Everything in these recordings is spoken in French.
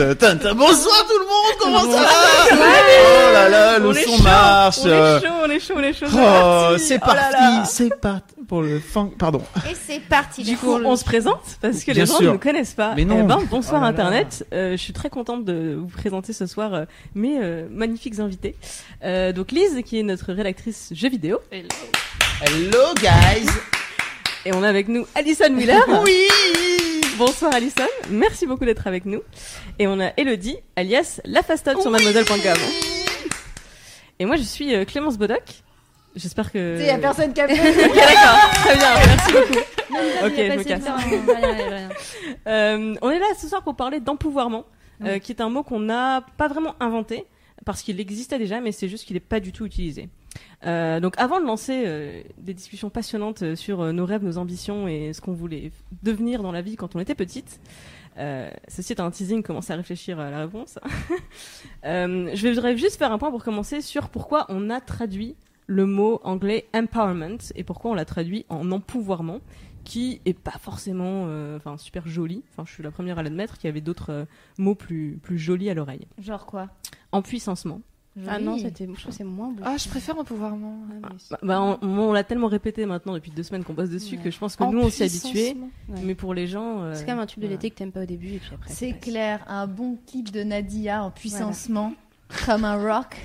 Bonsoir tout le monde, comment ça va Oh là là, le On est son chaud, marche. On est chaud, on est chaud, on est chaud. Oh, c'est Oh parti, c'est parti pour le funk. Pardon. Et c'est parti. Du coup, on se présente parce que Bien les gens ne nous connaissent pas. Mais non. Eh ben, bonsoir Oh là là. Internet. Euh, je suis très contente de vous présenter ce soir euh, mes euh, magnifiques invités. Euh, donc Lise, qui est notre rédactrice jeux vidéo, Hello guys. et on a avec nous Alison Miller. Oui. Bonsoir Alison, merci beaucoup d'être avec nous. Et on a Elodie, alias La Fastotte sur mademoiselle.com. Et moi je suis euh, Clémence Bodoc. J'espère que. Il y a personne qui a fait. Ok, d'accord, très bien, merci beaucoup. Ok, je me casse. Euh, on est là ce soir pour parler d'empouvoirment, euh, qui est un mot qu'on n'a pas vraiment inventé parce qu'il existait déjà, mais c'est juste qu'il n'est pas du tout utilisé. Euh, donc avant de lancer euh, des discussions passionnantes sur euh, nos rêves, nos ambitions et ce qu'on voulait devenir dans la vie quand on était petite, ceci est un teasing, commence à réfléchir à la réponse. Euh, je voudrais juste faire un point pour commencer sur pourquoi on a traduit le mot anglais empowerment et pourquoi on l'a traduit en empouvoirment qui est pas forcément euh, enfin super joli. Enfin je suis la première à l'admettre qu'il y avait d'autres euh, mots plus plus jolis à l'oreille. Genre quoi? Empuissancement Ah non, c'était, je trouve que c'est moins beau. Ah, je préfère un pouvoirment. bah, bah, on, on l'a tellement répété maintenant depuis deux semaines qu'on passe dessus Ouais. que je pense que nous on s'y est habitué Ouais. mais pour les gens euh, C'est comme un tube de voilà. l'été que t'aimes pas au début et puis après. C'est clair, un bon clip de Nadia en puissancement, comme un rock.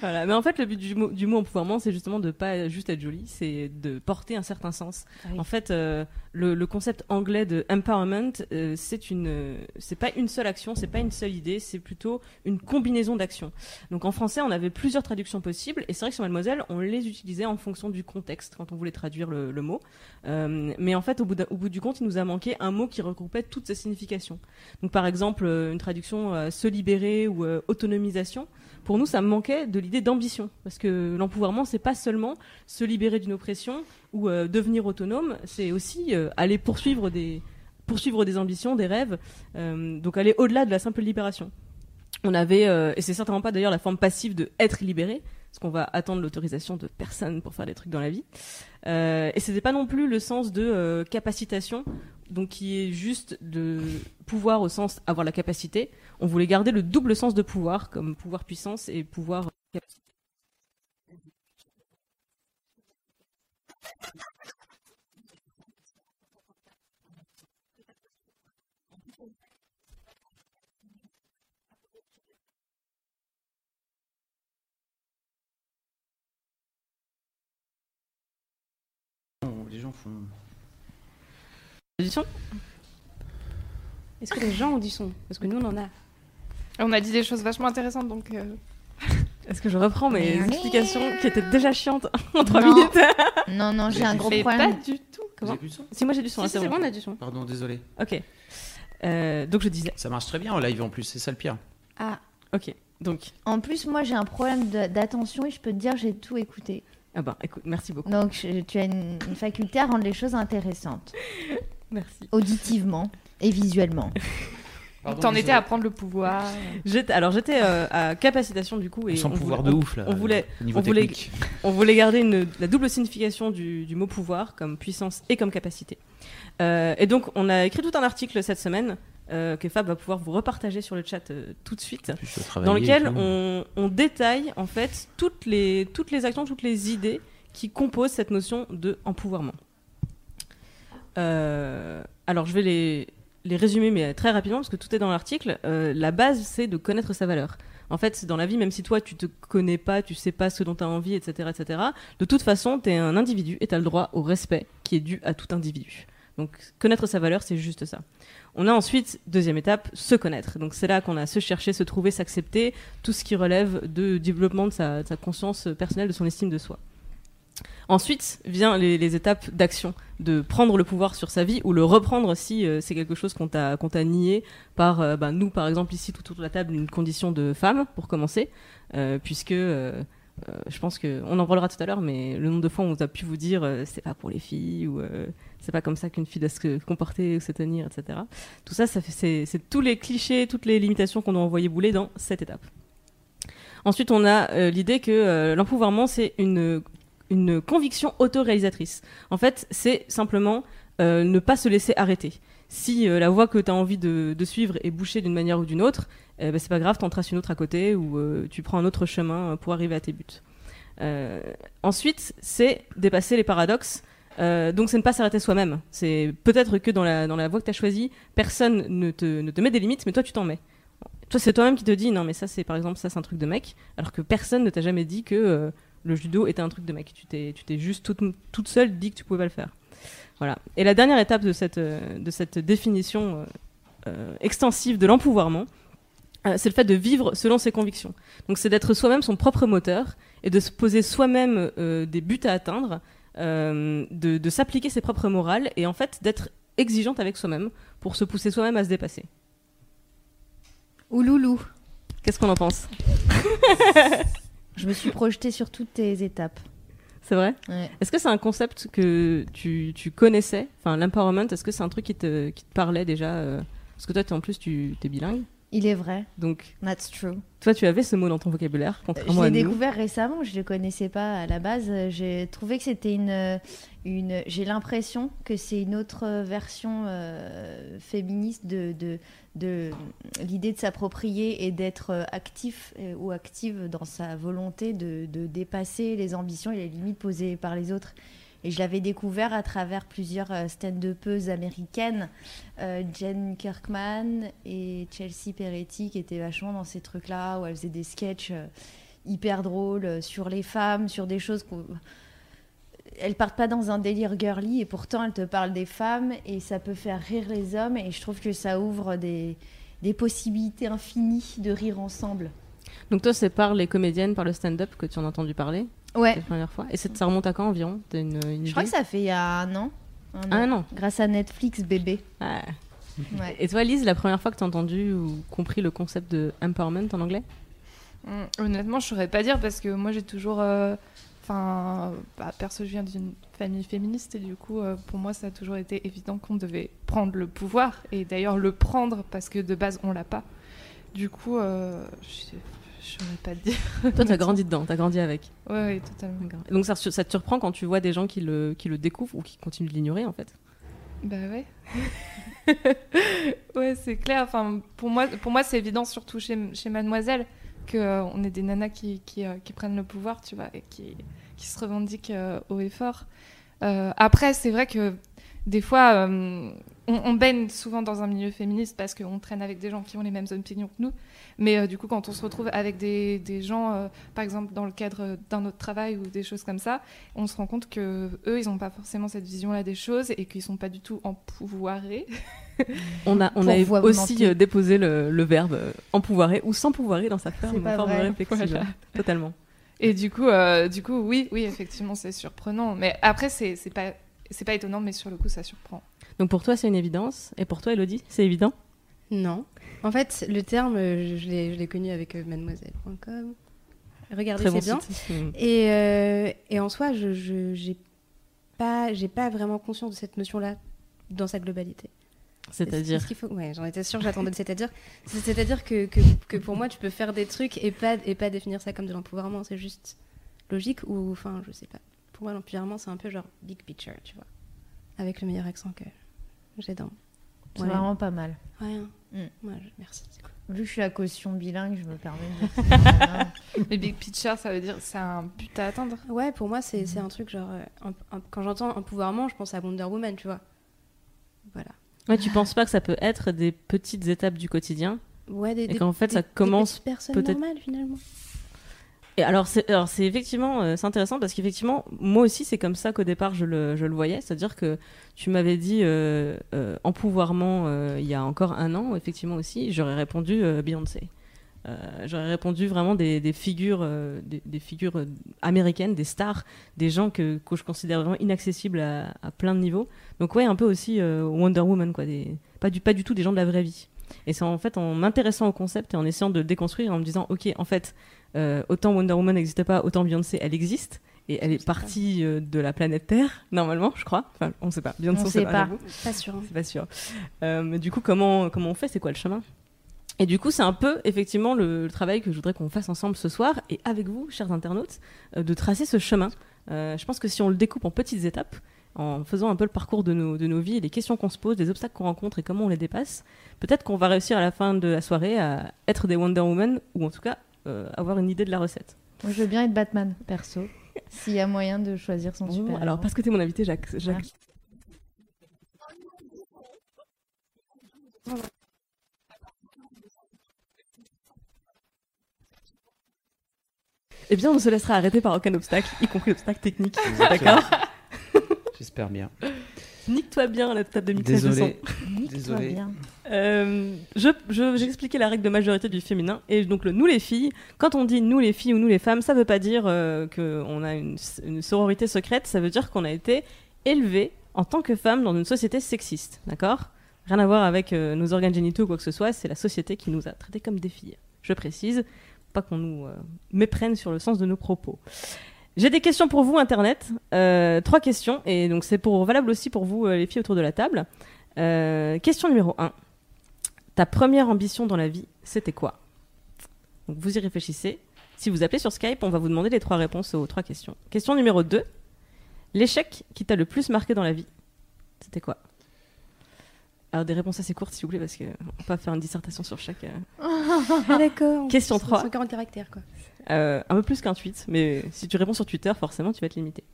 Voilà. Mais en fait, le but du mot, du mot empouvoirment, c'est justement de pas juste être joli, c'est de porter un certain sens. Ah oui. En fait, euh, le, le concept anglais de empowerment, euh, c'est une, euh, c'est pas une seule action, c'est pas une seule idée, c'est plutôt une combinaison d'actions. Donc en français, on avait plusieurs traductions possibles, et c'est vrai que sur Mademoiselle, on les utilisait en fonction du contexte quand on voulait traduire le, le mot. Euh, mais en fait, au bout, d'un- au bout du compte, il nous a manqué un mot qui regroupait toutes ces significations. Donc par exemple, une traduction se libérer ou euh, pour nous, ça manquait de l'idée d'ambition. Parce que l'empouvoirment, c'est pas seulement se libérer d'une oppression ou euh, devenir autonome, c'est aussi euh, aller poursuivre des, ambitions, des rêves, euh, donc aller au-delà de la simple libération. On avait, et c'est certainement pas d'ailleurs la forme passive de être libéré, parce qu'on va attendre l'autorisation de personne pour faire des trucs dans la vie. Euh, et c'était pas non plus le sens de capacitation, donc qui est juste de pouvoir au sens avoir la capacité. On voulait garder le double sens de pouvoir, comme pouvoir puissance et pouvoir capacité. Les gens font. Traduction Est-ce que les gens ont du son? Parce que nous, on en a. On a dit des choses vachement intéressantes, donc. euh, Est-ce que je reprends mes explications qui étaient déjà chiantes en trois Non. minutes? Non, non, j'ai un gros problème. pas du tout. Plus de son Si moi j'ai du son, Si, là, si, c'est bon. on a du son. Pardon, désolé. Ok. Euh, donc je disais. Ça marche très bien en live en plus, c'est ça le pire. Ah, Ok. Donc En plus, moi, j'ai un problème d'attention et je peux te dire, j'ai tout écouté. ah bah écoute, merci beaucoup. Donc, je- tu as une, une faculté à rendre les choses intéressantes, Merci. auditivement et visuellement. T'en étais à prendre le pouvoir. J'étais alors j'étais euh, à capacitation du coup et Sans on pouvoir voulait- de on- ouf là. on voulait- au niveau on voulait- technique. On voulait garder une, la double signification du, du mot pouvoir comme puissance et comme capacité. Euh, et donc on a écrit tout un article cette semaine euh, que Fab va pouvoir vous repartager sur le chat euh, tout de suite. Dans lequel on, on détaille en fait toutes les, toutes les actions, toutes les idées qui composent cette notion de empouvoirment. Euh, alors je vais les, résumer mais très rapidement parce que tout est dans l'article. Euh, la base c'est de connaître sa valeur. En fait, dans la vie, même si toi tu te connais pas, tu sais pas ce dont tu as envie, etc., etc., de toute façon, tu es un individu et tu as le droit au respect qui est dû à tout individu. Donc connaître sa valeur, c'est juste ça. On a ensuite, deuxième étape, se connaître. Donc c'est là qu'on a se chercher, se trouver, s'accepter, tout ce qui relève de développement de sa conscience personnelle, de son estime de soi. Ensuite vient les, étapes d'action, de prendre le pouvoir sur sa vie ou le reprendre si euh, c'est quelque chose qu'on t'a nié par euh, bah, nous par exemple ici tout autour de la table une condition de femme pour commencer, euh, puisque je pense que on en parlera tout à l'heure, mais le nombre de fois où on a pu vous dire c'est pas pour les filles ou c'est pas comme ça qu'une fille doit se comporter ou se tenir, etc. Tout ça, c'est tous les clichés, toutes les limitations qu'on doit envoyer bouler dans cette étape. Ensuite, on a l'idée que euh, l'empouvoirment, c'est une, une conviction autoréalisatrice. En fait, c'est simplement euh, ne pas se laisser arrêter. Si euh, la voie que tu as envie de, suivre est bouchée d'une manière ou d'une autre, eh ben, c'est pas grave, t'en traces une autre à côté ou euh, tu prends un autre chemin pour arriver à tes buts. Ensuite, c'est dépasser les paradoxes. Donc, c'est ne pas s'arrêter soi-même. C'est peut-être que dans la, dans la voie que tu as choisie, personne ne te, ne te met des limites, mais toi, tu t'en mets. Toi, c'est toi-même qui te dis non, mais ça, c'est par exemple, ça, c'est un truc de mec, alors que personne ne t'a jamais dit que le judo était un truc de mec. Tu t'es, tu t'es juste toute, toute seule dit que tu pouvais pas le faire. Voilà. Et la dernière étape de cette, euh, de cette définition euh, euh, extensive de l'empouvoirment, euh, c'est le fait de vivre selon ses convictions. Donc, c'est d'être soi-même son propre moteur et de se poser soi-même euh, des buts à atteindre, euh, de, de s'appliquer ses propres morales et en fait d'être exigeante avec soi-même pour se pousser soi-même à se dépasser. Ouloulou. Qu'est-ce qu'on en pense? Je me suis projetée sur toutes tes étapes. C'est vrai? Ouais. Est-ce que c'est un concept que tu, tu connaissais? Enfin, l'empowerment, est-ce que c'est un truc qui te, qui te parlait déjà euh, Parce que toi, en plus, tu es bilingue. Il est vrai. Donc, That's true. toi, tu avais ce mot dans ton vocabulaire, Je contrairement à l'ai nous. découvert récemment, je ne le connaissais pas à la base. Euh, J'ai trouvé que c'était une. J'ai l'impression que c'est une autre version euh, féministe de, l'idée de s'approprier et d'être euh, actif euh, ou active dans sa volonté de, dépasser les ambitions et les limites posées par les autres. Et je l'avais découvert à travers plusieurs stand-upeuses américaines, Jen Kirkman et Chelsea Peretti, qui étaient vachement dans ces trucs-là, où elles faisaient des sketchs hyper drôles sur les femmes, sur des choses qu'on... Elles partent pas dans un délire girly et pourtant elles te parlent des femmes et ça peut faire rire les hommes et je trouve que ça ouvre des, des possibilités infinies de rire ensemble. Donc, toi, c'est par les comédiennes, par le stand-up que tu en as entendu parler Ouais, la première fois. Et ça remonte à quand environ? T'as une, une je crois que ça fait il y a un an. Un an. Ah non. Grâce à Netflix, bébé. Ah. Ouais. Et toi, Lise, la première fois que tu as entendu ou compris le concept de empowerment en anglais? Hum, Honnêtement, je saurais pas dire parce que moi j'ai toujours. euh, Enfin, bah, perso, je viens d'une famille féministe et du coup, euh, pour moi, ça a toujours été évident qu'on devait prendre le pouvoir et d'ailleurs le prendre parce que de base, on l'a pas. Du coup, euh, je saurais pas te dire. Toi, t'as grandi dedans, t'as grandi avec. Ouais, ouais, totalement. Et donc, ça, ça te surprend quand tu vois des gens qui le, qui le découvrent ou qui continuent de l'ignorer, en fait? Bah ouais. ouais, c'est clair. Enfin, pour moi, pour moi c'est évident, surtout chez, chez Mademoiselle, qu'on est des nanas qui, euh, qui prennent le pouvoir, tu vois, et qui, qui se revendiquent euh, haut et fort. Euh, après, c'est vrai que des fois, euh, on, on baigne souvent dans un milieu féministe parce qu'on traîne avec des gens qui ont les mêmes opinions que nous. Mais euh, du coup, quand on se retrouve avec des, des gens, euh, par exemple dans le cadre d'un autre travail ou des choses comme ça, on se rend compte que eux, ils n'ont pas forcément cette vision-là des choses et qu'ils sont pas du tout empouvoirés. On a, on a Pourvoiementer. aussi euh, déposé le, le verbe euh, empouvoirer ou s'empouvoirer dans sa forme, pas forme vrai. réflexive. Voilà. Totalement. Et du coup, euh, du coup, oui, oui, effectivement, c'est surprenant. Mais après, c'est pas, c'est pas étonnant, mais sur le coup, ça surprend. Donc pour toi, c'est une évidence. Et pour toi, Elodie, c'est évident? Non. En fait, le terme, je l'ai je l'ai connu avec euh, mademoiselle.com. Regardez, bon c'est bien. site. Mm. Et, euh, et en soi, je je- j'ai pas, j'ai pas vraiment conscience de cette notion-là dans sa globalité. C'est-à-dire qu'il faut... Ouais, j'en étais sûre, j'attendais c'est-à-dire. C'est- C'est-à-dire que, que, que pour moi, tu peux faire des trucs et pas, et pas définir ça comme de l'empouvoirment. C'est juste logique ou, enfin, je sais pas. Pour moi, l'empouvoirment, c'est un peu genre big picture, tu vois. Avec le meilleur accent que j'ai dans. C'est Ouais. vraiment pas mal. Ouais, hein. Mm. Ouais, je- merci. cool. Vu que je suis à caution bilingue, je me permets de dire. Mais big picture, ça veut dire c'est un but à atteindre. Ouais, pour moi, c'est c'est un truc genre. euh, un- un- quand j'entends empouvoirment, je pense à Wonder Woman, tu vois. Voilà. Ouais, tu penses pas que ça peut être des petites étapes du quotidien Ouais, des, Et qu'en fait, des- ça commence peut-être- finalement. Et alors c'est alors c'est effectivement euh, c'est intéressant parce qu'effectivement moi aussi c'est comme ça qu'au départ je le, je le voyais c'est-à-dire que tu m'avais dit euh, euh, empouvoirment il y a encore un an effectivement aussi j'aurais répondu Beyoncé J'aurais répondu vraiment des, des figures, euh, des, des figures euh, américaines, des stars, des gens que, que je considère vraiment inaccessibles à, à plein de niveaux. Donc ouais, un peu aussi euh, Wonder Woman, quoi. Des, pas, du, pas du tout des gens de la vraie vie. Et c'est en fait en m'intéressant au concept et en essayant de le déconstruire, en me disant, ok, en fait, euh, autant Wonder Woman n'existe pas, autant Beyoncé, elle existe. Et elle est partie euh, de la planète Terre, normalement, je crois. Enfin, on sait pas. Beyoncé, On on sait pas. pas. sûr. C'est pas sûr. Euh, mais du coup, comment, comment on fait? C'est quoi le chemin? Et du coup, c'est un peu, effectivement, le, le travail que je voudrais qu'on fasse ensemble ce soir et avec vous, chers internautes, euh, de tracer ce chemin. Euh, je pense que si on le découpe en petites étapes, en faisant un peu le parcours de nos, de nos vies, les questions qu'on se pose, les obstacles qu'on rencontre et comment on les dépasse, peut-être qu'on va réussir à la fin de la soirée à être des Wonder Woman ou en tout cas euh, avoir une idée de la recette. Moi, je veux bien être Batman, perso. S'il y a moyen de choisir son super. alors, parce que tu es mon invité, Jacques. Jacques. Eh bien, on se laissera arrêter par aucun obstacle, y compris l'obstacle technique. D'accord J'espère bien. Nique-toi bien la table de mixage de son. Désolé. Bien. Euh, je, je- j'ai expliqué la règle de majorité du féminin et donc le nous les filles. Quand on dit nous les filles ou nous les femmes, ça veut pas dire euh, qu'on a une, une sororité secrète. Ça veut dire qu'on a été élevé en tant que femme dans une société sexiste, d'accord? Rien à voir avec euh, nos organes génitaux ou quoi que ce soit. C'est la société qui nous a traités comme des filles. Je précise, pas qu'on nous euh, méprenne sur le sens de nos propos. J'ai des questions pour vous, Internet. Euh, trois questions, et donc c'est pour valable aussi pour vous, euh, les filles autour de la table. Question numéro 1. Ta première ambition dans la vie, c'était quoi? Donc vous y réfléchissez. Si vous appelez sur Skype, on va vous demander les trois réponses aux trois questions. Question numéro 2. L'échec qui t'a le plus marqué dans la vie, c'était quoi? Alors des réponses assez courtes s'il vous plaît parce qu'on va pas faire une dissertation sur chaque... euh, Ah d'accord. Question 3. 140 caractères quoi. euh, un peu plus qu'un tweet, mais si tu réponds sur Twitter, forcément tu vas être limité.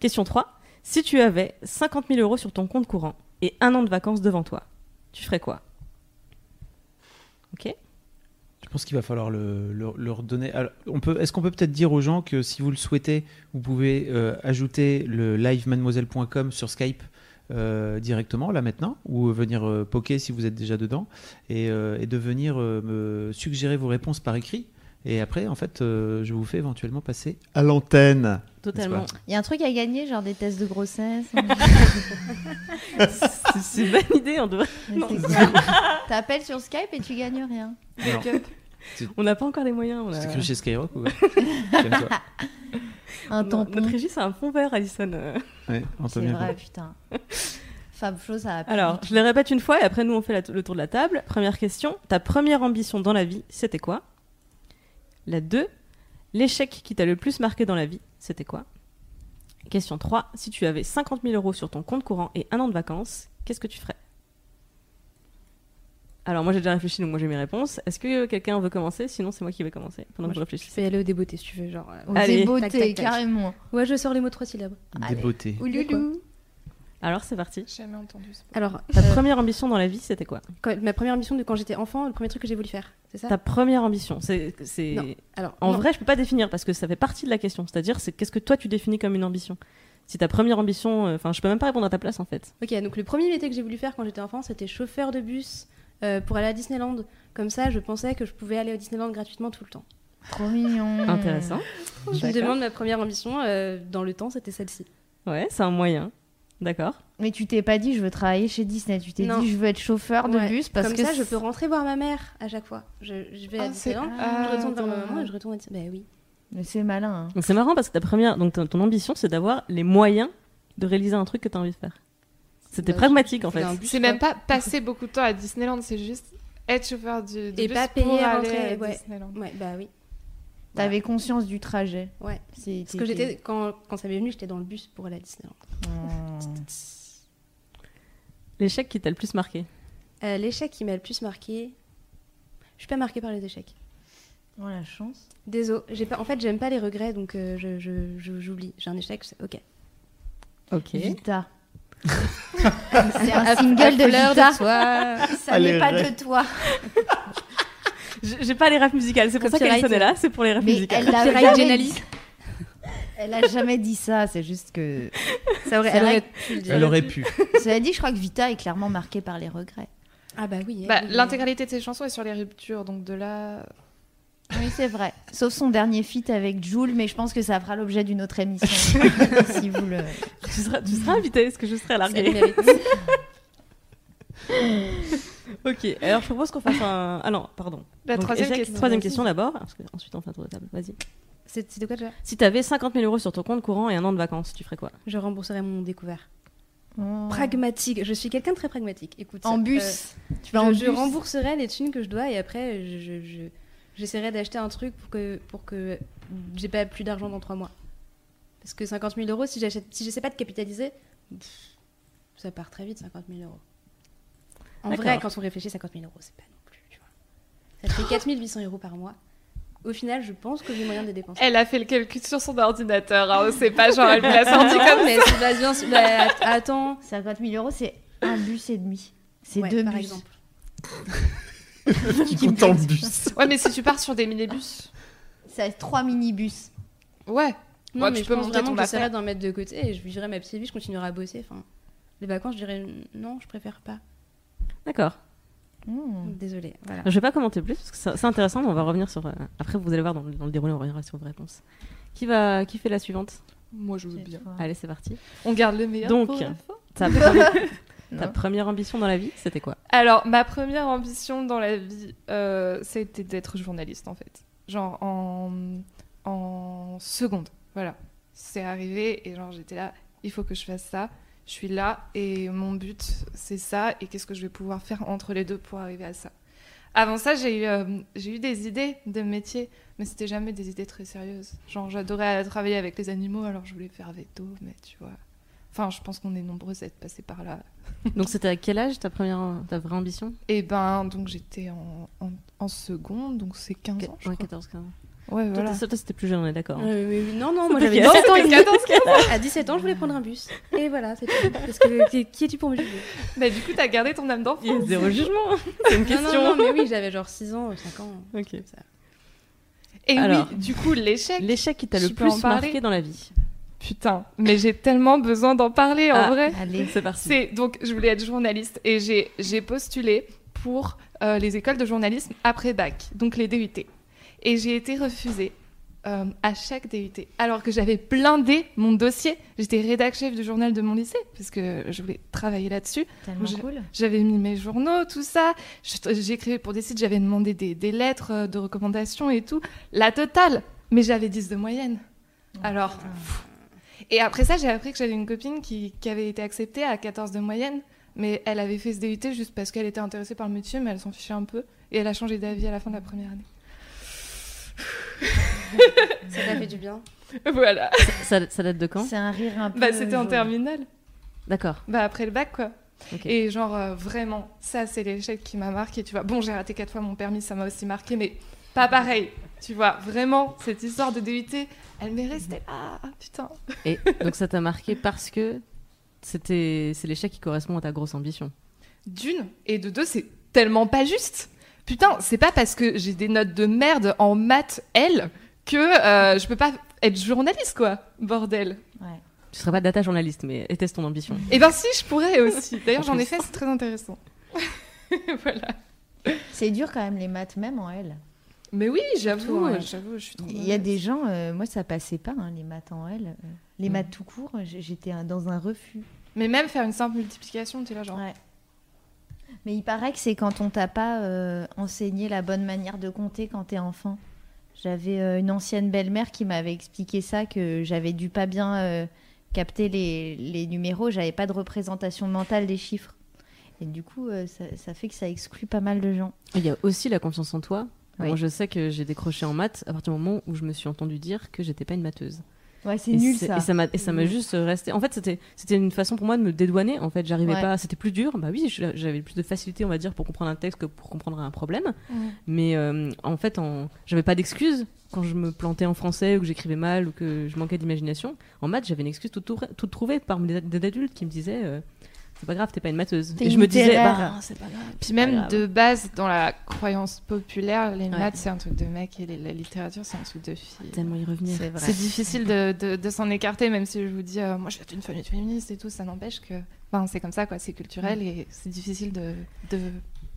Question 3. Si tu avais 50 000 euros sur ton compte courant et un an de vacances devant toi, tu ferais quoi? Ok? Je pense qu'il va falloir le, le- leur donner. Alors, on peut, est-ce qu'on peut peut-être dire aux gens que si vous le souhaitez, vous pouvez euh, ajouter le livemademoiselle.com sur Skype? Euh, directement là maintenant, ou venir euh, poker si vous êtes déjà dedans, et, euh, et de venir euh, me suggérer vos réponses par écrit. Et après, en fait, euh, je vous fais éventuellement passer à l'antenne. Totalement. Il y a un truc à gagner, genre des tests de grossesse. C'est c'est une bonne idée, on clair. T'appelles sur Skype et tu gagnes rien. On n'a pas encore les moyens. On a... c'est cru chez Skyrock ou quoi. Un Non, tampon. Notre régie, c'est un fond vert, Alison. Ouais, on C'est vrai, putain. Fab Flo, ça a Alors, je les répète une fois et après, nous, on fait la- le tour de la table. Première question ta première ambition dans la vie, c'était quoi? La 2, l'échec qui t'a le plus marqué dans la vie, c'était quoi? Question 3, si tu avais 50 000 euros sur ton compte courant et un an de vacances, qu'est-ce que tu ferais? Alors, moi, j'ai déjà réfléchi, donc moi, j'ai mes réponses. Est-ce que quelqu'un veut commencer? Sinon, c'est moi qui vais commencer pendant que je Je réfléchis. peux y aller au débeauté si tu veux. Genre, euh, tac, tac. carrément. Ouais, je sors les mots trois syllabes. Beautés. Ouloulou. Alors, c'est parti. J'ai jamais entendu ça. Alors, Ta euh, première ambition dans la vie, c'était quoi? quand- ma première ambition de quand j'étais enfant, le premier truc que j'ai voulu faire, c'est ça? Ta première ambition, c'est... c'est- Non. Alors, En non. vrai, je peux pas définir parce que ça fait partie de la question. C'est-à-dire, c'est qu'est-ce que toi tu définis comme une ambition? Si ta première ambition, euh, enfin, je peux même pas répondre à ta place en fait. Ok, donc le premier métier que j'ai voulu faire quand j'étais enfant, c'était chauffeur de bus euh, pour aller à Disneyland. Comme ça, je pensais que je pouvais aller au Disneyland gratuitement tout le temps. Trop mignon. Intéressant. Je me demande ma première ambition euh, dans le temps, c'était celle-ci. Ouais, c'est un moyen. D'accord. Mais tu t'es pas dit je veux travailler chez Disney, tu t'es dit je veux être chauffeur de Ouais. bus parce Comme que ça, je peux rentrer voir ma mère à chaque fois. Je, je vais à Ah, Disneyland, Ah, je retourne voir ma maman et je retourne à Disneyland. Bah oui. Mais c'est malin. hein. C'est marrant parce que ta première, donc ton, ton ambition, c'est d'avoir les moyens de réaliser un truc que tu as envie de faire. C'était Bah, pragmatique en fait. C'est même pas passer beaucoup de temps à Disneyland, c'est juste être chauffeur du, de Et bus pas pour payer à aller rentrer, à ouais. Disneyland. Ouais, bah oui. T'avais conscience du trajet. Ouais. Parce que j'étais, quand, quand ça m'est venu, j'étais dans le bus pour aller à Disneyland. Oh. L'échec qui t'a le plus marqué. Euh, l'échec qui m'a le plus marqué. Je suis pas marquée par les échecs. Oh la chance. Désolé. J'ai pas... En fait, j'aime pas les regrets, donc euh, je, je- je- j'oublie. J'ai un échec, c'est ok. Ok. Vita. C'est un single de Vita. toi. Ça n'est pas de toi. J'ai pas les rêves musicales, c'est pour ça qu'Alison est là, c'est pour les rêves musicales. elle l'a Copyright jamais. Elle a jamais dit ça, c'est juste que. Ça aurait, C'est elle aurait pu le dire. Elle aurait pu. Cela dit, je crois que Vita est clairement marquée par les regrets. Ah bah oui. Bah. L'intégralité de ses chansons est sur les ruptures, donc de là. Oui, c'est vrai. Sauf son dernier feat avec Jules, mais je pense que ça fera l'objet d'une autre émission. si vous le... Tu seras, tu seras invité, est-ce que je serai mérite. Ok, alors je propose qu'on fasse un. Ah non, pardon. La Donc, troisième échec, question. Troisième question d'abord, parce que ensuite on fait un tour de table. Vas-y. De quoi déjà Si t'avais 50 000 euros sur ton compte courant et un an de vacances, tu ferais quoi? Je rembourserai mon découvert. Oh. Pragmatique. Je suis quelqu'un de très pragmatique. Écoute. En euh, bus. tu je, vas en je bus. rembourserai les thunes que je dois et après, je, je- je- j'essaierai d'acheter un truc pour que, pour que j'ai pas plus d'argent dans trois mois. Parce que 50 000 euros, si j'achète, si j'essaie pas de capitaliser, pff, ça part très vite, 50 000 euros. En vrai, quand on réfléchit, 50 000 euros, c'est pas non plus, tu vois. Ça te fait 4 800 euros par mois. Au final, je pense que j'ai moyen de dépenser. Elle a fait le calcul sur son ordinateur. Hein. C'est pas genre elle me l'a sorti comme mais c'est pas bien. Bah, attends. 50 000 euros, c'est un bus et demi. C'est Ouais, deux par bus. exemple. Qui compte en bus. Ouais, mais si tu pars sur des minibus. C'est trois minibus. Ouais. Non, Ouais, mais tu je peux pense vraiment ton que d'en mettre de côté et je vivrai ma petite vie, je continuerai à bosser. Enfin, les vacances, je dirais non, je préfère pas. D'accord. Mmh. Désolée. Voilà. Je vais pas commenter plus, parce que c'est intéressant, mais on va revenir sur. euh, Après, vous allez voir dans le, dans le déroulé, on reviendra sur vos réponses. Qui, va, qui fait la suivante? Moi, je veux bien. Allez, c'est parti. On garde le meilleur. Donc, pour la fin. ta première ambition dans la vie, c'était quoi? Alors, ma première ambition dans la vie, euh, c'était d'être journaliste, en fait. Genre en, en seconde. Voilà. C'est arrivé et genre j'étais là, il faut que je fasse ça. Je suis là et mon but, c'est ça. Et qu'est-ce que je vais pouvoir faire entre les deux pour arriver à ça? Avant ça, j'ai eu, euh, j'ai eu des idées de métier, mais c'était jamais des idées très sérieuses. Genre, j'adorais travailler avec les animaux, alors je voulais faire veto, mais tu vois. Enfin, je pense qu'on est nombreux à être passés par là. Donc, c'était à quel âge ta, première, ta vraie ambition? Et ben, donc j'étais en, en, en seconde, donc c'est 15 ans, je Ouais, crois. 14, 15 ans. Ouais, voilà. toi, c'était plus jeune, on est d'accord. hein. Euh, oui, oui, non, non, moi j'avais quel- 17 ans. C'était et 14, demi. À 17 ans, je voulais prendre un bus. Et voilà, c'est tout. Parce que qui, qui es-tu pour me juger? Bah, du coup, t'as gardé ton âme d'enfant. Il y a zéro jugement. C'est une question. non, non, mais oui, j'avais genre 6 ans, 5 ans. Ok. Ça. Et Alors. oui, du coup, l'échec. L'échec qui t'a le plus marqué dans la vie. Putain, mais j'ai tellement besoin d'en parler en Ah. vrai. Allez. C'est parti. Donc je voulais être journaliste et j'ai postulé pour euh, les écoles de journalisme après bac, donc les DUT. Et j'ai été refusée euh, à chaque DUT, alors que j'avais blindé mon dossier. J'étais rédac chef du journal de mon lycée parce que je voulais travailler là-dessus. Tellement Je- cool. J'avais mis mes journaux, tout ça. J'écrivais pour des sites, j'avais demandé des, des lettres euh, de recommandation et tout. La totale. Mais j'avais 10 de moyenne. Alors. pff. Et après ça, j'ai appris que j'avais une copine qui, qui avait été acceptée à 14 de moyenne. Mais elle avait fait ce DUT juste parce qu'elle était intéressée par le métier, mais elle s'en fichait un peu. Et elle a changé d'avis à la fin de la première année. Ça t'a fait du bien. voilà. Ça, ça date de quand C'est un rire un peu. Bah, c'était en terminale. D'accord. Bah, après le bac, quoi. Et genre, euh, vraiment, ça, c'est l'échec qui m'a marqué, tu vois. Bon, j'ai raté quatre fois mon permis, ça m'a aussi marqué, mais pas pareil. Tu vois, vraiment, cette histoire de DUT, elle m'est restée là. Ah, putain. Et donc ça t'a marqué parce que c'était c'est l'échec qui correspond à ta grosse ambition. D'une, et de deux, c'est tellement pas juste. Putain, c'est pas parce que j'ai des notes de merde en maths L que euh, je peux pas être journaliste, quoi. Bordel. Ouais. Tu serais pas data journaliste, mais était-ce ton ambition? Et ben si, je pourrais aussi. D'ailleurs, En j'en ai fait, c'est très intéressant. voilà. C'est dur quand même les maths, même en L. Mais oui, j'avoue, Ouais. j'avoue, je suis trop Il y a des gens, euh, moi ça passait pas, hein, les maths en L. euh, les Mm. maths tout court, j- j'étais dans un refus. Mais même faire une simple multiplication, t'es là genre. Ouais. Mais il paraît que c'est quand on t'a pas euh, enseigné la bonne manière de compter quand t'es enfant. J'avais euh, une ancienne belle-mère qui m'avait expliqué ça, que j'avais dû pas bien euh, capter les, les numéros, j'avais pas de représentation mentale des chiffres. Et du coup, euh, ça, ça fait que ça exclut pas mal de gens. Il y a aussi la confiance en toi. Oui. Moi, je sais que j'ai décroché en maths à partir du moment où je me suis entendu dire que j'étais pas une matheuse. Ouais, c'est nul ça. Et ça m'a m'a juste resté. En fait, c'était c'était une façon pour moi de me dédouaner. En fait, j'arrivais Ouais. pas. C'était plus dur. Bah oui, j'avais plus de facilité, on va dire, pour comprendre un texte que pour comprendre un problème. Mm. Mais euh, en fait, en... j'avais pas d'excuses quand je me plantais en français ou que j'écrivais mal ou que je manquais d'imagination. En maths, j'avais une excuse toute, tour- toute trouvée parmi des, des adultes qui me disaient euh, c'est pas grave, t'es pas une matheuse. Et je me disais bah c'est pas grave. Puis même grave. de base, dans la croyance populaire, les Ouais. maths, c'est un truc de mec et les- la littérature, c'est un truc de fille. tellement y revenir. C'est vrai. C'est difficile de, de- de s'en écarter, même si je vous dis, euh, moi je viens d'une famille féministe et tout, ça n'empêche que enfin, c'est comme ça, quoi, c'est culturel et c'est difficile de, de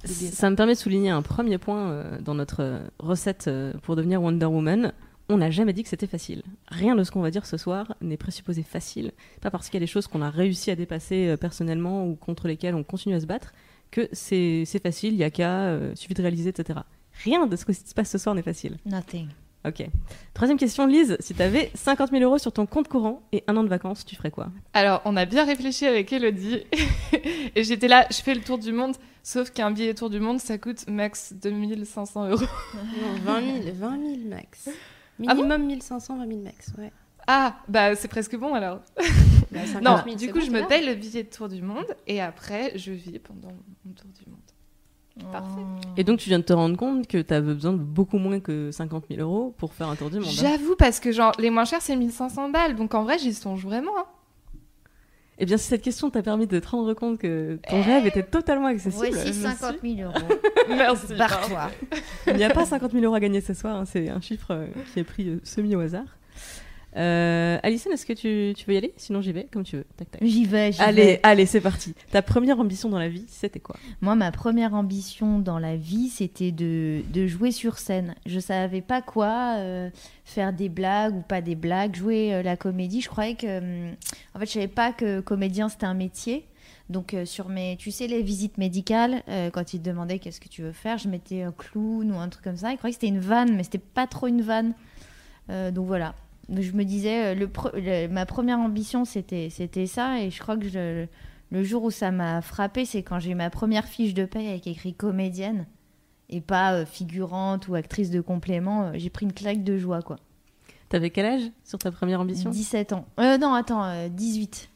Ça me permet de souligner un premier point euh, dans notre recette euh, pour devenir Wonder Woman. On n'a jamais dit que c'était facile. Rien de ce qu'on va dire ce soir n'est présupposé facile. Pas parce qu'il y a des choses qu'on a réussi à dépasser euh, personnellement ou contre lesquelles on continue à se battre que c'est facile, il y a qu'à, euh, suffit de réaliser, etc. Rien de ce qui se passe ce soir n'est facile. Nothing. Ok. Troisième question, Lise. Si tu avais 50 000 euros sur ton compte courant et un an de vacances, tu ferais quoi? Alors, on a bien réfléchi avec Elodie. et j'étais là, je fais le tour du monde. Sauf qu'un billet tour du monde, ça coûte max 2500 euros. Non, 20 000, 20 000 max. Ah bon Minimum 1500, 20 000 max, ouais. Ah, bah c'est presque bon alors. Bah, 50 Non, 000, du coup, bon, je me paye le billet de tour du monde et après, je vis pendant mon tour du monde. Parfait. Et donc, tu viens de te rendre compte que tu avais besoin de beaucoup moins que 50 000 euros pour faire un tour du monde. hein. J'avoue, parce que genre, les moins chers, c'est 1500 balles. Donc en vrai, j'y songe vraiment. hein. Eh bien, si cette question t'a permis de te rendre compte que ton rêve était totalement accessible, Voici je 50 suis- 000 euros. Merci. Barre-toi. il n'y a pas 50 000 euros à gagner ce soir. hein, C'est un chiffre euh, qui est pris euh, semi au hasard. Euh, Alison, est-ce que tu, tu veux y aller? Sinon, j'y vais comme tu veux. Tac, tac. J'y vais, j'y Allez, vais. allez, c'est parti. Ta première ambition dans la vie, c'était quoi? Moi, ma première ambition dans la vie, c'était de, de jouer sur scène. Je savais pas quoi, euh, faire des blagues ou pas des blagues, jouer euh, la comédie. Je croyais que. en fait, je savais pas que comédien c'était un métier. Donc, euh, sur mes. Tu sais, les visites médicales, euh, quand ils te demandaient qu'est-ce que tu veux faire, je mettais un clown ou un truc comme ça. Ils croyaient que c'était une vanne, mais c'était pas trop une vanne. Euh, donc voilà. Je me disais, euh, le pre- le- ma première ambition, c'était ça. Et je crois que je, le jour où ça m'a frappé, c'est quand j'ai eu ma première fiche de paye avec écrit comédienne et pas euh, figurante ou actrice de complément. Euh, J'ai pris une claque de joie, quoi. T'avais quel âge sur ta première ambition? 17 ans. Euh, non, attends, euh, 18.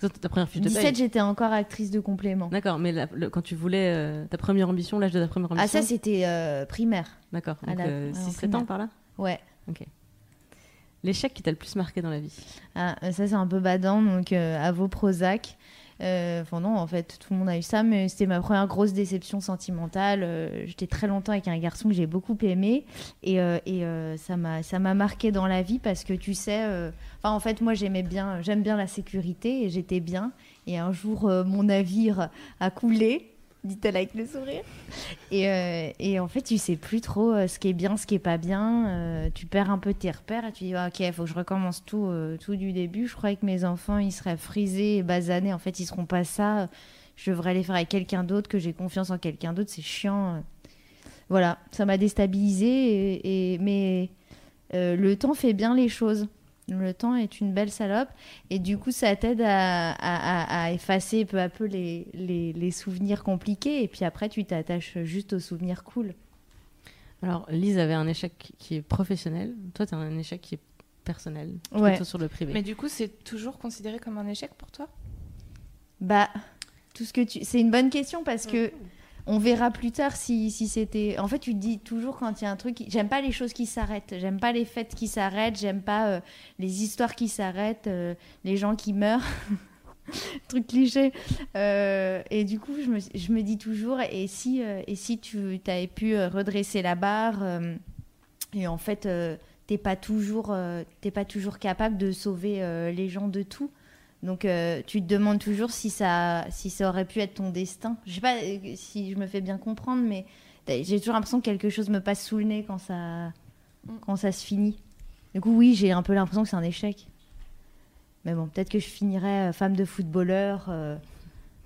Sur ta première fiche de 17, paye j'étais encore actrice de complément. D'accord, mais la- le- quand tu voulais euh, ta première ambition, l'âge de ta première ambition Ah, ça, c'était primaire. D'accord, donc la- euh, ouais, en 6-7 ans par là? Ouais. L'échec qui t'a le plus marqué dans la vie? Ah, ça, c'est un peu badant, donc euh, à vos. Euh, Enfin, non, en fait, tout le monde a eu ça, mais c'était ma première grosse déception sentimentale. Euh, J'étais très longtemps avec un garçon que j'ai beaucoup aimé, et, et ça m'a ça m'a marqué dans la vie parce que tu sais, enfin, en fait, moi, j'aimais bien, j'aime bien la sécurité, et j'étais bien. Et un jour, mon navire a coulé, dit-elle avec le sourire. Et, euh, et en fait, tu sais plus trop euh, ce qui est bien, ce qui est pas bien. Euh, tu perds un peu tes repères et tu dis, Ah, ok, il faut que je recommence tout, tout du début. Je croyais que mes enfants, ils seraient frisés et basanés. En fait, ils seront pas ça. Je devrais les faire avec quelqu'un d'autre, que j'ai confiance en quelqu'un d'autre. C'est chiant. Voilà, ça m'a déstabilisée. Mais le temps fait bien les choses. Le temps est une belle salope. Et du coup, ça t'aide à, à- à- à effacer peu à peu les, les- les souvenirs compliqués. Et puis après, tu t'attaches juste aux souvenirs cool. Alors, Lise avait un échec qui est professionnel. Toi, tu as un échec qui est personnel. Ouais. Plutôt sur le privé. Mais du coup, c'est toujours considéré comme un échec pour toi? Bah, tout ce que tu. C'est une bonne question parce que on verra plus tard si, si c'était. En fait, tu te dis toujours quand il y a un truc. J'aime pas les choses qui s'arrêtent. J'aime pas les fêtes qui s'arrêtent. J'aime pas euh, les histoires qui s'arrêtent. euh, les gens qui meurent. truc cliché. Euh, et du coup, je me, je me dis toujours et si, et si tu avais pu redresser la barre et en fait. T'es pas toujours, pas toujours capable de sauver les gens de tout. Donc euh, tu te demandes toujours si ça, si ça aurait pu être ton destin. Je sais pas euh, si je me fais bien comprendre, mais j'ai toujours l'impression que quelque chose me passe sous le nez quand ça, quand ça se finit. Du coup, oui, j'ai un peu l'impression que c'est un échec. Mais bon, peut-être que je finirai euh, femme de footballeur euh,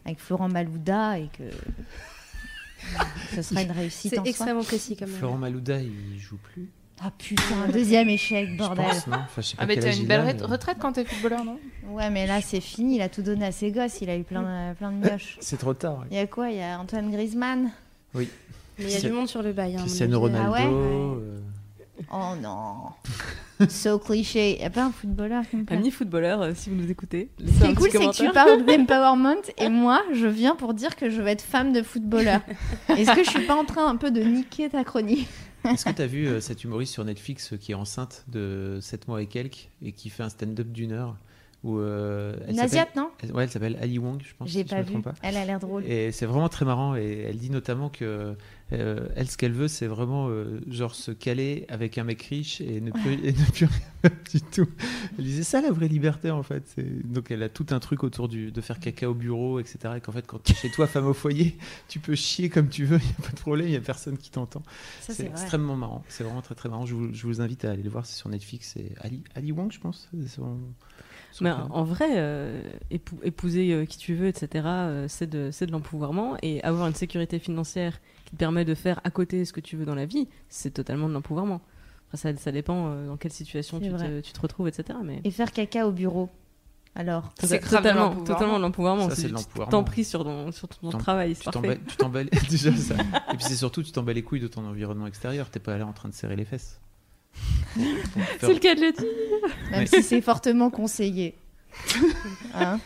avec Florent Malouda et que ça sera une réussite C'est en soi. extrêmement précis comme Florent Malouda, il joue plus. Ah putain, deuxième échec, Je bordel. pense, non Enfin, je sais pas Ah, mais t'as une belle mais- retraite quand t'es footballeur, non? Ouais, mais là c'est fini, il a tout donné à ses gosses, il a eu plein de, plein de mioches. C'est trop tard. Il y a quoi? Il y a Antoine Griezmann Mais il y a du monde sur le bail. hein, Cristiano. Ronaldo. Ah ouais? euh, Oh non So cliché. Il n'y a pas un footballeur qui me plaît? Amis footballeurs, euh, si vous nous écoutez, laissez un C'est cool, c'est que tu parles d'empowerment et moi, je viens pour dire que je veux être femme de footballeur. Est-ce que je suis pas en train un peu de niquer ta chronique? Est-ce que tu as vu euh, cette humoriste sur Netflix euh, qui est enceinte de 7 mois et quelques et qui fait un stand-up d'une heure Où, euh, elle Une Asiate, non? Elle- Ouais, elle s'appelle Ali Wong, je pense. J'ai si je pas me vu. pas. Elle a l'air drôle. Et c'est vraiment très marrant. Et elle dit notamment que euh, elle, ce qu'elle veut, c'est vraiment euh, genre se caler avec un mec riche et ne plus, et ne plus rien du tout. Elle disait ça la vraie liberté en fait. Donc elle a tout un truc autour du, de faire caca au bureau, etc. Et qu'en fait, quand tu es chez toi, femme au foyer, tu peux chier comme tu veux, il n'y a pas de problème, il n'y a personne qui t'entend. C'est extrêmement marrant. C'est vraiment très très marrant. Je vous, je vous invite à aller le voir. C'est sur Netflix. C'est Ali, Ali Wong, je pense. c'est son- son Mais en vrai, euh, épou- épouser qui tu veux, etc., c'est de, de l'empouvoirment. Et avoir une sécurité financière qui te permet de faire à côté ce que tu veux dans la vie, c'est totalement de l'empouvoirment. Après, ça, ça dépend euh, dans quelle situation C'est tu te, vrai. tu te retrouves, etc. Mais Et faire caca au bureau. Alors, C'est grave de totalement, l'empouvoirment. totalement de l'empouvoirment. Ça, c'est de tu l'empouvoirment. t'en pries sur ton, sur ton T'en- travail, c'est tu parfait. t'emballes, tu t'emballes déjà ça. Et puis c'est surtout, tu t'emballes les couilles de ton environnement extérieur. T'es pas là en train de serrer les fesses. C'est le cas de le dire. même Ouais. si c'est fortement conseillé. Hein?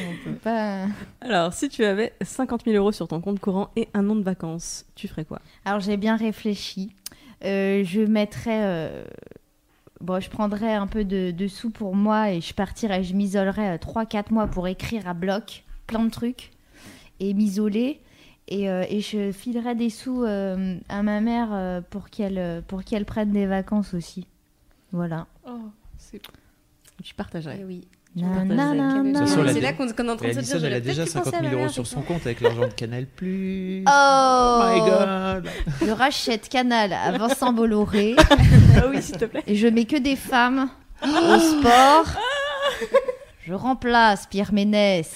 On peut pas. Alors, si tu avais 50 000 euros sur ton compte courant et un an de vacances, tu ferais quoi? Alors j'ai bien réfléchi. Euh, je mettrais. euh, Bon, je prendrais un peu de, de sous pour moi et je partirais, je m'isolerais 3-4 mois pour écrire à bloc plein de trucs et m'isoler. Et, euh, et je filerais des sous euh, à ma mère euh, pour qu'elle euh, pour qu'elle prenne des vacances aussi. Voilà. Oh, c'est Tu partagerais. Eh oui. C'est là qu'on est en train de se Alison, dire. elle a déjà peut-être dû penser 50 à 000 ma euros sur son compte avec l'argent de Canal Plus. Oh my god Je rachète Canal à Vincent Bolloré Ah oui, s'il te plaît. et je mets que des femmes au sport. Je remplace Pierre Ménès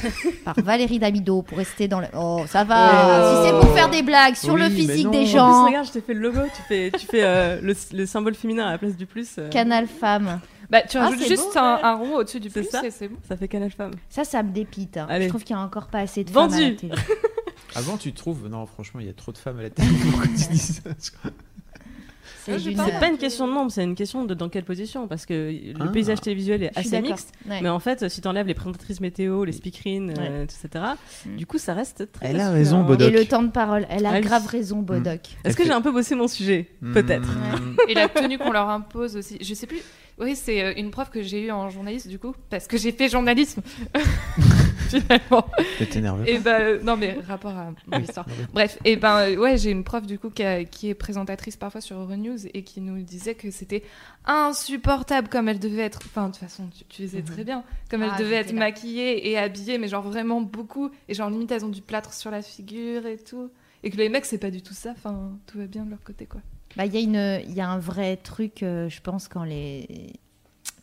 par Valérie Damido pour rester dans le. Oh, ça va. Oh. Si c'est pour faire des blagues sur Oui, le physique non. des En En plus, gens, regarde, je t'ai fait le logo, tu fais, tu fais euh, le, le symbole féminin à la place du plus. euh, Canal Femme. Bah, tu Ah, rajoutes juste beau, un, ouais. un rond au-dessus du plus ça. et c'est bon. Ça fait Canal Femme? Ça, ça me dépite. hein. Je trouve qu'il y a encore pas assez de Vendu. femmes à la télé. Avant, tu trouves Non, franchement, il y a trop de femmes à la télé. Pourquoi tu dis ça? C'est pas- une question de nombre, c'est une question de dans quelle position. Parce que le Ah. paysage télévisuel est assez mixte. Ouais. Mais en fait, si tu enlèves les présentatrices météo, les speakerines, euh, etc., Mm. du coup, ça reste très. Elle a raison, Et Bodoc. le temps de parole. Elle a oui. grave raison, Bodoc. Est-ce Elle que j'ai un peu bossé mon sujet Peut-être. Hmm. Et la tenue qu'on leur impose aussi. Je sais plus. Oui, c'est euh, une prof que j'ai eue en journalisme du coup, parce que j'ai fait journalisme finalement. Ne t'énerve pas. Et ben euh, non mais rapport à mon histoire. Bref, et ben euh, ouais, j'ai une prof du coup qui, a- qui est présentatrice parfois sur Euronews et qui nous disait que c'était insupportable comme elle devait être. Enfin de toute façon, tu, tu faisais très bien. Comme elle Ah, devait être là. maquillée et habillée, mais genre vraiment beaucoup. Et genre limite elles ont du plâtre sur la figure et tout. Et que les mecs c'est pas du tout ça. Enfin tout va bien de leur côté quoi. Bah, Il y, a une- il y a un vrai truc, euh, je pense, quand les,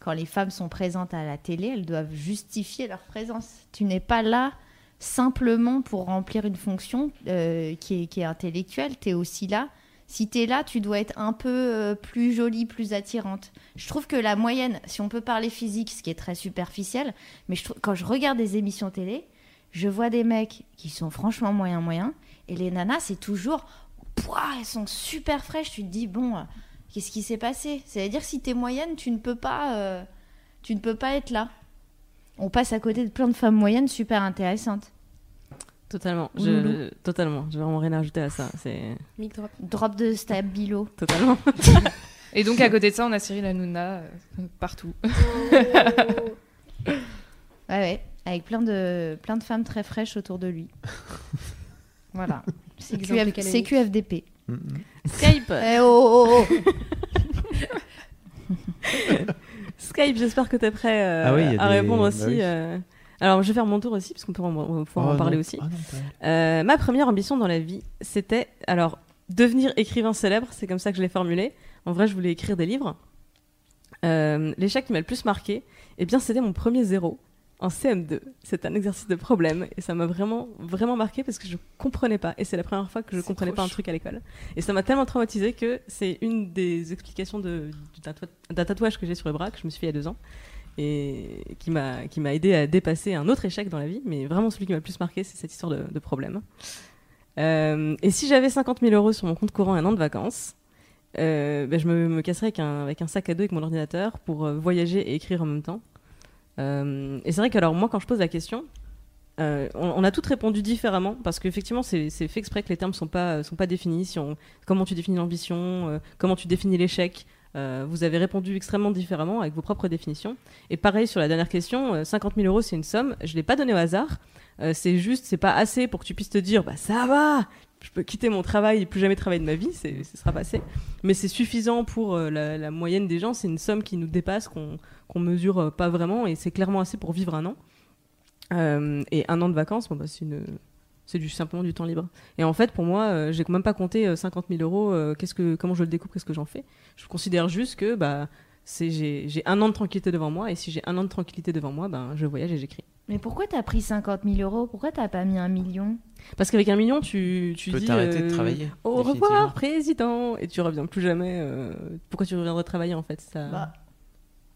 quand les femmes sont présentes à la télé, elles doivent justifier leur présence. Tu n'es pas là simplement pour remplir une fonction euh, qui, est, intellectuelle, tu es aussi là. Si tu es là, tu dois être un peu euh, plus jolie, plus attirante. Je trouve que la moyenne, si on peut parler physique, ce qui est très superficiel, mais quand je regarde des émissions télé, je vois des mecs qui sont franchement moyens moyens, et les nanas, c'est toujours Pouah, elles sont super fraîches. Tu te dis, bon, euh, qu'est-ce qui s'est passé? C'est-à-dire, si t'es moyenne, tu ne peux pas, euh, tu ne peux pas être là. On passe à côté de plein de femmes moyennes super intéressantes. Totalement. Je, loulou. totalement. J'ai vraiment rien ajouter à ça. C'est Mic drop. Drop de stabilo. totalement. Et donc à côté de ça, on a Cyril Hanouna euh, partout. Ouais, ouais, avec plein de, plein de femmes très fraîches autour de lui. voilà. C'est Exemple QF canonique. Skype. Eh oh, oh, oh. Skype, j'espère que tu es prêt euh, Ah oui, à des- répondre bah aussi. oui. euh. Alors, je vais faire mon tour aussi, parce qu'on peut en, Oh, parler non. aussi. Ah non, Euh, ma première ambition dans la vie, c'était alors devenir écrivain célèbre. C'est comme ça que je l'ai formulé. En vrai, je voulais écrire des livres. Euh, L'échec qui m'a le plus marqué, eh bien, c'était mon premier zéro en CM2. C'est un exercice de problème et ça m'a vraiment, vraiment marqué parce que je comprenais pas. Et c'est la première fois que je comprenais pas un truc à l'école. Et ça m'a tellement traumatisé que c'est une des explications de- d'un tatouage que j'ai sur le bras que je me suis fait il y a deux ans et qui m'a qui m'a aidé à dépasser un autre échec dans la vie. Mais vraiment celui qui m'a le plus marqué, c'est cette histoire de, de problème. Euh, et si j'avais 50 000 euros sur mon compte courant et un an de vacances, euh, ben, je me, me casserais avec un, avec un sac à dos avec mon ordinateur pour euh, voyager et écrire en même temps. Euh, et c'est vrai que alors moi quand je pose la question, euh, on, a toutes répondu différemment parce qu'effectivement c'est fait exprès que les termes sont pas sont pas définis. Comment tu définis l'ambition, euh, comment tu définis l'échec. Euh, vous avez répondu extrêmement différemment avec vos propres définitions. Et pareil sur la dernière question, euh, 50 000 euros c'est une somme. Je l'ai pas donné au hasard. Euh, c'est juste, c'est pas assez pour que tu puisses te dire, bah ça va, je peux quitter mon travail et plus jamais travailler de ma vie, ce sera passé. Mais c'est suffisant pour euh, la, moyenne des gens. C'est une somme qui nous dépasse, qu'on qu'on mesure euh, pas vraiment, et c'est clairement assez pour vivre un an. Euh, et un an de vacances, bon, bah, c'est du, simplement du temps libre. Et en fait, pour moi, j'ai quand même pas compté euh, 50 000 euros. que, comment je le découpe, qu'est-ce que j'en fais? Je considère juste que bah, c'est, j'ai, j'ai un an de tranquillité devant moi, et si j'ai un an de tranquillité devant moi, ben, je voyage et j'écris. Mais pourquoi t'as pris 50 000 euros? Pourquoi t'as pas mis un million? Parce qu'avec un million, tu, tu Tu peux dis t'arrêter de euh, travailler. Au revoir, président, et tu reviens plus jamais. euh, Pourquoi tu reviendrais travailler en fait ça... Bah,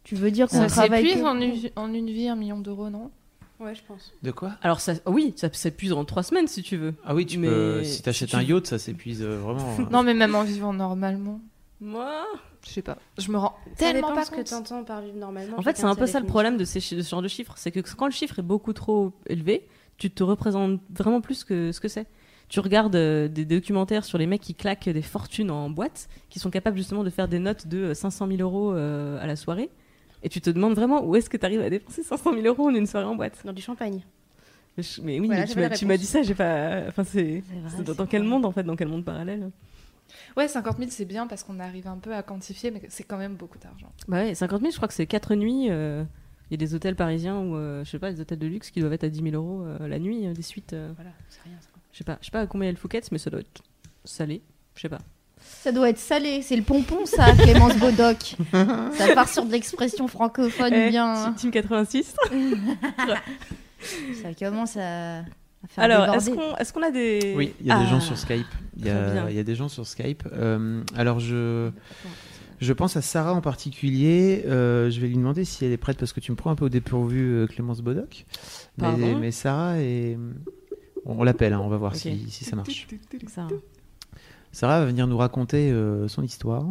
Tu veux dire qu'on Ça travaille s'épuise que- en, une- en une vie, un million d'euros, non? Ouais, je pense. De quoi? Alors ça, oui, ça s'épuise en trois semaines si tu veux. Ah oui, tu Mais peux. Si t'achètes si tu- un yacht, ça s'épuise euh, vraiment. Non, mais même en vivant normalement. Moi, Je sais pas. Je me rends Ça tellement pas ce que compte. tu entends par vivre normalement. En fait, c'est un peu ça le problème de, ces, de ce genre de chiffres. C'est que quand le chiffre est beaucoup trop élevé, tu te représentes vraiment plus que ce que c'est. Tu regardes euh, des documentaires sur les mecs qui claquent des fortunes en boîte, qui sont capables justement de faire des notes de euh, 500 000 euros euh, à la soirée. Et tu te demandes vraiment où est-ce que tu arrives à dépenser 500 000 euros en une soirée en boîte. Dans du champagne. Mais, je- mais oui, Voilà, mais tu m'as dit ça, j'ai pas. Enfin, c'est. Dans, quel monde en fait Dans quel monde parallèle? Ouais, 50 000, c'est bien parce qu'on arrive un peu à quantifier, mais c'est quand même beaucoup d'argent. Bah ouais, 50 000, je crois que c'est 4 nuits. euh, Il y a des hôtels parisiens ou, euh, je sais pas, des hôtels de luxe qui doivent être à 10 000 euros euh, la nuit, euh, des suites. euh, Voilà, c'est rien. ça. je sais pas, je sais pas à combien est le Fouquet's, mais ça doit être salé. Je sais pas. Ça doit être salé, c'est le pompon ça, Clémence Bodoc. ça part sur de l'expression francophone Eh, bien. Team 86. Ça commence à faire Alors, est-ce qu'on est a des. Oui, il y a des Ah. gens sur Skype. Il y, Très a, bien. il y a des gens sur Skype. Euh, alors, je, je pense à Sarah en particulier. Euh, je vais lui demander si elle est prête parce que tu me prends un peu au dépourvu, euh, Clémence Bodoc. Mais, Sarah est. On, on l'appelle, hein, on va voir si, si ça marche. Sarah va venir nous raconter euh, son histoire,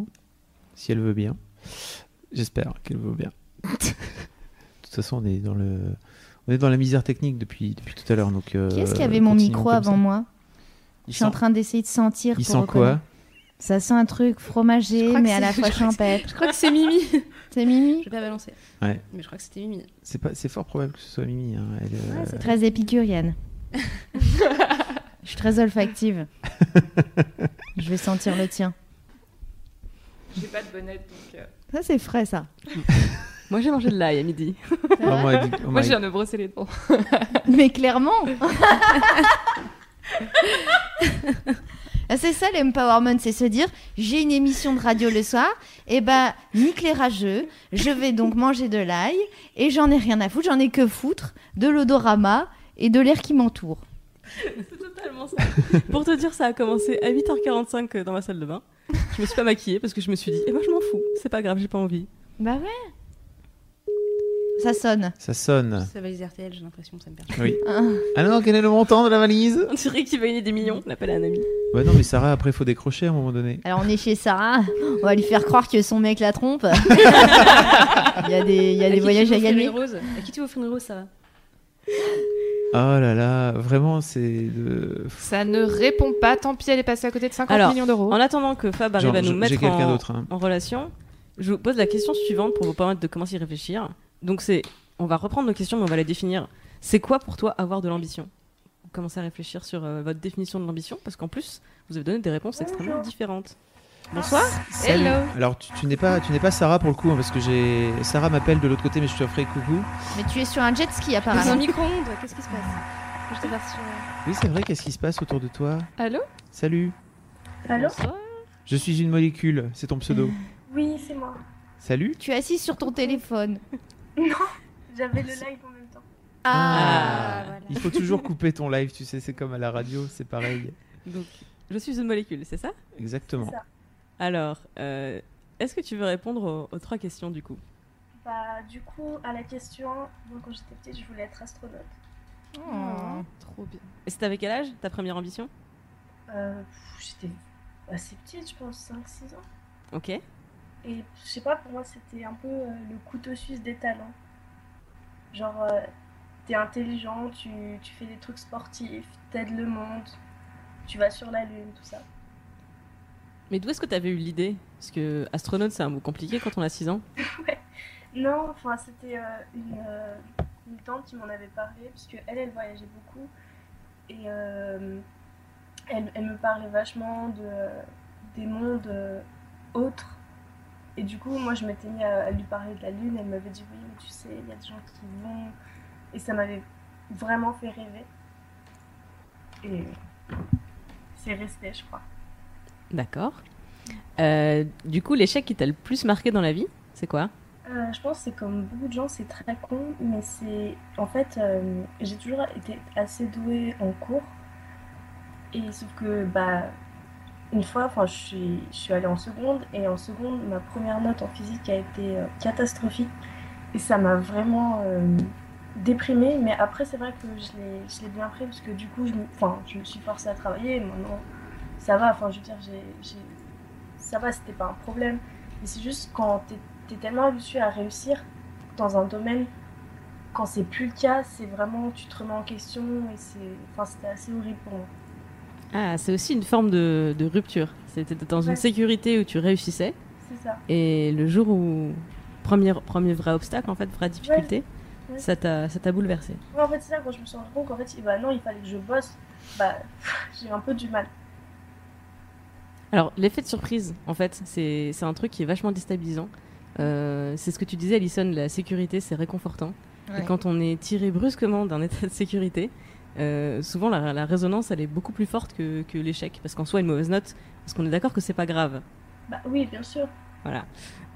si elle veut bien. J'espère qu'elle veut bien. de toute façon, on est dans le. On est dans la misère technique depuis, depuis tout à l'heure. donc, euh, Qui est-ce qui avait mon micro avant ça. moi Il Je suis en train d'essayer de sentir. Il pour sent reconnaître. quoi Ça sent un truc fromagé, que mais à la fois champêtre. Je crois que c'est Mimi. C'est Mimi Je vais pas balancer. Ouais. Mais je crois que c'était Mimi. C'est pas, c'est fort probable que ce soit Mimi. hein. Elle, euh, C'est très épicurienne. Je suis très olfactive. Je vais sentir le tien. J'ai pas de bonnette, donc. euh, Ça, c'est frais, ça. Moi, j'ai mangé de l'ail à midi. dit- on Moi, je viens de brosser les dents. Mais clairement C'est ça l'empowerment, c'est se dire j'ai une émission de radio le soir, et ben nique les rageux, je vais donc manger de l'ail et j'en ai rien à foutre, j'en ai que foutre de l'odorama et de l'air qui m'entoure. C'est totalement ça. Pour te dire, ça a commencé à 8h45 dans ma salle de bain. Je me suis pas maquillée parce que je me suis dit, eh ben, je m'en fous, c'est pas grave, j'ai pas envie. Bah ouais. Ça sonne. Ça sonne. Ça va les RTL, j'ai l'impression, ça me perturbe. Oui. Ah. Alors, quel est le montant de la valise On dirait qu'il va gagner des millions, on appelle un ami. Ouais, non, mais Sarah, après, il faut décrocher à un moment donné. Alors on est chez Sarah, on va lui faire croire que son mec la trompe. Il y a des, il y a des voyages à gagner. rose? À qui tu veux offrir une rose, ça va Oh là là, vraiment, c'est de. Ça ne répond pas, tant pis, elle est passée à côté de 50 Alors, millions d'euros. En attendant que Fab arrive Genre, à nous mettre en, hein. en relation, je vous pose la question suivante pour vous permettre de commencer à y réfléchir. Donc c'est, on va reprendre nos questions, mais on va les définir. C'est quoi pour toi avoir de l'ambition? Commencez à réfléchir sur euh, votre définition de l'ambition, parce qu'en plus, vous avez donné des réponses extrêmement différentes. Bonsoir. Salut. Hello. Alors, tu, tu n'es pas, tu n'es pas Sarah pour le coup, hein, parce que j'ai. Sarah m'appelle de l'autre côté, mais je te ferai coucou. Mais tu es sur un jet ski Dans un apparemment. micro-ondes, qu'est-ce qui se passe? Je te verse sur. Oui, c'est vrai, qu'est-ce qui se passe autour de toi? Allô? Salut, Allô? Bonsoir. je suis une molécule, c'est ton pseudo. Oui, c'est moi. Salut Tu es assis sur ton téléphone. Non, j'avais le live en même temps. Ah, voilà. Il faut toujours couper ton live, tu sais, c'est comme à la radio, c'est pareil. Donc, je suis une molécule, c'est ça? Exactement. Ça. Alors, euh, est-ce que tu veux répondre aux, aux trois questions du coup? Bah, du coup, à la question, moi quand j'étais petite, je voulais être astronaute. Oh, Trop bien. Et c'était avec quel âge ta première ambition? Euh, j'étais assez petite, je pense, 5-6 ans. Ok. Et je sais pas, pour moi, c'était un peu euh, le couteau suisse des talents. Genre, euh, t'es intelligent, tu, tu fais des trucs sportifs, t'aides le monde, tu vas sur la lune, tout ça. Mais d'où est-ce que tu avais eu l'idée? Parce que astronaute, c'est un mot compliqué quand on a 6 ans. Non, enfin, c'était euh, une, une tante qui m'en avait parlé, puisque elle, elle voyageait beaucoup. Et elle, elle me parlait vachement de, des mondes autres. Et du coup, moi, je m'étais mis à, à lui parler de la Lune. Elle m'avait dit, oui, mais tu sais, il y a des gens qui vont. Et ça m'avait vraiment fait rêver. Et c'est resté, je crois. D'accord. Euh, du coup, l'échec qui t'a le plus marqué dans la vie, c'est quoi? Euh, je pense que c'est comme beaucoup de gens, c'est très con, mais c'est. En fait, euh, j'ai toujours été assez douée en cours. Et sauf que, bah, une fois, enfin, je suis, allée en seconde, et en seconde, ma première note en physique a été euh, catastrophique. Et ça m'a vraiment euh, déprimée, mais après, c'est vrai que je l'ai, bien pris, parce que du coup, je me, enfin, je me suis forcée à travailler, maintenant, ça va, enfin, je veux dire, ça va, c'était pas un problème. Mais c'est juste quand t'es t'es tellement habitué à réussir dans un domaine, quand c'est plus le cas, c'est vraiment, tu te remets en question et c'est, enfin, c'était assez horrible pour moi. Ah, c'est aussi une forme de, de rupture. C'était dans une sécurité où tu réussissais, C'est ça. et le jour où premier premier vrai obstacle, en fait, vraie difficulté, Ouais. ça t'a ça t'a bouleversé. Ouais, en fait, c'est ça, quand je me suis rendu compte qu'en fait, bah non, il fallait que je bosse, bah, j'ai eu un peu du mal. Alors, l'effet de surprise, en fait, c'est c'est un truc qui est vachement déstabilisant. Euh, c'est ce que tu disais, Alison, la sécurité, c'est réconfortant. Et quand on est tiré brusquement d'un état de sécurité, euh, souvent la, la résonance, elle est beaucoup plus forte que, que l'échec. Parce qu'en soi, une mauvaise note, parce qu'on est d'accord que c'est pas grave. Bah oui, bien sûr. Voilà.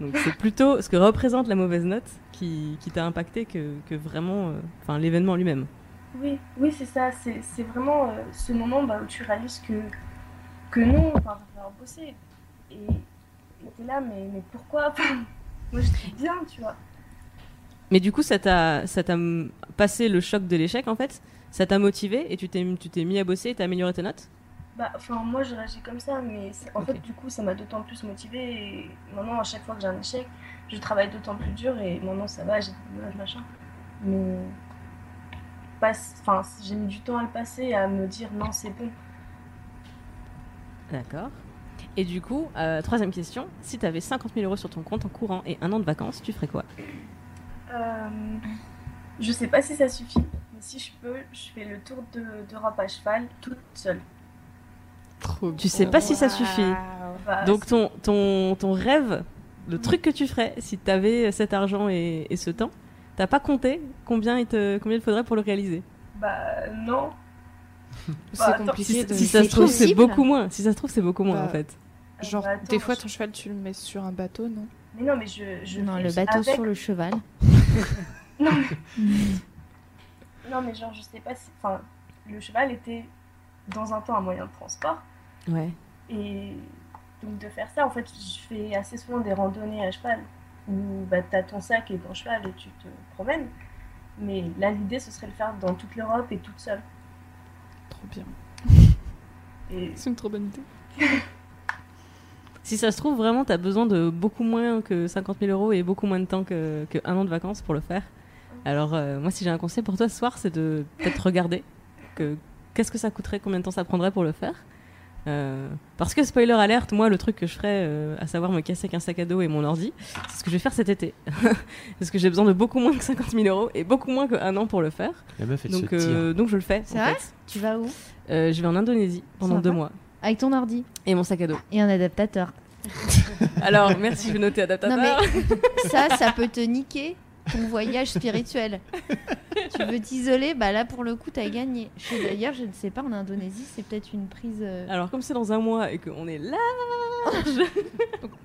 Donc c'est plutôt ce que représente la mauvaise note qui, qui t'a impacté que, que vraiment euh, enfin, l'événement lui-même. Oui, oui, c'est ça. C'est vraiment euh, ce moment bah, où tu réalises que, que non, enfin, va bosser. Et t'es là, mais, mais pourquoi? Moi, je suis bien, tu vois. Mais du coup, ça t'a passé le choc de l'échec en fait? Ça t'a motivé et tu t'es tu t'es mis à bosser et t'as amélioré tes notes? Bah, enfin, moi, je réagis comme ça, mais en fait, du coup, ça m'a d'autant plus motivée. Et maintenant, à chaque fois que j'ai un échec, je travaille d'autant plus dur. Et maintenant, ça va, j'ai des machin. Mais. passe- Enfin, j'ai mis du temps à le passer à me dire non, c'est bon. D'accord. Et du coup, euh, troisième question, si tu avais 50 000 euros sur ton compte en courant et un an de vacances, tu ferais quoi? Euh, je sais pas si ça suffit, si je peux, je fais le tour de- d'Europe à cheval toute seule. Trop Tu sais pas si ça suffit. Bah, Donc ton, ton, ton rêve, le truc que tu ferais si tu avais cet argent et, et ce temps, t'as pas compté combien il, te, combien il faudrait pour le réaliser? Bah, non. C'est attends, compliqué si, de. si ça se trouve, c'est beaucoup moins. Si ça se trouve, c'est beaucoup moins Bah, en fait. Genre, Bah, attends, des fois, je- ton cheval, tu le mets sur un bateau, non? Mais non, mais je. je Non, le bateau avec- sur le cheval. Non, mais... non, mais genre, je sais pas si. Enfin, le cheval était dans un temps un moyen de transport. Ouais. Et donc, de faire ça, en fait, je fais assez souvent des randonnées à cheval où bah, t'as ton sac et ton cheval et tu te promènes. Mais là, l'idée, ce serait de le faire dans toute l'Europe et toute seule. Trop bien. Et C'est une trop bonne idée. Si ça se trouve, vraiment, t'as besoin de beaucoup moins que 50 000 euros et beaucoup moins de temps que, que un an de vacances pour le faire. Alors, euh, moi, si j'ai un conseil pour toi ce soir, c'est de peut-être regarder que qu'est-ce que ça coûterait, combien de temps ça prendrait pour le faire. Euh, parce que, spoiler alerte, moi, le truc que je ferais, euh, à savoir me casser avec un sac à dos et mon ordi, c'est ce que je vais faire cet été. parce que j'ai besoin de beaucoup moins que 50 000 euros et beaucoup moins qu'un an pour le faire. La meuf, elle Donc, se tire. euh, donc je le fais. C'est en vrai fait. Tu vas où? Euh, Je vais en Indonésie pendant deux mois. Avec ton ordi Et mon sac à dos. et un adaptateur. Alors, merci, je vais noter adaptateur. Non mais ça, ça peut te niquer ton voyage spirituel. tu veux t'isoler, bah là pour le coup t'as gagné. D'ailleurs, je ne sais pas en Indonésie, c'est peut-être une prise. euh, Alors, comme c'est dans un mois et qu'on est là,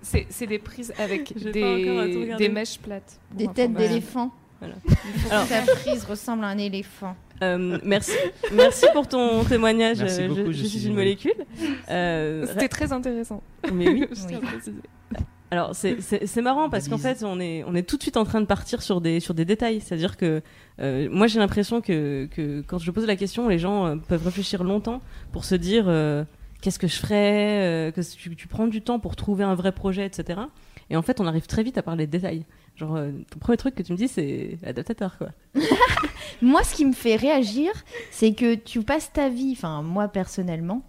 C'est des prises avec des, mèches plates. Des têtes d'éléphant. Voilà. Il faut Alors- que ta prise ressemble à un éléphant. Euh, merci, merci pour ton témoignage. Merci euh, beaucoup, je, je suis une molécule. Euh, C'était très intéressant. mais oui. Préciser. Alors c'est- marrant parce qu'en fait on est on est tout de suite en train de partir sur des sur des détails. C'est-à-dire que euh, moi j'ai l'impression que que quand je pose la question, les gens euh, peuvent réfléchir longtemps pour se dire euh, qu'est-ce que je ferais, que tu, prends du temps pour trouver un vrai projet, etc. Et en fait on arrive très vite à parler de détails. Genre ton premier truc que tu me dis c'est adaptateur quoi. Moi, ce qui me fait réagir, c'est que tu passes ta vie, enfin moi personnellement,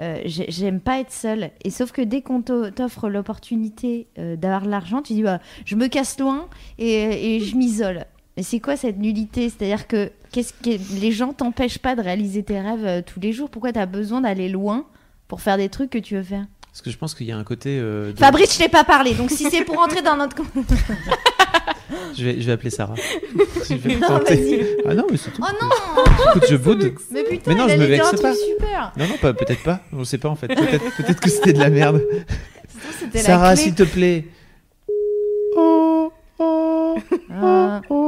euh, j'ai- j'aime pas être seule. Et sauf que dès qu'on t'o- t'offre l'opportunité euh, d'avoir de l'argent, tu dis bah, je me casse loin et, et je m'isole. Mais c'est quoi cette nullité C'est-à-dire que, qu'est-ce que les gens t'empêchent pas de réaliser tes rêves euh, tous les jours? Pourquoi tu as besoin d'aller loin pour faire des trucs que tu veux faire? Parce que je pense qu'il y a un côté. de- Fabrice, je t'ai pas parlé. Donc si c'est pour entrer dans notre... Je vais, je vais appeler Sarah. je vais Non, tenter. vas-y. Ah non, mais c'est tout. Oh non Écoute, je boude. Mais putain, Mais non, je me vexe pas. super Non, non, pas- peut-être pas. On sait pas en fait. Peut-être peut que c'était de la merde. Sarah, s'il te plaît. Oh, oh, Ah, oh.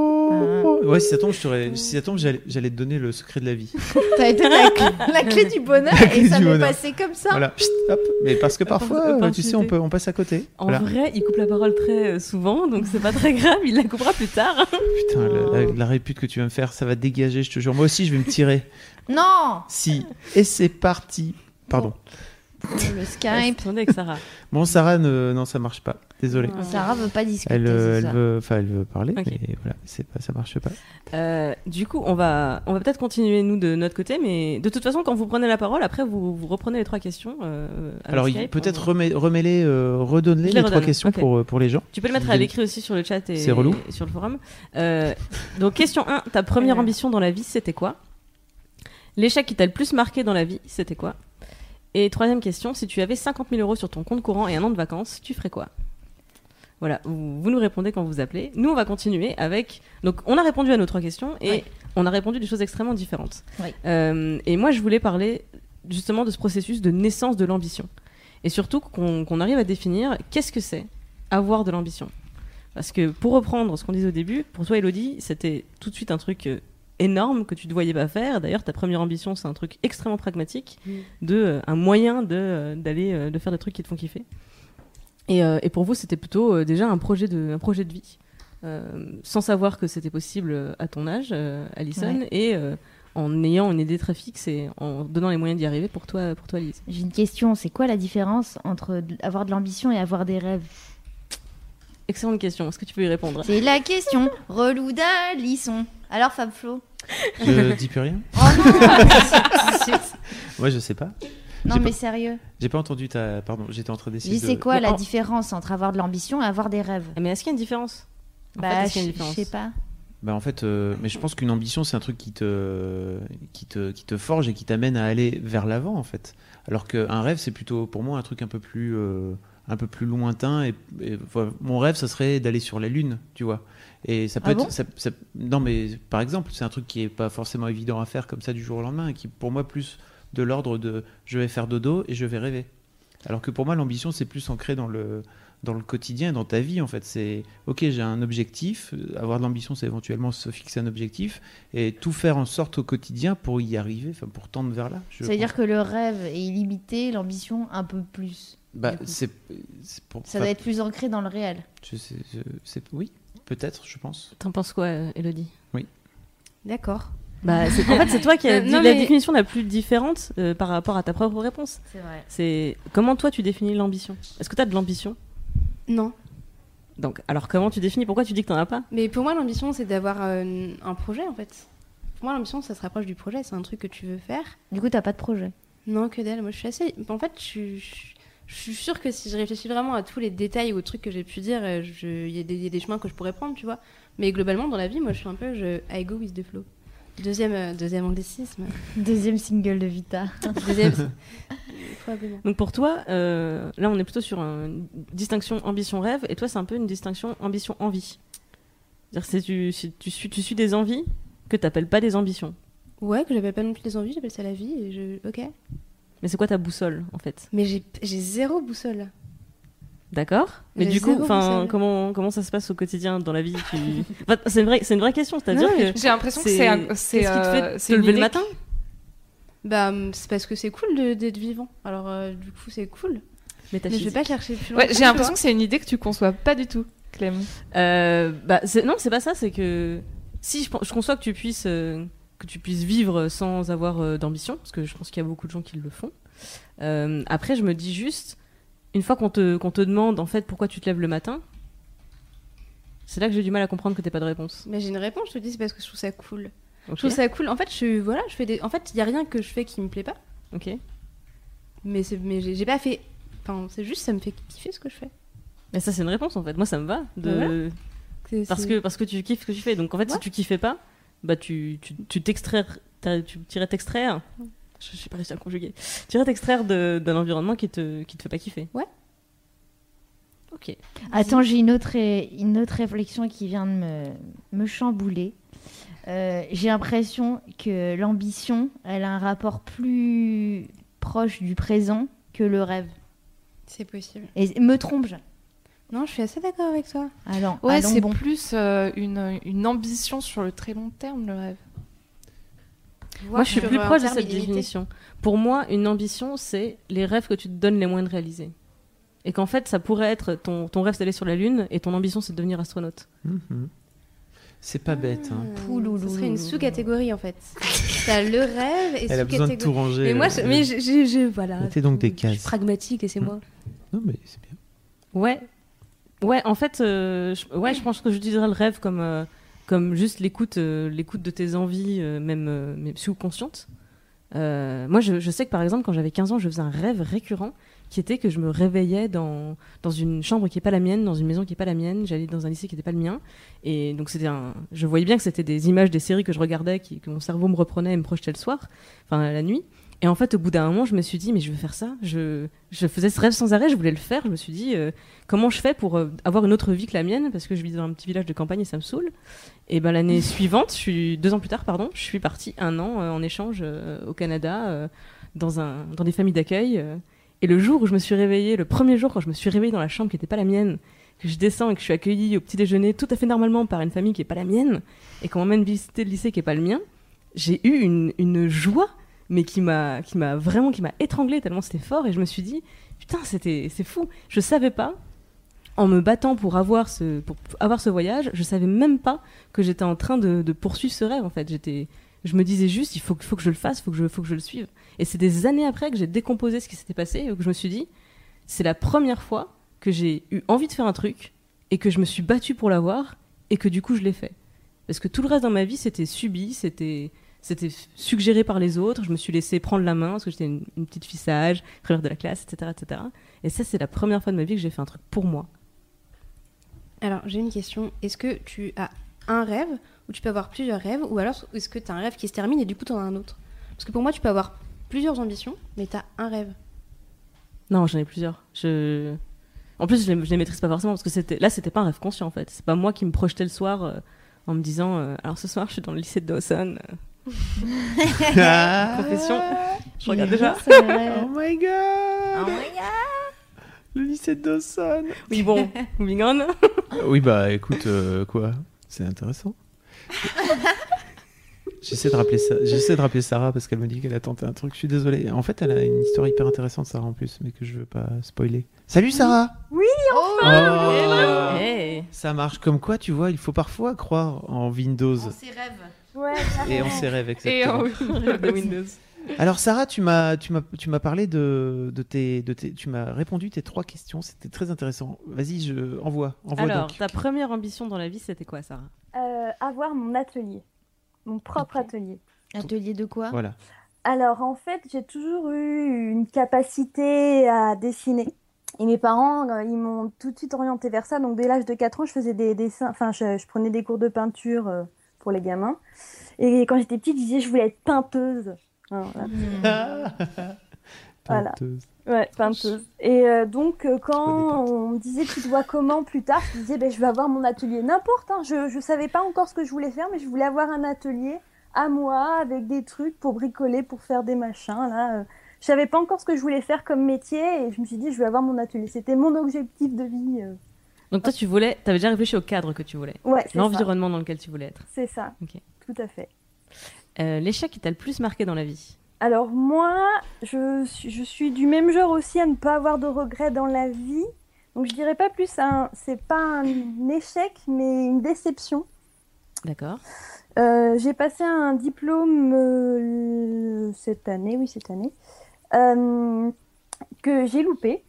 Ouais, si ça tombe, je si ça tombe, j'allais te donner le secret de la vie. T'as été la clé, la clé du bonheur clé et ça m'est passé comme ça. Voilà. Chut, hop. Mais parce que parfois, euh, tu sais, on, peut, on passe à côté. En Voilà. vrai, il coupe la parole très euh, souvent, donc c'est pas très grave, il la coupera plus tard. Putain, la, la- la répute que tu vas me faire, ça va dégager, je te jure. Moi aussi, je vais me tirer. Non Si. Et c'est parti. Pardon. Le Skype. Attendez avec Sarah. Bon, Sarah, ne- non, ça marche pas. Désolé. Ouais. Sarah veut pas discuter. Elle, euh, c'est elle ça. veut, enfin, elle veut parler, mais voilà, c'est pas, ça marche pas. Euh, du coup, on va, on va peut-être continuer nous de notre côté, mais de toute façon, quand vous prenez la parole, après vous, vous reprenez les trois questions. euh, Alors, peut-être On- remê- remêler, euh, redonner les, les trois questions pour, pour les gens. Tu peux le mettre à l'écrit aussi sur le chat et, relou. et sur le forum. Euh, donc, question 1, ta première ambition dans la vie, c'était quoi? L'échec qui t'a le plus marqué dans la vie, c'était quoi? Et troisième question, si tu avais 50 000 euros sur ton compte courant et un an de vacances, tu ferais quoi? Voilà, vous, vous nous répondez quand vous appelez. Nous, on va continuer avec. Donc, on a répondu à nos trois questions et on a répondu des choses extrêmement différentes. Oui. Euh, et moi, je voulais parler justement de ce processus de naissance de l'ambition. Et surtout qu'on qu'on arrive à définir qu'est-ce que c'est avoir de l'ambition. Parce que pour reprendre ce qu'on disait au début, pour toi, Elodie, c'était tout de suite un truc euh, énorme que tu ne voyais pas faire. D'ailleurs, ta première ambition, c'est un truc extrêmement pragmatique, de euh, un moyen de euh, d'aller euh, de faire des trucs qui te font kiffer. Et, et pour vous, c'était plutôt déjà un projet de un projet de vie, sans savoir que c'était possible à ton âge, Alison, Ouais. et en ayant une idée très fixe et en donnant les moyens d'y arriver pour toi, pour toi, Lise. J'ai une question. C'est quoi la différence entre avoir de l'ambition et avoir des rêves? Excellente question. Est-ce que tu peux y répondre? C'est la question. Relou d'Alisson. Alors, Fab Flo? Je dis plus rien. Oh non Ouais, je sais pas. Non, mais pas- sérieux. J'ai pas entendu ta. Pardon, j'étais en train d'essayer. dis, de- c'est quoi la en- différence entre avoir de l'ambition et avoir des rêves? Mais est-ce qu'il y a une différence? En fait, Bah, je sais pas. Bah en fait, euh, mais je pense qu'une ambition, c'est un truc qui te, qui te, qui te forge et qui t'amène à aller vers l'avant, en fait. Alors qu'un rêve, c'est plutôt, pour moi, un truc un peu plus, euh, un peu plus lointain. Et, et, voilà, mon rêve, ça serait d'aller sur la Lune, tu vois. Et ça peut Ah être, bon? ça- ça- non mais par exemple, c'est un truc qui est pas forcément évident à faire comme ça du jour au lendemain, et qui pour moi plus de l'ordre de, je vais faire dodo et je vais rêver. Alors que pour moi, l'ambition, c'est plus ancré dans le, dans le quotidien, dans ta vie, en fait. C'est, ok, j'ai un objectif. Avoir de l'ambition, c'est éventuellement se fixer un objectif et tout faire en sorte au quotidien pour y arriver, enfin, pour tendre vers là. je Ça veut pense. dire que le rêve est illimité, l'ambition un peu plus. Bah, c'est, pour, Ça doit être plus ancré dans le réel. je sais- je- c'est, oui, peut-être, je pense. T'en penses quoi, euh, Elodie? D'accord. Bah, c'est- en fait, c'est toi qui as dit non, la définition la plus différente euh, par rapport à ta propre réponse. C'est vrai. C'est comment toi tu définis l'ambition? Est-ce que tu as de l'ambition? Non. Donc, alors comment tu définis? Pourquoi tu dis que t'en as pas? Mais pour moi, l'ambition, c'est d'avoir euh, un projet, en fait. Pour moi, l'ambition, ça se rapproche du projet. C'est un truc que tu veux faire. Du coup, t'as pas de projet? Non, que dalle. Moi, je suis assez. En fait, je suis, je- je suis sûre que si je réfléchis vraiment à tous les détails ou aux trucs que j'ai pu dire, euh, il y, a des- il y a des chemins que je pourrais prendre, tu vois. Mais globalement, dans la vie, moi, je suis un peu. Je, I go with the flow. Deuxième, euh, deuxième anglicisme. Deuxième single de Vita. Deuxième. Probablement. Donc pour toi, euh, là on est plutôt sur une distinction ambition-rêve, et toi c'est un peu une distinction ambition-envie. C'est-à-dire c'est tu, tu, suis, tu suis des envies que t'appelles pas des ambitions. Ouais, que j'appelle pas non plus des envies, j'appelle ça la vie. Et je... Ok. Mais c'est quoi ta boussole en fait? Mais j'ai zéro boussole. D'accord? Mais du coup, enfin, comment, comment ça se passe au quotidien dans la vie? Tu... Enfin, C'est une, vraie- c'est une vraie question, c'est-à-dire mais que J'ai l'impression que c'est c'est un- c'est qu'est-ce qui te fait euh, te une lever le matin? Bah, hum, c'est parce que c'est cool d'être vivant. Alors, euh, du coup, c'est cool. Mais je vais pas chercher plus loin. Ouais, j'ai l'impression que c'est une idée que tu conçois pas du tout, Clem. Euh, bah, non, c'est pas ça. C'est que si je conçois que tu puisses euh, que tu puisses vivre sans avoir euh, d'ambition, parce que je pense qu'il y a beaucoup de gens qui le font. Euh, après, je me dis juste, une fois qu'on te te demande en fait pourquoi tu te lèves le matin, c'est là que j'ai du mal à comprendre que t'aies pas de réponse. Mais j'ai une réponse, je te dis, c'est parce que je trouve ça cool. Je trouve ça cool. En fait, je, voilà, je fais des... en fait, il y a rien que je fais qui me plaît pas. Ok. Mais, c'est- mais j'ai pas fait. Enfin, c'est juste, ça me fait kiffer ce que je fais. Mais ça, c'est une réponse en fait. Moi, ça me va. De... Parce, que, parce que tu kiffes ce que tu fais. Donc en fait, si tu kiffais pas, bah tu, tu, tu t'extraire. Tu irais t'extraire. Je sais pas réussi à conjuguer. Tu irais t'extraire de- d'un environnement qui te, qui te fait pas kiffer. Ouais. Ok. Attends, j'ai une autre, une autre réflexion qui vient de me, me chambouler. Euh, j'ai l'impression que l'ambition, elle a un rapport plus proche du présent que le rêve. C'est possible. Et me trompe-je? Non, je suis assez d'accord avec toi. Alors, Ouais, allons c'est bon. plus euh, une, une ambition sur le très long terme, le rêve. Moi, je suis plus proche de cette illimité. définition. Pour moi, une ambition, c'est les rêves que tu te donnes les moyens de réaliser. Et qu'en fait, ça pourrait être ton, ton rêve, c'est d'aller sur la Lune, et ton ambition, c'est de devenir astronaute. Mhm. C'est pas bête. hein. Pouloulou. Ce serait une sous-catégorie en fait. T'as le rêve et Elle a besoin de tout sous-catégorie. ranger. Mais moi, euh, je- mais je, je- je- voilà. Mettez donc des Je suis cases. pragmatique, laissez-moi. Non, mais c'est bien. Ouais. Ouais, en fait, euh, je, ouais, je pense que j'utiliserais le rêve comme, euh, comme juste l'écoute, euh, l'écoute de tes envies, même, même sous-conscientes. Moi, je, je sais que par exemple, quand j'avais 15 ans, je faisais un rêve récurrent qui était que je me réveillais dans, dans une chambre qui n'est pas la mienne, dans une maison qui n'est pas la mienne, j'allais dans un lycée qui n'était pas le mien. Et donc, c'était un... je voyais bien que c'était des images des séries que je regardais, qui, que mon cerveau me reprenait et me projetait le soir, enfin la nuit. Et en fait, au bout d'un moment, je me suis dit, mais je veux faire ça. Je, je faisais ce rêve sans arrêt, je voulais le faire. Je me suis dit, euh, comment je fais pour euh, avoir une autre vie que la mienne? Parce que je vis dans un petit village de campagne et ça me saoule. Et ben l'année suivante, je suis deux ans plus tard, pardon, je suis partie un an euh, en échange au Canada dans un dans des familles d'accueil. et le jour où je me suis réveillée, le premier jour quand je me suis réveillée dans la chambre qui n'était pas la mienne, que je descends et que je suis accueillie au petit déjeuner tout à fait normalement par une famille qui n'est pas la mienne et qu'on m'emmène visiter le lycée qui n'est pas le mien, j'ai eu une, une joie mais qui m'a qui m'a vraiment qui m'a étranglée tellement c'était fort et je me suis dit putain c'était c'est fou. Je savais pas en me battant pour avoir ce pour avoir ce voyage je savais même pas que j'étais en train de, poursuivre ce rêve en fait. J'étais je me disais juste il faut faut que je le fasse faut que je faut que je le suive. Et c'est des années après que j'ai décomposé ce qui s'était passé et que je me suis dit c'est la première fois que j'ai eu envie de faire un truc et que je me suis battue pour l'avoir et que du coup je l'ai fait. Parce que tout le reste dans ma vie c'était subi c'était c'était suggéré par les autres. Je me suis laissé prendre la main parce que j'étais une, une petite fille sage, première de la classe, etc., etc. Et ça, c'est la première fois de ma vie que j'ai fait un truc pour moi. Alors, j'ai une question. Est-ce que tu as un rêve ou tu peux avoir plusieurs rêves ou alors est-ce que tu as un rêve qui se termine et du coup tu en as un autre? Parce que pour moi, tu peux avoir plusieurs ambitions, mais tu as un rêve. Non, j'en ai plusieurs. Je... En plus, je les, je les maîtrise pas forcément parce que c'était là, c'était pas un rêve conscient en fait. C'est pas moi qui me projetais le soir euh, en me disant euh, alors ce soir, je suis dans le lycée de Dawson. euh, Profession. Je regarde déjà. Oh my god Le lycée de Dawson Oui, bon, moving on. Oui, bah écoute, euh, quoi? C'est intéressant. J'essaie de, rappeler ça. J'essaie de rappeler Sarah parce qu'elle me dit qu'elle a tenté un truc. Je suis désolé. En fait, elle a une histoire hyper intéressante, Sarah, en plus, mais que je veux pas spoiler. Salut, Sarah Oui, Oh Hey. Ça marche comme quoi, tu vois, il faut parfois croire en Windows ses rêves. Ouais, et en ses rêves, Et exactement. Rêve de Windows. Alors Sarah, tu m'as tu m'as tu m'as parlé de, de tes de tes tu m'as répondu tes trois questions, c'était très intéressant. Vas-y, je envoie envoie Alors, donc. ta première ambition dans la vie, c'était quoi, Sarah? Euh, avoir mon atelier, mon propre atelier. Atelier de quoi? Voilà. Alors en fait, j'ai toujours eu une capacité à dessiner. Et mes parents, euh, ils m'ont tout de suite orienté vers ça. Donc dès l'âge de 4 ans, je faisais des dessins, enfin je, je prenais des cours de peinture euh, pour les gamins. Et quand j'étais petite, je disais je voulais être peinteuse. Voilà. Voilà. Penteuse. Ouais, peinteuse. Et euh, donc, euh, quand on me disait tu te vois comment plus tard, je disais ben, je vais avoir mon atelier. N'importe, hein, je ne savais pas encore ce que je voulais faire, mais je voulais avoir un atelier à moi avec des trucs pour bricoler, pour faire des machins. Là, euh. Je savais pas encore ce que je voulais faire comme métier et je me suis dit je vais avoir mon atelier. C'était mon objectif de vie. euh. Donc toi, tu voulais, t'avais déjà réfléchi au cadre que tu voulais, Ouais, l'environnement dans lequel tu voulais être. C'est ça. Ok. Tout à fait. Euh, L'échec qui t'a le plus marqué dans la vie? Alors moi, je, suis- je suis du même genre aussi à ne pas avoir de regrets dans la vie. Donc je dirais pas plus c'est pas un échec, mais une déception. D'accord. Euh, j'ai passé un diplôme euh, cette année, oui cette année, que j'ai loupé.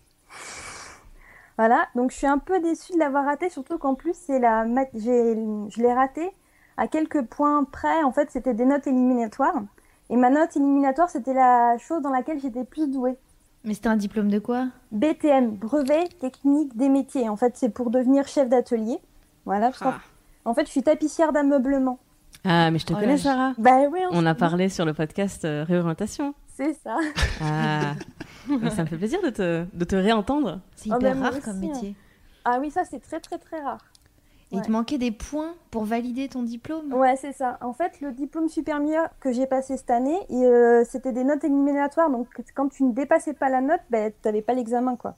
Voilà, donc je suis un peu déçue de l'avoir raté, surtout qu'en plus c'est la, mat- j'ai, je l'ai raté à quelques points près. En fait, c'était des notes éliminatoires, et ma note éliminatoire c'était la chose dans laquelle j'étais plus douée. Mais c'était un diplôme de quoi? BTM, brevet technique des métiers. En fait, c'est pour devenir chef d'atelier. Voilà. parce qu'en- Ah. En fait, je suis tapissière d'ameublement. Ah, mais je te Oh connais, là, Sarah. Bah oui, On a parlé sur le podcast euh, Réorientation. C'est ça. Ah, Mais ça me fait plaisir de te, de te réentendre. C'est Ah, hyper rare comme hein. métier. Ah oui, ça c'est très très très rare. Et il te manquait des points pour valider ton diplôme? Ouais, c'est ça. En fait, le diplôme supérieur que j'ai passé cette année, euh, c'était des notes éliminatoires. Donc, quand tu ne dépassais pas la note, ben, tu n'avais pas l'examen, quoi.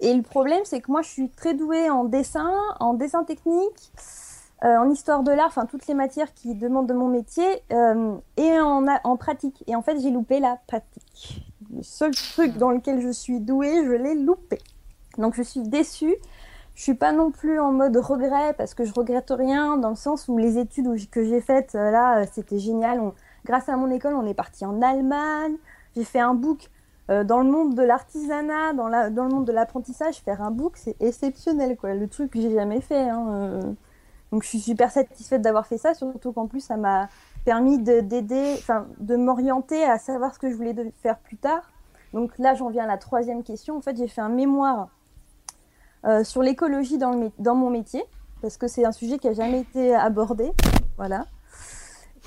Et le problème, c'est que moi, je suis très douée en dessin, en dessin technique, euh, en histoire de l'art, enfin, toutes les matières qui demandent de mon métier, euh, et en, en pratique. Et en fait, j'ai loupé la pratique. Le seul truc dans lequel je suis douée, je l'ai loupé. Donc, je suis déçue. Je suis pas non plus en mode regret parce que je regrette rien dans le sens où les études que j'ai faites euh, là, euh, c'était génial. On- grâce à mon école, on est parti en Allemagne. J'ai fait un book euh, dans le monde de l'artisanat, dans, la- dans le monde de l'apprentissage. Faire un book, c'est exceptionnel, quoi. Le truc que j'ai jamais fait. hein, euh. Donc je suis super satisfaite d'avoir fait ça, surtout qu'en plus ça m'a permis de d'aider, enfin de m'orienter à savoir ce que je voulais de- faire plus tard. Donc là, j'en viens à la troisième question. En fait, j'ai fait un mémoire euh, sur l'écologie dans, le dans mon métier, parce que c'est un sujet qui a jamais été abordé. Voilà.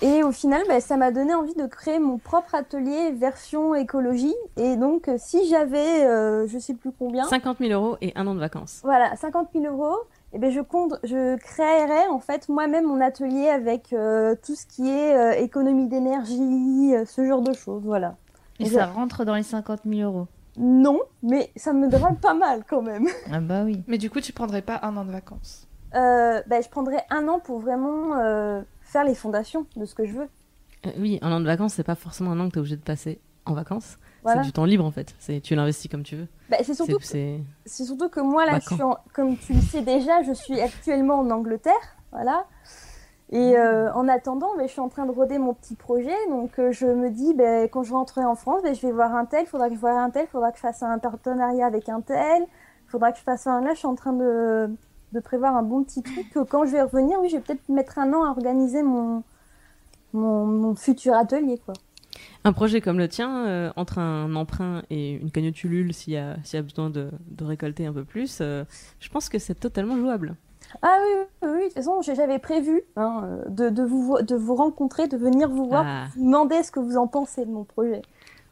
Et au final, bah, ça m'a donné envie de créer mon propre atelier version écologie. Et donc, si j'avais, euh, je sais plus combien, 50 000 euros et un an de vacances. voilà, 50 000 euros, et ben je compte, je créerais en fait moi-même mon atelier avec euh, tout ce qui est euh, économie d'énergie, euh, ce genre de choses, voilà. Et ça rentre dans les 50 000 euros. Non, mais ça me donnerait pas mal quand même. Ah bah oui. Mais du coup, tu prendrais pas un an de vacances? Euh, ben, je prendrais un an pour vraiment euh, faire les fondations de ce que je veux. Euh, oui, un an de vacances, c'est pas forcément un an que tu es obligé de passer en vacances. Voilà. C'est du temps libre en fait. C'est tu l'investis comme tu veux. Ben, c'est surtout, que moi là, je Vacant. suis en- comme tu le sais déjà, je suis actuellement en Angleterre, voilà. Et euh, en attendant, ben, je suis en train de roder mon petit projet, donc euh, je me dis, ben, quand je rentrerai en France, je vais voir un tel, il faudra que je voie un tel, faudra que je fasse un partenariat avec un tel, il faudra que je fasse un... Là, je suis en train de, de prévoir un bon petit truc, que quand je vais revenir, oui, je vais peut-être mettre un an à organiser mon, mon, mon futur atelier, quoi. Un projet comme le tien, euh, entre un emprunt et une cagnotte Ulule, s'il y a, s'il y a besoin de, de récolter un peu plus, euh, je pense que c'est totalement jouable. Ah oui, oui, oui, de toute façon, j'avais prévu hein, de, de, vous, vo- de vous rencontrer, de venir vous voir, Ah. vous demander ce que vous en pensez de mon projet.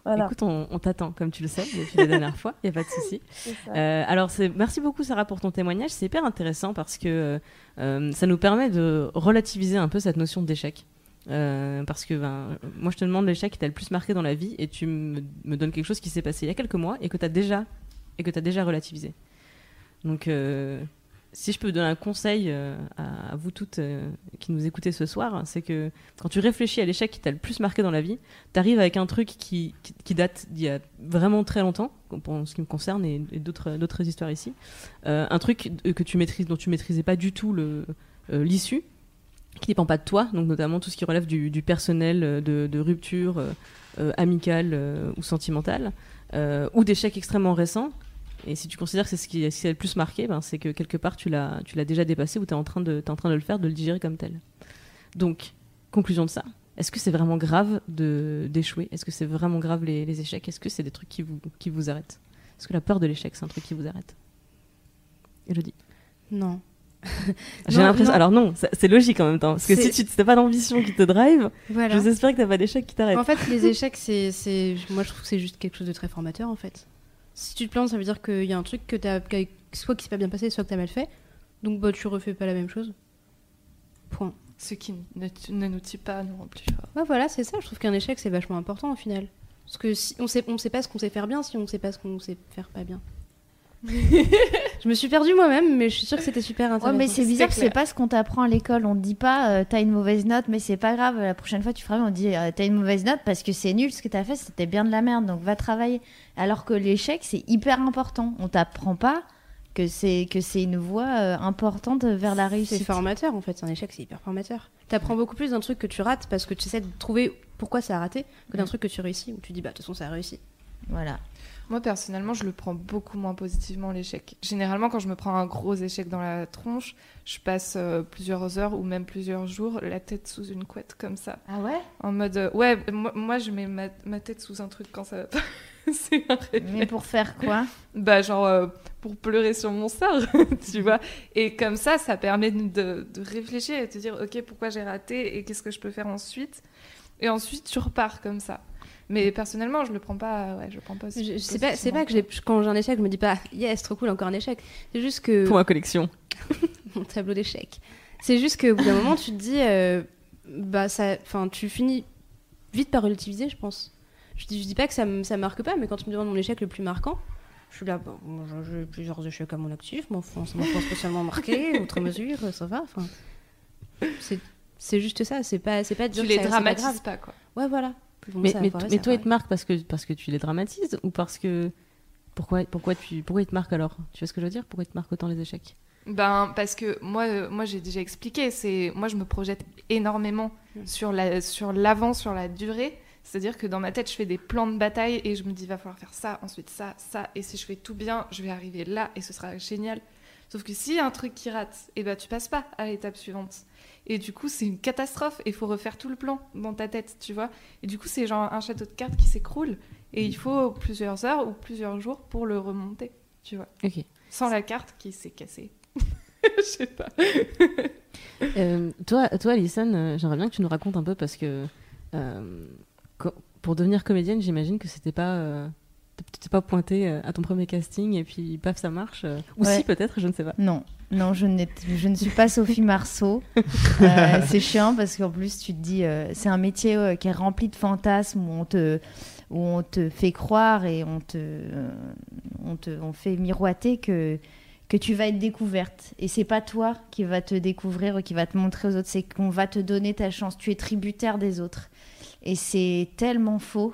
Voilà. Écoute, on, on t'attend, comme tu le sais, depuis la dernière fois, il n'y a pas de souci. Euh, alors, merci beaucoup, Sarah, pour ton témoignage. C'est hyper intéressant parce que euh, ça nous permet de relativiser un peu cette notion d'échec. Euh, parce que ben, moi, je te demande l'échec qui t'a le plus marqué dans la vie et tu me, donnes quelque chose qui s'est passé il y a quelques mois et que tu as déjà et que tu déjà relativisé. Donc, euh, si je peux donner un conseil euh, à, vous toutes qui nous écoutez ce soir, c'est que quand tu réfléchis à l'échec qui t'a le plus marqué dans la vie, t'arrives avec un truc qui, date d'il y a vraiment très longtemps, pour ce qui me concerne et, d'autres d'autres histoires ici. Un truc que tu maîtrises, dont tu maîtrisais pas du tout l'issue, qui dépend pas de toi, donc notamment tout ce qui relève du, personnel, euh, de, rupture euh, euh, amicale ou sentimentale, euh, ou d'échecs extrêmement récents. Et si tu considères que c'est ce qui, ce qui a le plus marqué, ben, c'est que quelque part tu l'as déjà dépassé ou tu es, en train de- t'es en train de le faire, de le digérer comme tel. Donc, conclusion de ça. Est-ce que c'est vraiment grave d'échouer? Est-ce que c'est vraiment grave les, les échecs? Est-ce que c'est des trucs qui vous, qui vous arrêtent? Est-ce que la peur de l'échec, c'est un truc qui vous arrête? Elodie Non. J'ai l'impression. Alors non, c'est logique en même temps. Parce que si tu n'as pas d'ambition qui te drive, Voilà. j'ose espérer que t'as pas d'échec qui t'arrête. En fait, les échecs, c'est, moi, je trouve que c'est juste quelque chose de très formateur, en fait. Si tu te plantes, ça veut dire qu'il y a un truc que t'as, qu'a- soit qui s'est pas bien passé, soit que t'as mal fait. Donc, bah, tu refais pas la même chose. Point. Ce qui ne, ne nous tue pas nous rend plus forts. Ouais, voilà, c'est ça. Je trouve qu'un échec, c'est vachement important au final. Parce que si on sait, on sait pas ce qu'on sait faire bien si on sait pas ce qu'on sait faire pas bien. je me suis perdue moi-même, mais je suis sûre que c'était super Ouais, intéressant. mais c'est bizarre, c'est pas ce qu'on t'apprend à l'école. On te dit pas, euh, t'as une mauvaise note, mais c'est pas grave. La prochaine fois, tu feras mieux. On te dit, euh, t'as une mauvaise note parce que c'est nul. Ce que t'as fait, c'était bien de la merde. Donc va travailler. Alors que l'échec, c'est hyper important. On t'apprend pas que c'est que c'est une voie euh, importante vers la C'est réussite. formateur en fait, un échec c'est hyper formateur. T'apprends beaucoup plus d'un truc que tu rates parce que tu essaies de trouver pourquoi ça a raté que d'un truc que tu réussis où tu dis bah de toute façon ça a réussi. Voilà. Moi, personnellement, je le prends beaucoup moins positivement, l'échec. Généralement, quand je me prends un gros échec dans la tronche, je passe euh, plusieurs heures ou même plusieurs jours la tête sous une couette comme ça. Ah ouais? En mode, euh, ouais, moi, moi, je mets ma, ma tête sous un truc quand ça va pas. C'est un réflexe. Mais pour faire quoi? Bah, genre, euh, pour pleurer sur mon sort, tu vois. Et comme ça, ça permet de, de réfléchir et de te dire, ok, pourquoi j'ai raté et qu'est-ce que je peux faire ensuite? Et ensuite, tu repars comme ça. Mais personnellement, je le prends pas, ouais, je le prends pas. Je, je- c'est pas, c'est pas que j'ai- quand j'ai un échec, je me dis pas yes, trop cool, encore un échec. C'est juste que Pour ma collection. mon tableau d'échecs. C'est juste qu'au bout d'un moment, tu te dis, euh, bah ça, enfin, tu finis vite par relativiser, je pense. Je dis, je dis pas que ça, me- ça marque pas, mais quand tu me demandes mon échec le plus marquant, je suis là, bon, moi, j'ai plusieurs échecs à mon actif, mais enfin, ça m'a pas spécialement marqué, outre mesure, ça va, enfin. C'est, juste ça, c'est pas, c'est pas de Tu dire les que ça- c'est pas dramatises grave. pas, quoi. Ouais, voilà. Mais, toi, il te marque parce que, parce que tu les dramatises ou parce que. Pourquoi, pourquoi, tu, pourquoi il te marque alors? Tu vois ce que je veux dire? Pourquoi il te marque autant les échecs? Ben parce que moi, euh, moi j'ai déjà expliqué. C'est moi je me projette énormément Mm. sur la sur l'avant, sur la durée. C'est-à-dire que dans ma tête, je fais des plans de bataille et je me dis va falloir faire ça, ensuite ça, ça. Et si je fais tout bien, je vais arriver là et ce sera génial. Sauf que s'il y a un truc qui rate, et ben tu passes pas à l'étape suivante. Et du coup, c'est une catastrophe et il faut refaire tout le plan dans ta tête, tu vois. Et du coup, c'est genre un château de cartes qui s'écroule et il faut plusieurs heures ou plusieurs jours pour le remonter, tu vois. Ok. Sans la carte qui s'est cassée. Je sais pas. Euh, toi, toi, Alison, euh, j'aimerais bien que tu nous racontes un peu parce que euh, co- pour devenir comédienne, j'imagine que c'était pas. euh, tu t'es pas pointé à ton premier casting et puis paf, ça marche. ou Ouais. si, peut-être, je ne sais pas. Non, non, je, je ne suis pas Sophie Marceau. Euh, c'est chiant parce qu'en plus, tu te dis, euh, c'est un métier euh, qui est rempli de fantasmes où on te, où on te fait croire et on te, on te, on fait miroiter que que tu vas être découverte. Et c'est pas toi qui va te découvrir ou qui va te montrer aux autres, c'est qu'on va te donner ta chance. Tu es tributaire des autres. Et c'est tellement faux.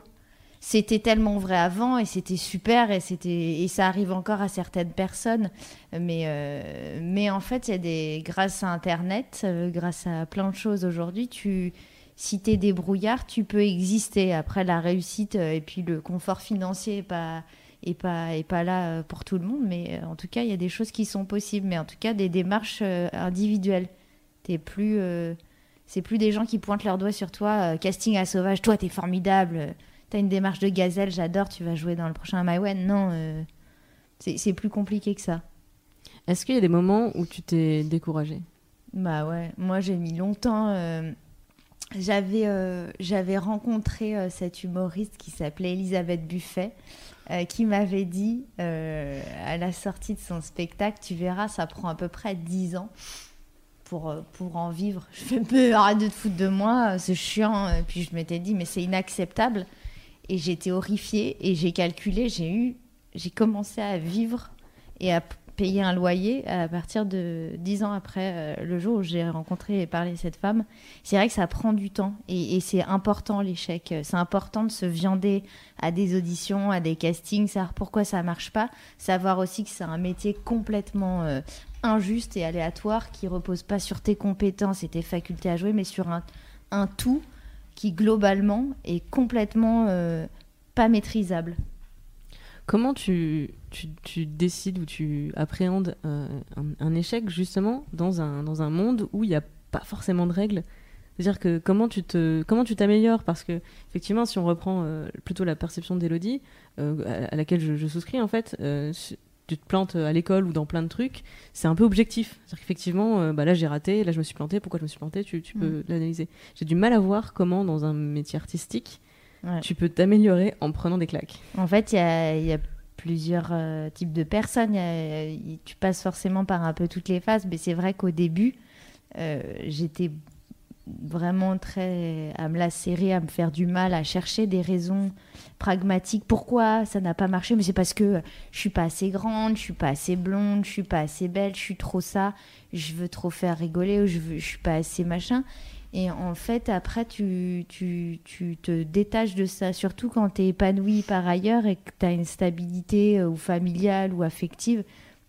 C'était tellement vrai avant et c'était super et c'était et ça arrive encore à certaines personnes. Mais, euh, mais en fait, il des, grâce à Internet, euh, grâce à plein de choses aujourd'hui, tu, si tu es débrouillard, tu peux exister. Après, la réussite euh, et puis le confort financier n'est pas, est pas, est pas là pour tout le monde. Mais en tout cas, il y a des choses qui sont possibles. Mais en tout cas, des démarches individuelles. T'es plus, c'est plus des gens qui pointent leur doigt sur toi. casting à sauvage, toi, t'es formidable. T'as une démarche de gazelle, j'adore, tu vas jouer dans le prochain Maïwen. Non, euh, c'est plus compliqué que ça. Est-ce qu'il y a des moments où tu t'es découragée? Bah ouais, moi j'ai mis longtemps. euh, J'avais euh, j'avais rencontré euh, cette humoriste qui s'appelait Elisabeth Buffet, qui m'avait dit à la sortie de son spectacle, tu verras, ça prend à peu près 10 ans pour, pour en vivre. Je fais peu, arrête de te foutre de moi, c'est chiant. Et puis je m'étais dit, mais c'est inacceptable. Et j'étais horrifiée et j'ai calculé, j'ai eu, j'ai commencé à vivre et à payer un loyer à partir de 10 ans après euh, le jour où j'ai rencontré et parlé cette femme. C'est vrai que ça prend du temps et, et c'est important l'échec. C'est important de se viander à des auditions, à des castings, savoir pourquoi ça marche pas, savoir aussi que c'est un métier complètement euh, injuste et aléatoire qui repose pas sur tes compétences et tes facultés à jouer, mais sur un, un tout qui globalement est complètement euh, pas maîtrisable. Comment tu, tu, décides ou tu appréhendes euh, un, échec justement dans un, dans un monde où il n'y a pas forcément de règles? C'est-à-dire que comment tu te comment tu t'améliores? Parce que effectivement, si on reprend euh, plutôt la perception d'Elodie, à, laquelle je, souscris en fait, tu te plantes à l'école ou dans plein de trucs, c'est un peu objectif. C'est-à-dire qu'effectivement, euh, bah là j'ai raté, là je me suis planté, pourquoi je me suis planté, tu, tu peux l'analyser. J'ai du mal à voir comment dans un métier artistique, Ouais. tu peux t'améliorer en prenant des claques. En fait, il y a, il y a plusieurs euh, types de personnes. Y a- tu passes forcément par un peu toutes les phases, mais c'est vrai qu'au début, euh, j'étais vraiment très à me lacérer, à me faire du mal, à chercher des raisons pragmatiques. Pourquoi ça n'a pas marché Mais c'est parce que je suis pas assez grande, je suis pas assez blonde, je suis pas assez belle, je suis trop ça, je veux trop faire rigoler ou je, veux, suis pas assez machin. Et en fait, après, tu, tu, tu te détaches de ça, surtout quand tu es épanoui par ailleurs et que tu as une stabilité euh, ou familiale ou affective,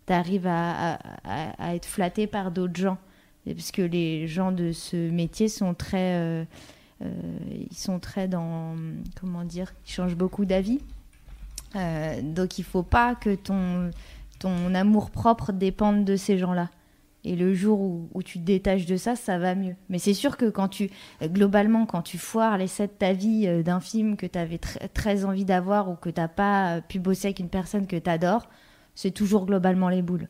tu arrives à, à- à- à être flatté par d'autres gens. Parce que les gens de ce métier sont très, euh, euh, ils sont très dans, comment dire, ils changent beaucoup d'avis. Euh, donc il faut pas que ton, ton amour propre dépende de ces gens-là. Et le jour où, tu te détaches de ça, ça va mieux. Mais c'est sûr que quand tu, globalement, quand tu foires l'essai de ta vie d'un film que tu avais tr- très envie d'avoir ou que tu n'as pas pu bosser avec une personne que tu adores, c'est toujours globalement les boules.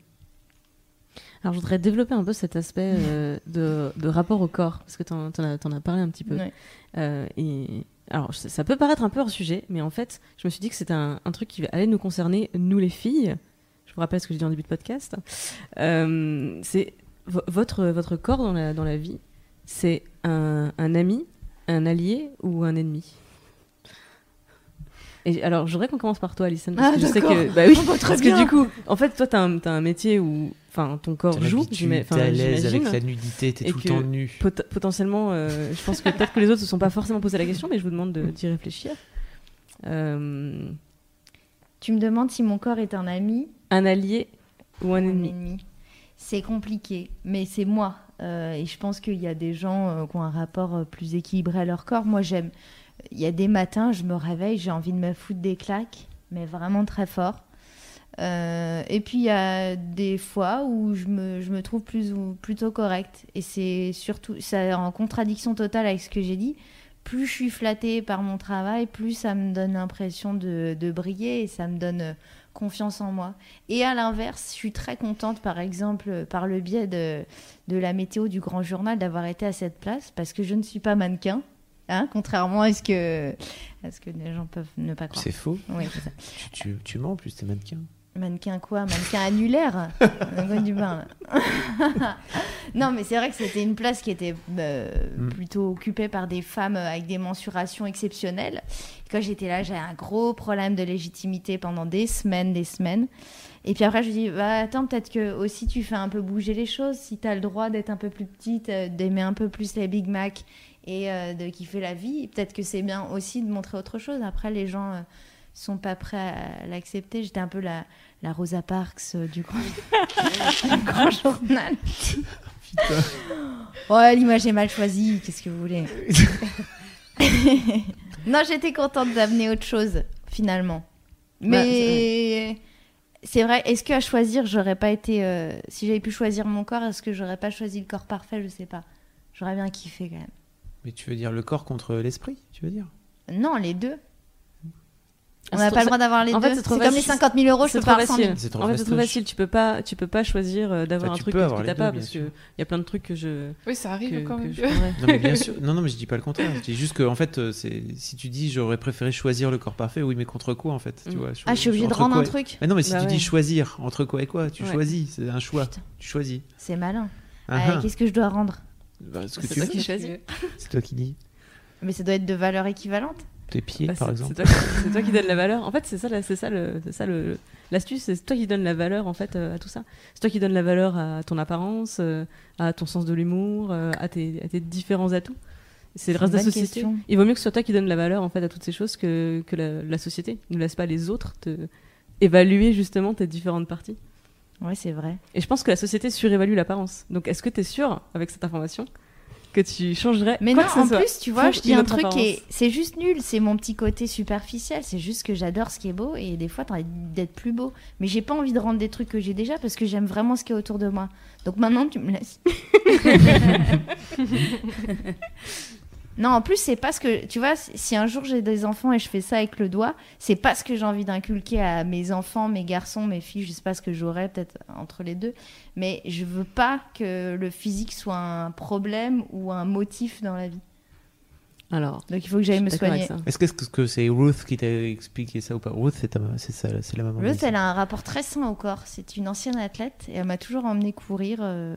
Alors, je voudrais développer un peu cet aspect euh, de, de rapport au corps, parce que tu en, as, as parlé un petit peu. Ouais. Euh, et alors, ça, peut paraître un peu hors sujet, mais en fait, je me suis dit que c'était un, un truc qui allait nous concerner, nous les filles. Je vous rappelle ce que j'ai dit en début de podcast. Euh, c'est vo- votre, votre corps dans la, dans la vie, c'est un, un ami, un allié ou un ennemi? Et alors, je voudrais qu'on commence par toi, Alison, parce Ah, que je sais que, bah oui, parce que du coup, en fait, toi, t'as un, t'as un métier où, enfin, ton corps joue, enfin, t'es à l'aise j'imagine. avec la nudité, t'es Et tout le que temps nu. pot- potentiellement, euh, je pense que peut-être que les autres se sont pas forcément posé la question, mais je vous demande de- d'y réfléchir. Euh, Tu me demandes si mon corps est un ami un allié ou un un ennemi ennemi. C'est compliqué, mais c'est moi. Euh, et je pense qu'il y a des gens euh, qui ont un rapport euh, plus équilibré à leur corps. Moi, j'aime. Il y a des matins, je me réveille, j'ai envie de me foutre des claques, mais vraiment très fort. Euh, et puis il y a des fois où je me, je me trouve plus ou, plutôt correcte. Et c'est surtout, c'est en contradiction totale avec ce que j'ai dit. Plus je suis flattée par mon travail, plus ça me donne l'impression de, de briller et ça me donne euh, confiance en moi. Et à l'inverse, je suis très contente, par exemple, par le biais de, de la météo du Grand Journal, d'avoir été à cette place, parce que je ne suis pas mannequin, hein, contrairement à ce, que, à ce que les gens peuvent ne pas croire. C'est faux. Oui, ça. Tu, tu, tu mens en plus, t'es mannequin. Mannequin quoi? Mannequin annulaire du bain. Non, mais c'est vrai que c'était une place qui était euh, Mm. plutôt occupée par des femmes avec des mensurations exceptionnelles. Quand j'étais là, j'avais un gros problème de légitimité pendant des semaines, des semaines. Et puis après, je me dis, bah, attends, peut-être que aussi tu fais un peu bouger les choses. Si tu as le droit d'être un peu plus petite, euh, d'aimer un peu plus les Big Mac et euh, de kiffer la vie, peut-être que c'est bien aussi de montrer autre chose. Après, les gens euh, sont pas prêts à l'accepter. J'étais un peu la, la Rosa Parks euh, du grand, du grand journal. Ouais, l'image est mal choisie, qu'est-ce que vous voulez Non, j'étais contente d'amener autre chose, finalement. Bah, Mais c'est vrai, est-ce qu'à choisir, j'aurais pas été. euh, si j'avais pu choisir mon corps, est-ce que j'aurais pas choisi le corps parfait Je sais pas. J'aurais bien kiffé quand même. Mais tu veux dire le corps contre l'esprit, tu veux dire? Non, les deux. On n'a pas le droit d'avoir les en deux. fait, c'est comme les facile. 50 000 euros, je peux pas avoir 100 000. facile. C'est trop En fait, c'est trop facile. Tu peux pas, tu peux pas choisir euh, d'avoir Enfin, un tu truc que, les t'as pas parce bien que il y a plein de trucs que je Oui, ça arrive que, quand même. Non mais bien sûr. Non non mais je dis pas le contraire. Je dis juste que en fait euh, c'est si tu dis j'aurais préféré choisir le corps parfait, oui mais contre quoi en fait, tu Mm. vois Ah, je suis obligée de rendre un truc Mais non mais si Bah tu dis choisir entre quoi et quoi, tu choisis, c'est un choix. Tu choisis. C'est malin. Ah, Euh, ah. Qu'est-ce que je dois rendre? Bah, C'est tu toi qui choisis. C'est toi qui dis. Mais ça doit être de valeur équivalente. Tes pieds Bah, par c'est- exemple. C'est toi, qui donne la valeur. En fait, c'est ça, c'est ça le, c'est ça le, l'astuce. C'est toi qui donne la valeur en fait euh, à tout ça. C'est toi qui donne la valeur à ton apparence, euh, à ton sens de l'humour, euh, à, tes, à tes différents atouts. C'est le reste de la société. question. Il vaut mieux que ce soit toi qui donne la valeur en fait à toutes ces choses que, que la, la société. Ne laisse pas les autres te évaluer justement tes différentes parties. Ouais, c'est vrai. Et je pense que la société surévalue l'apparence. Donc, est-ce que tu es sûr avec cette information que tu changerais Mais quoi non, que ce en soit plus, tu vois, je dis un truc apparence C'est juste nul, c'est mon petit côté superficiel. C'est juste que j'adore ce qui est beau et des fois, t'as envie d'être plus beau. Mais j'ai pas envie de rendre des trucs que j'ai déjà parce que j'aime vraiment ce qui est autour de moi. Donc maintenant, tu me laisses. non, en plus, c'est parce que. Tu vois, si un jour j'ai des enfants et je fais ça avec le doigt, c'est pas ce que j'ai envie d'inculquer à mes enfants, mes garçons, mes filles. Je sais pas ce que j'aurais peut-être entre les deux. Mais je veux pas que le physique soit un problème ou un motif dans la vie. Alors, Donc il faut que j'aille me soigner. ça. Est-ce que c'est Ruth qui t'a expliqué ça ou pas? Ruth c'est la maman. Ruth, elle a un rapport très sain au corps. C'est une ancienne athlète et elle m'a toujours emmené courir euh,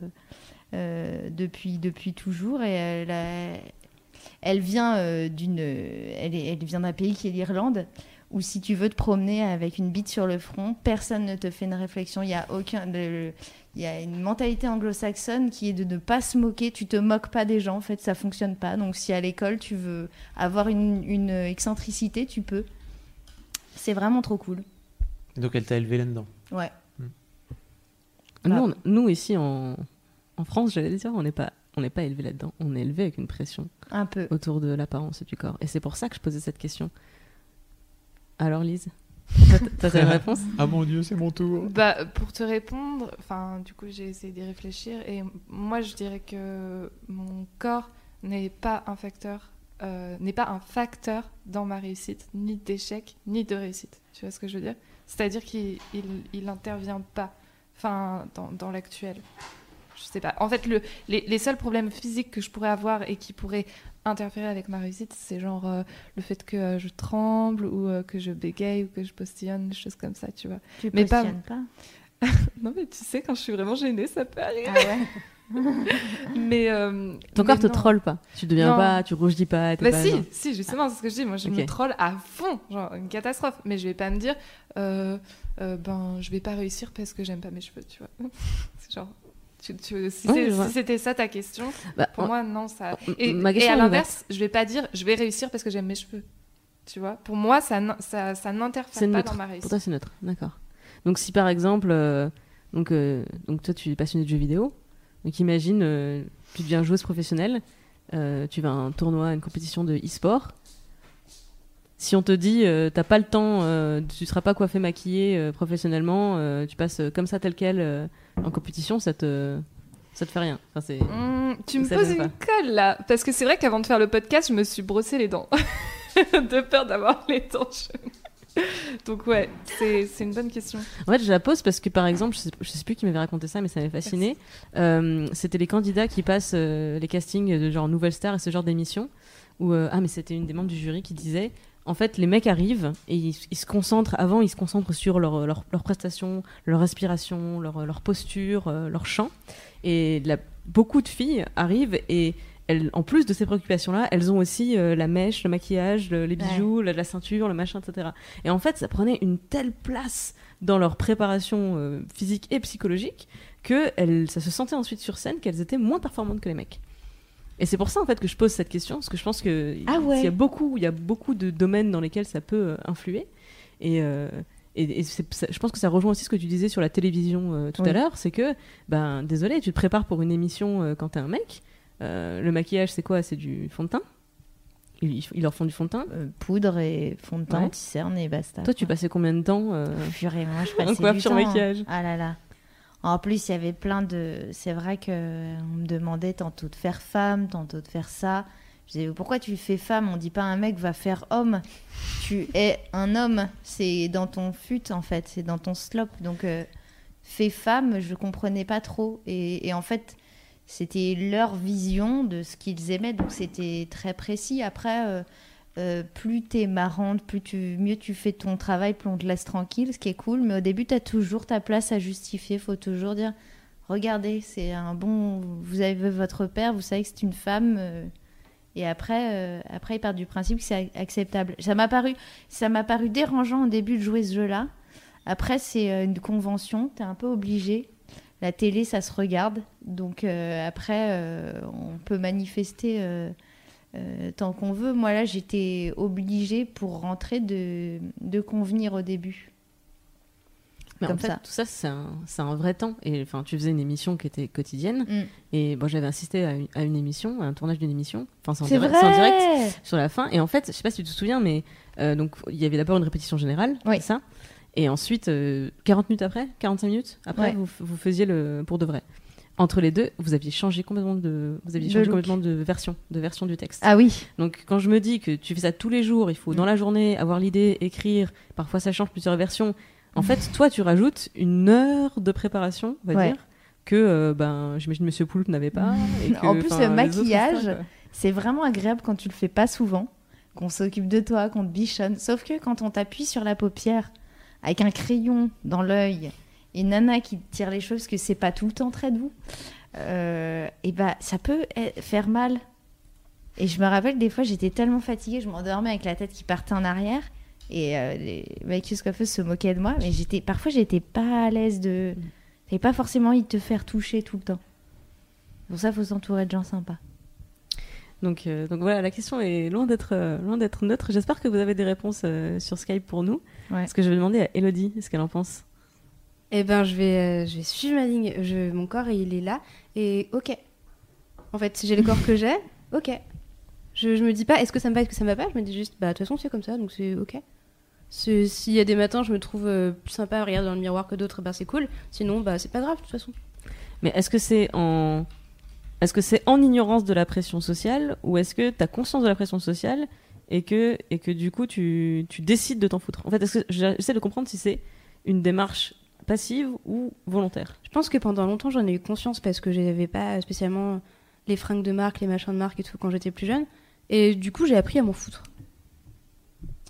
euh, depuis, depuis toujours. Et elle, a- elle vient euh, d'une, elle, est- elle vient d'un pays qui est l'Irlande, où si tu veux te promener avec une bite sur le front, personne ne te fait une réflexion. Il y a aucun, le- il y a une mentalité anglo-saxonne qui est de ne pas se moquer. Tu te moques pas des gens. En fait, ça fonctionne pas. Donc si à l'école tu veux avoir une, une excentricité, tu peux. C'est vraiment trop cool. Donc elle t'a élevé là-dedans. Ouais. Nous, Ah. on- nous ici en, en France, j'allais dire, on n'est pas, on n'est pas élevé là-dedans. On est élevé avec une pression Un peu. autour de l'apparence et du corps. Et c'est pour ça que je posais cette question. Alors, Lise T'as ta réponse? Ah mon dieu, c'est mon tour. Bah, pour te répondre, enfin, du coup, j'ai essayé d'y réfléchir et moi, je dirais que mon corps n'est pas un facteur, euh, n'est pas un facteur dans ma réussite, ni d'échec, ni de réussite. Tu vois ce que je veux dire? C'est-à-dire qu'il il, il intervient pas, enfin, dans, dans l'actuel. Je sais pas. En fait, le, les, les seuls problèmes physiques que je pourrais avoir et qui pourraient interférer avec ma réussite, c'est genre euh, le fait que euh, je tremble ou euh, que je bégaye ou que je postillonne, des choses comme ça, tu vois. Tu Mais pas- pas? Non, mais tu sais, quand je suis vraiment gênée, ça peut arriver. Ah ouais. Mais. euh, Ton corps mais te troll pas? Tu deviens Non. pas, tu rougis pas. Bah pas si, genre- si, justement, c'est ce que je dis. Moi, je me troll à fond, genre une catastrophe. Mais je vais pas me dire, euh, euh, ben, je vais pas réussir parce que j'aime pas mes cheveux, tu vois. c'est genre. Tu- tu- si c'était ça ta question, Bah, pour moi, non, ça. Et, ma et à l'inverse, je vais pas dire, je vais réussir parce que j'aime mes cheveux. Tu vois, pour moi, ça, ça, ça n'interfère pas neutre. dans ma Pour réussite. toi, c'est neutre. D'accord. Donc, si par exemple, euh, donc, euh, donc toi, tu es passionné de jeux vidéo. Donc, imagine, euh, tu deviens joueuse professionnelle. tu vas à un tournoi, à une compétition de e-sport. Si on te dit, euh, t'as pas le temps, euh, tu seras pas coiffé, maquillé euh, professionnellement, euh, tu passes euh, comme ça, tel quel, en compétition, ça te, ça te fait rien. Enfin. Mmh, tu me poses une colle là, parce que c'est vrai qu'avant de faire le podcast, je me suis brossé les dents, de peur d'avoir les dents. Donc ouais, c'est c'est une bonne question. En fait, je la pose parce que, par exemple, je sais, je sais plus qui m'avait raconté ça, mais ça m'avait fasciné. Euh, c'était les candidats qui passent euh, les castings de genre Nouvelle Star et ce genre d'émission. Où, euh, ah, mais c'était une des membres du jury qui disait en fait, les mecs arrivent et ils, ils se concentrent, avant, ils se concentrent sur leur, leur, leur prestation, leur respiration, leur, leur posture, euh, leur chant. Et la- beaucoup de filles arrivent et elles, en plus de ces préoccupations-là, elles ont aussi euh, la mèche, le maquillage, le- les bijoux, la, la ceinture, le machin, etc. Et en fait, ça prenait une telle place dans leur préparation euh, physique et psychologique que elles, ça se sentait ensuite sur scène qu'elles étaient moins performantes que les mecs. Et c'est pour ça en fait que je pose cette question parce que je pense que Ah il ouais. y a beaucoup, il y a beaucoup de domaines dans lesquels ça peut euh, influer. Et, euh, et, et c'est- ça- je pense que ça rejoint aussi ce que tu disais sur la télévision euh, tout Oui. à l'heure, c'est que ben désolé, tu te prépares pour une émission euh, quand t'es un mec. Le maquillage, c'est quoi? C'est du fond de teint? Ils, ils leur font du fond de teint? Poudre et fond de teint, Ouais. et basta. Toi, tu passais coiffin de temps Purée, moi je passais du temps. hein. maquillage Ah là là. En plus, il y avait plein de. C'est vrai que euh, me demandait tantôt de faire femme, tantôt de faire ça. Je disais pourquoi tu fais femme? On dit pas un mec va faire homme. Tu es un homme. C'est dans ton fut en fait. C'est dans ton slop. Donc euh, fais femme, je comprenais pas trop. Et, et en fait, c'était leur vision de ce qu'ils aimaient. Donc c'était très précis. Après. euh, euh, plus t'es marrante, plus tu, mieux tu fais ton travail, plus on te laisse tranquille, ce qui est cool. Mais au début, t'as toujours ta place à justifier. Faut toujours dire, regardez, c'est un bon. Vous avez votre père, vous savez que c'est une femme. euh, et après, euh, après, ils partent du principe que c'est acceptable. Ça m'a paru, ça m'a paru dérangeant au début de jouer ce jeu-là. Après, c'est une convention, t'es un peu obligé. La télé, ça se regarde. Donc après, on peut manifester. Euh, tant qu'on veut. Moi, là, j'étais obligée pour rentrer de, de convenir au début. Mais Comme en fait, ça. tout ça, c'est un, un vrai temps. Et enfin, tu faisais une émission qui était quotidienne. Mm. Et bon, j'avais assisté à une, à une émission, à un tournage d'une émission. Enfin, c'est en, direct- vrai en direct sur la fin. Et en fait, je sais pas si tu te souviens, mais euh, donc il y avait d'abord une répétition générale, Oui. ça? Et ensuite, euh, 40 minutes après, 45 minutes après, Ouais. vous, vous faisiez le pour de vrai. Entre les deux, vous aviez changé complètement de, vous aviez changé complètement de version, de version du texte. Ah oui, Donc quand je me dis que tu fais ça tous les jours, il faut dans la journée avoir l'idée, écrire, parfois ça change plusieurs versions. En fait, toi tu rajoutes une heure de préparation, on va Ouais. dire, que euh, ben j'imagine Monsieur Poulpe n'avait pas. et que, En plus, le maquillage, c'est vraiment agréable quand tu le fais pas souvent, qu'on s'occupe de toi, qu'on te bichonne. Sauf que quand on t'appuie sur la paupière avec un crayon dans l'œil et Nana qui tire les cheveux parce que c'est pas tout le temps très doux, euh, et bah ça peut eh, faire mal. Et je me rappelle des fois j'étais tellement fatiguée, je m'endormais avec la tête qui partait en arrière et euh, les maquilleuses coiffeuses se moquaient de moi, mais j'étais parfois j'étais pas à l'aise de, j'avais pas forcément envie de te faire toucher tout le temps. Pour ça, faut s'entourer de gens sympas. Donc, euh, donc voilà, la question est loin d'être euh, loin d'être neutre. J'espère que vous avez des réponses euh, sur Skype pour nous. Ouais. Parce que je vais demander à Elodie ce qu'elle en pense. Eh ben, je vais, euh, je vais suivre ma ligne. Je, mon corps, il est là. Et ok. En fait, si j'ai le corps que j'ai, ok. Je, je me dis pas, est-ce que ça me va, est-ce que ça me va pas? Je me dis juste, bah, de toute façon, c'est comme ça, donc c'est ok. S'il y a des matins, je me trouve euh, plus sympa à regarder dans le miroir que d'autres, bah c'est cool. Sinon, bah c'est pas grave de toute façon. Mais est-ce que c'est en est-ce que c'est en ignorance de la pression sociale ou est-ce que tu as conscience de la pression sociale et que et que du coup tu, tu décides de t'en foutre? En fait, j'essaie de comprendre si c'est une démarche passive ou volontaire? Je pense que pendant longtemps, j'en ai eu conscience parce que j'avais pas spécialement les fringues de marque, les machins de marque et tout quand j'étais plus jeune. Et du coup, j'ai appris à m'en foutre.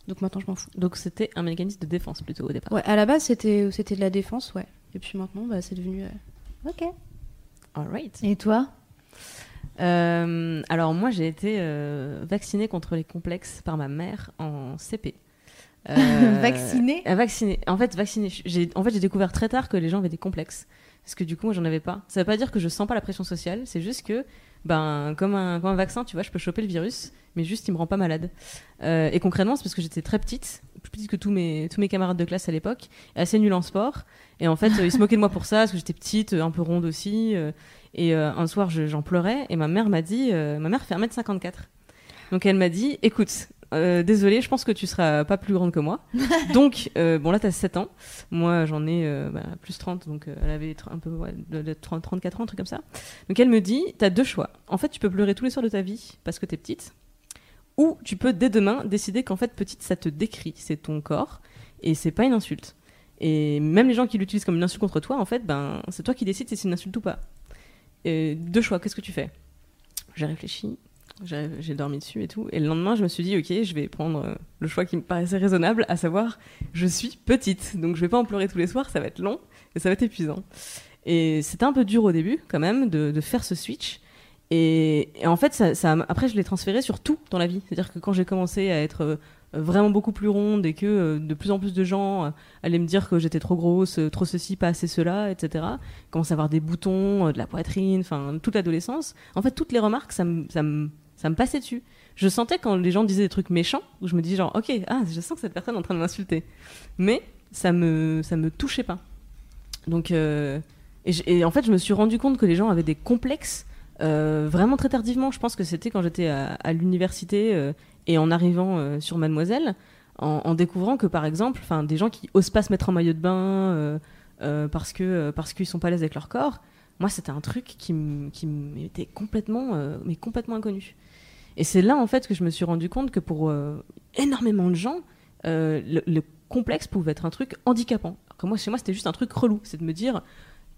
Donc maintenant, je m'en fous. Donc c'était un mécanisme de défense plutôt au départ. Ouais, à la base, c'était c'était de la défense, ouais. Et puis maintenant, bah, c'est devenu. euh, Ok. Alright. Et toi? Euh, alors moi j'ai été euh, vaccinée contre les complexes par ma mère en CP. Euh, Vaccinée euh, Vaccinée. En fait, vaccinée. J'ai, en fait, j'ai découvert très tard que les gens avaient des complexes. Parce que du coup, moi, j'en avais pas. Ça veut pas dire que je sens pas la pression sociale. C'est juste que, ben, comme un, comme un vaccin, tu vois, je peux choper le virus, mais juste, il me rend pas malade. Euh, et concrètement, c'est parce que j'étais très petite, plus petite que tous mes, tous mes camarades de classe à l'époque, assez nulle en sport. Et en fait, euh, ils se moquaient de moi pour ça, parce que j'étais petite, euh, un peu ronde aussi. euh, et euh, un soir, je- j'en pleurais, et ma mère m'a dit, euh, ma mère fait 1m54. Donc elle m'a dit, écoute, euh, désolée, je pense que tu seras pas plus grande que moi. donc, euh, bon là, t'as 7 ans. Moi, j'en ai euh, bah, plus 30, donc elle avait un peu ouais, de- de 30, 34 ans, un truc comme ça. Donc elle me dit, t'as deux choix. En fait, tu peux pleurer tous les soirs de ta vie parce que t'es petite, ou tu peux dès demain décider qu'en fait, petite, ça te décrit, c'est ton corps, et c'est pas une insulte. Et même les gens qui l'utilisent comme une insulte contre toi, en fait, ben, c'est toi qui décides si c'est une insulte ou pas. Et deux choix, qu'est-ce que tu fais? J'ai réfléchi, j'ai dormi dessus et tout. Et le lendemain, je me suis dit, ok, je vais prendre euh, le choix qui me paraissait raisonnable, à savoir, je suis petite, donc je vais pas en pleurer tous les soirs, ça va être long et ça va être épuisant. Et c'était un peu dur au début, quand même, de, faire ce switch. Et, en fait, ça, après, je l'ai transféré sur tout dans la vie. C'est-à-dire que quand j'ai commencé à être euh, vraiment beaucoup plus ronde et que euh, de plus en plus de gens allaient me dire que j'étais trop grosse, trop ceci, pas assez cela, etc. Commence à avoir des boutons, de la poitrine, enfin toute l'adolescence. En fait, toutes les remarques, ça me, ça me passait dessus. Je sentais quand les gens disaient des trucs méchants, où je me disais genre, ok, ah, je sens que cette personne est en train de m'insulter. Mais ça me, ça me touchait pas. Donc, euh, et, en fait, je me suis rendu compte que les gens avaient des complexes euh, vraiment très tardivement. Je pense que c'était quand j'étais à, l'université euh, et en arrivant sur Mademoiselle, en, en découvrant que par exemple, des gens qui osent pas se mettre en maillot de bain parce que parce qu'ils sont pas à l'aise avec leur corps. Moi, c'était un truc qui m- qui m'était complètement, euh, mais complètement inconnu. Et c'est là en fait que je me suis rendu compte que pour euh, énormément de gens, euh, le, le complexe pouvait être un truc handicapant. Alors que moi, chez moi, c'était juste un truc relou, c'est de me dire,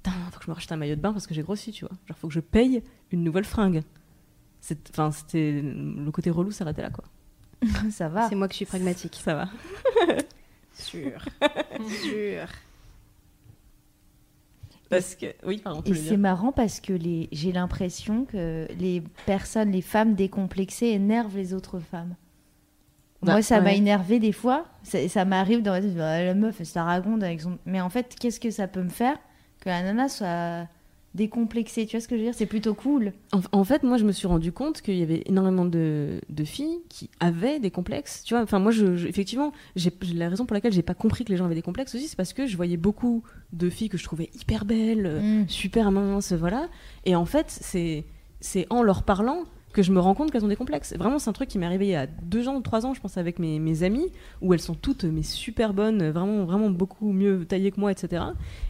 Putain, faut que je me rachète un maillot de bain parce que j'ai grossi, tu vois. Genre, faut que je paye une nouvelle fringue. C'est- Enfin, c'était le côté relou s'arrêtait là, quoi. Ça va. C'est moi qui suis pragmatique. Ça va. Sûr. Sûr. Parce que, oui, pardon. tu Et c'est marrant parce que les... j'ai l'impression que les personnes, les femmes décomplexées énervent les autres femmes. Bah, Moi, ça m'a énervé des fois. Ça, ça m'arrive dans la tête, Ah, la meuf, elle se la raconte avec son. Mais en fait, qu'est-ce que ça peut me faire que la nana soit décomplexée Tu vois ce que je veux dire? C'est plutôt cool. En, en fait, moi, je me suis rendu compte qu'il y avait énormément de, de filles qui avaient des complexes. Tu vois, enfin, moi, je, je- effectivement, j'ai la raison pour laquelle j'ai pas compris que les gens avaient des complexes aussi, c'est parce que je voyais beaucoup de filles que je trouvais hyper belles, Mm. super minces, voilà. Et en fait, c'est c'est en leur parlant que je me rends compte qu'elles ont des complexes. Vraiment, c'est un truc qui m'est arrivé il y a deux ans ou trois ans, je pense, avec mes, mes amies, où elles sont toutes mais super bonnes, vraiment, vraiment beaucoup mieux taillées que moi, etc.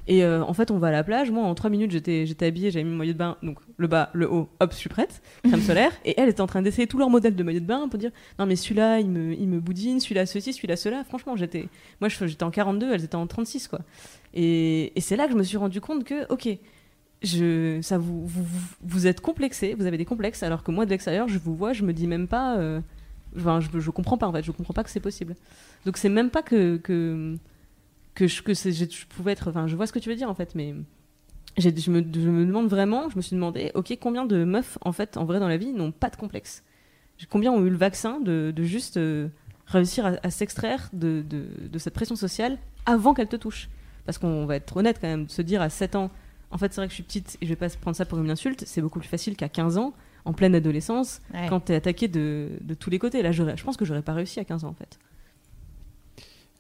Et euh, en fait, on va à la plage. Moi, en trois minutes, j'étais j'étais habillée, j'avais mis mon maillot de bain, donc le bas, le haut, hop, je suis prête, crème solaire. Et elle était en train d'essayer tous leurs modèles de maillot de bain pour dire non, mais celui-là, il me, il me boudine, celui-là, ceci, celui-là, cela. Franchement, j'étais, moi, j'étais en 42, elles étaient en 36, quoi. Et, et c'est là que je me suis rendu compte que, ok, je, ça vous, êtes complexé, vous avez des complexes, alors que moi de l'extérieur, je vous vois, je me dis même pas, euh, je, je comprends pas en fait, je comprends pas que c'est possible. Donc c'est même pas que je que je, pouvais être, enfin, je vois ce que tu veux dire en fait, mais je me, demande vraiment, je me suis demandé, ok, combien de meufs en fait, en vrai dans la vie, n'ont pas de complexe? Combien ont eu le vaccin de, juste euh, réussir à, s'extraire de, cette pression sociale avant qu'elle te touche? Parce qu'on va être honnête quand même, se dire à 7 ans, en fait c'est vrai que je suis petite et je vais pas prendre ça pour une insulte, c'est beaucoup plus facile qu'à 15 ans, en pleine adolescence, Ouais. quand t'es attaqué de, de tous les côtés. Là, je pense que j'aurais pas réussi à 15 ans en fait.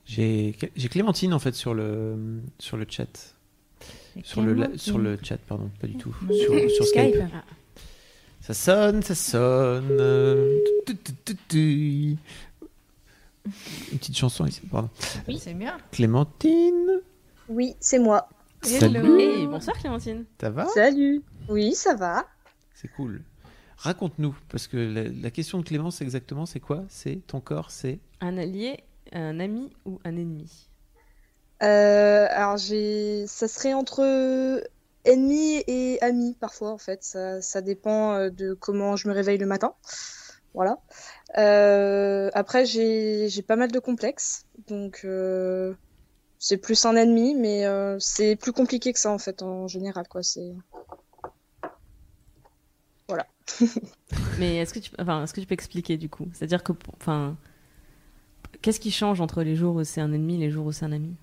J'ai j'ai Clémentine en fait sur le sur le chat. Sur le, la- sur le chat, pardon, pas du tout. Sur, sur Skype. Ça sonne, ça sonne. tu, tu, tu, tu. Une petite chanson ici, pardon. Oui, c'est bien. Clémentine, Oui, c'est moi. Salut. Hey, bonsoir Clémentine. ça va? Salut. Oui, ça va. C'est cool. Raconte-nous, parce que la, la question de Clémence exactement, c'est quoi? C'est ton corps, c'est? Un allié, un ami ou un ennemi? Euh, alors j'ai, ça serait entre ennemi et ami parfois en fait. Ça, ça dépend euh, de comment je me réveille le matin. Voilà. Euh, après j'ai, j'ai pas mal de complexes, donc euh, c'est plus un ennemi, mais euh, c'est plus compliqué que ça en fait en général quoi. C'est Mais est-ce que tu, enfin, est-ce que tu peux expliquer du coup? C'est-à-dire que, enfin, qu'est-ce qui change entre les jours où c'est un ennemi et les jours où c'est un ami?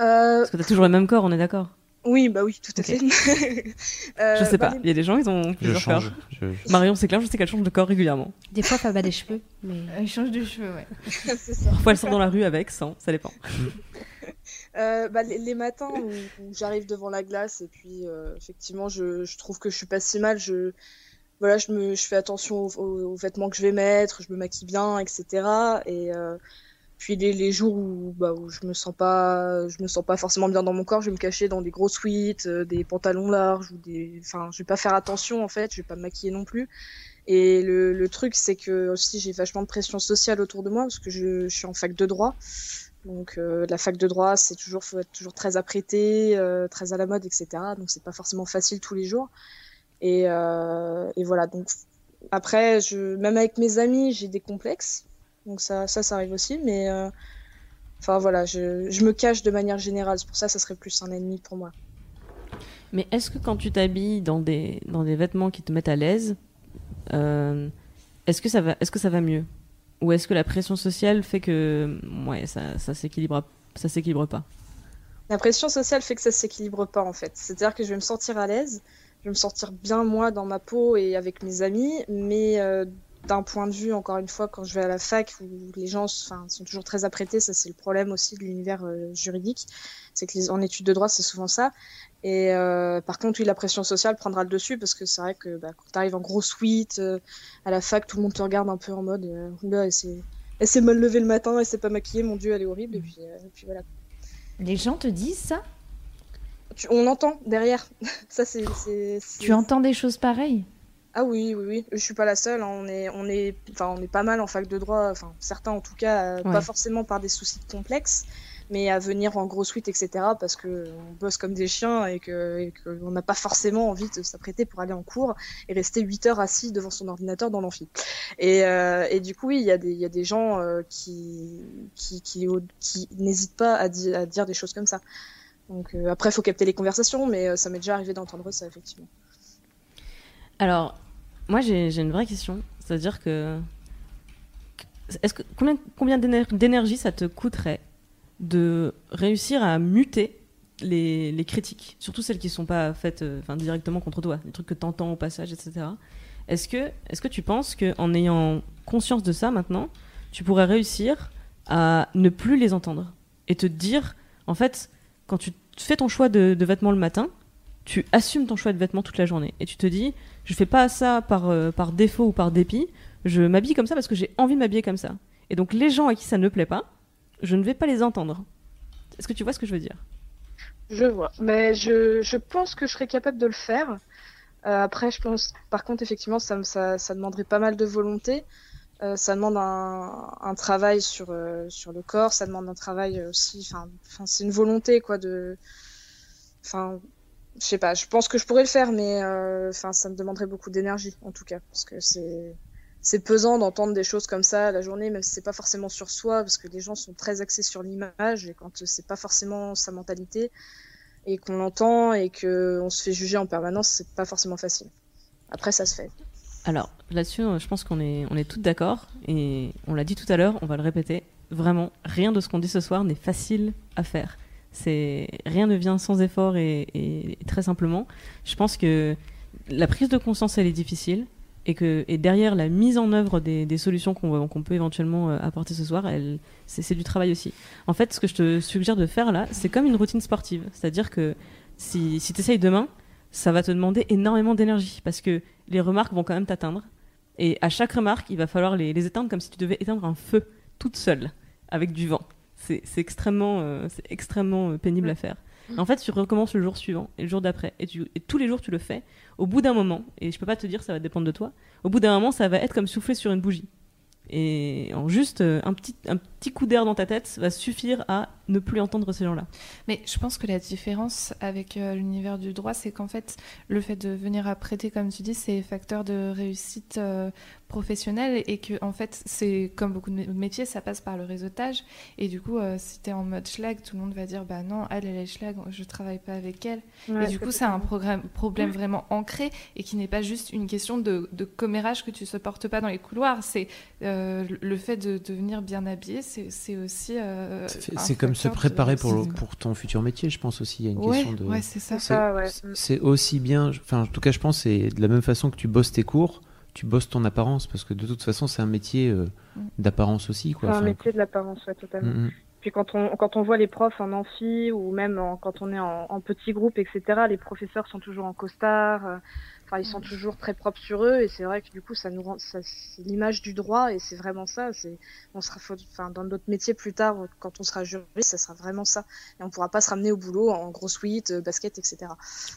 Euh, Parce que t'as toujours le même corps, on est d'accord? Oui bah oui tout à fait. Euh, Je sais bah, pas. les- Il y a des gens, ils ont Je plusieurs change. corps. Je- je- Marion, c'est clair, je sais qu'elle change de corps régulièrement. Des fois, Fab a des cheveux, mais Il change de cheveux, ouais. ça. Parfois, elle sort dans la rue avec, sans, ça dépend. Euh, bah, les, les matins où, où j'arrive devant la glace et puis euh, effectivement je, je trouve que je suis pas si mal je voilà je me je fais attention aux, aux- aux vêtements que je vais mettre je me maquille bien etc et euh, puis les, les jours où bah où je me sens pas je me sens pas forcément bien dans mon corps je vais me cacher dans des gros sweats euh, des pantalons larges ou des enfin je vais pas faire attention en fait je vais pas me maquiller non plus et le, le truc c'est que aussi j'ai vachement de pression sociale autour de moi parce que je, suis en fac de droit donc euh, la fac de droit, c'est toujours faut être toujours très apprêté, euh, très à la mode, etc. Donc c'est pas forcément facile tous les jours. Et, et voilà. Donc après, je, même avec mes amis, j'ai des complexes. Donc ça, ça, ça arrive aussi. Mais euh, enfin voilà, je, je me cache de manière générale. C'est pour ça, ça serait plus un ennemi pour moi. Mais est-ce que quand tu t'habilles dans des, dans des vêtements qui te mettent à l'aise, euh, est-ce que, ça va- est-ce que ça va mieux? Ou est-ce que la pression sociale fait que ouais, ça, ça s'équilibre pas? La pression sociale fait que ça s'équilibre pas en fait. C'est-à-dire que je vais me sentir à l'aise, je vais me sentir bien moi dans ma peau et avec mes amis, mais euh, d'un point de vue, encore une fois, quand je vais à la fac où les gens sont toujours très apprêtés, ça c'est le problème aussi de l'univers euh, juridique, c'est que les, en études de droit c'est souvent ça. Et euh, par contre, oui, la pression sociale prendra le dessus parce que c'est vrai que bah, quand tu arrives en gros suite euh, à la fac, tout le monde te regarde un peu en mode oula, elle s'est mal levée le matin, elle s'est pas maquillée, mon dieu, elle est horrible, et puis, et puis voilà. Les gens te disent ça? Tu- on entend derrière. Ça, c'est- Tu entends des choses pareilles? Ah oui, oui, oui. Je suis pas la seule. hein. On est, on est, enfin, on est pas mal en fac de droit. Enfin, certains en tout cas, euh, Ouais. pas forcément par des soucis de complexe, mais à venir en gros suite, etc. Parce que on bosse comme des chiens et que, et que on n'a pas forcément envie de s'apprêter pour aller en cours et rester 8 heures assis devant son ordinateur dans l'amphi. Et, euh, et du coup, oui, il y a des, il y a des gens euh, qui, qui, qui, qui n'hésitent pas à, di- à dire des choses comme ça. Donc euh, après, il faut capter les conversations, mais ça m'est déjà arrivé d'entendre ça, effectivement. Alors, moi j'ai une vraie question. C'est-à-dire que. Est-ce que combien, combien d'éner- d'énergie ça te coûterait de réussir à muter les, critiques, surtout celles qui ne sont pas faites euh, directement contre toi, les trucs que tu entends au passage, etc. Est-ce que, est que tu penses qu'en ayant conscience de ça maintenant, tu pourrais réussir à ne plus les entendre et te dire, en fait, quand tu fais ton choix de, de vêtements le matin, tu assumes ton choix de vêtements toute la journée et tu te dis, je fais pas ça par, euh, par défaut ou par dépit, je m'habille comme ça parce que j'ai envie de m'habiller comme ça. Et donc les gens à qui ça ne plaît pas, je ne vais pas les entendre. Est-ce que tu vois ce que je veux dire? Je vois. Mais je, je pense que je serais capable de le faire. Euh, après, je pense, par contre, effectivement, ça, ça, demanderait pas mal de volonté. Euh, ça demande un, un travail sur, sur le corps, ça demande un travail aussi. Enfin, c'est une volonté, quoi, de. Enfin, je sais pas, je pense que je pourrais le faire, mais euh, enfin, ça me demanderait beaucoup d'énergie, en tout cas, parce que c'est. C'est pesant d'entendre des choses comme ça la journée, même si c'est pas forcément sur soi, parce que les gens sont très axés sur l'image, et quand c'est pas forcément sa mentalité, et qu'on l'entend et que on se fait juger en permanence, c'est pas forcément facile. Après, ça se fait. Alors là-dessus, euh, je pense qu'on est, on est toutes d'accord et on l'a dit tout à l'heure, on va le répéter. Vraiment, rien de ce qu'on dit ce soir n'est facile à faire. C'est rien ne vient sans effort et, très simplement. Je pense que la prise de conscience elle est difficile et que et derrière la mise en œuvre des, solutions qu'on peut éventuellement euh, apporter ce soir, c'est, du travail aussi. En fait, ce que je te suggère de faire là, c'est comme une routine sportive, c'est-à-dire que si, si tu essayes demain, ça va te demander énormément d'énergie parce que les remarques vont quand même t'atteindre. Et à chaque remarque, il va falloir les, les éteindre comme si tu devais éteindre un feu. toute seule avec du vent. C'est extrêmement, euh, c'est extrêmement euh, pénible à faire. En fait, tu recommences le jour suivant et le jour d'après. Et, tu- et tous les jours, tu le fais. Au bout d'un moment, et je peux pas te dire, ça va dépendre de toi, au bout d'un moment, ça va être comme souffler sur une bougie. Et en juste euh, un petit, un petit coup d'air dans ta tête va suffire à ne plus entendre ces gens-là. Mais je pense que la différence avec euh, l'univers du droit, c'est qu'en fait, le fait de venir à prêter, comme tu dis, c'est facteur de réussite euh, professionnelle et que, en fait, c'est comme beaucoup de mé- métiers, ça passe par le réseautage. Et du coup, euh, si tu es en mode schlag, tout le monde va dire Bah non, elle, elle est schlag, je travaille pas avec elle. Ouais, et du coup, c'est un programme, problème vraiment ancré et qui n'est pas juste une question de, de commérage que tu supportes pas dans les couloirs. C'est euh, le fait de, de venir bien habillé, c'est aussi. euh, c'est comme se de préparer pour, pour ton futur métier, je pense aussi. Il y a une Ouais, question de. ouais, c'est ça. C'est ça, ouais. aussi bien. Enfin, en tout cas, je pense c'est de la même façon que tu bosses tes cours, tu bosses ton apparence, parce que de toute façon, c'est un métier euh, Mm. d'apparence aussi, quoi. C'est un Enfin, métier de l'apparence, ouais, totalement. mm, mm. Puis quand on, quand on voit les profs en amphi ou même en- quand on est en, en petit groupe, etc., les professeurs sont toujours en costard. euh, Enfin, ils sont toujours très propres sur eux et c'est vrai que du coup, ça nous rend, ça, c'est l'image du droit et c'est vraiment ça. C'est, on sera, enfin, dans notre métier plus tard, quand on sera juriste, ça sera vraiment ça. Et on pourra pas se ramener au boulot en gros suite, euh, basket, etc.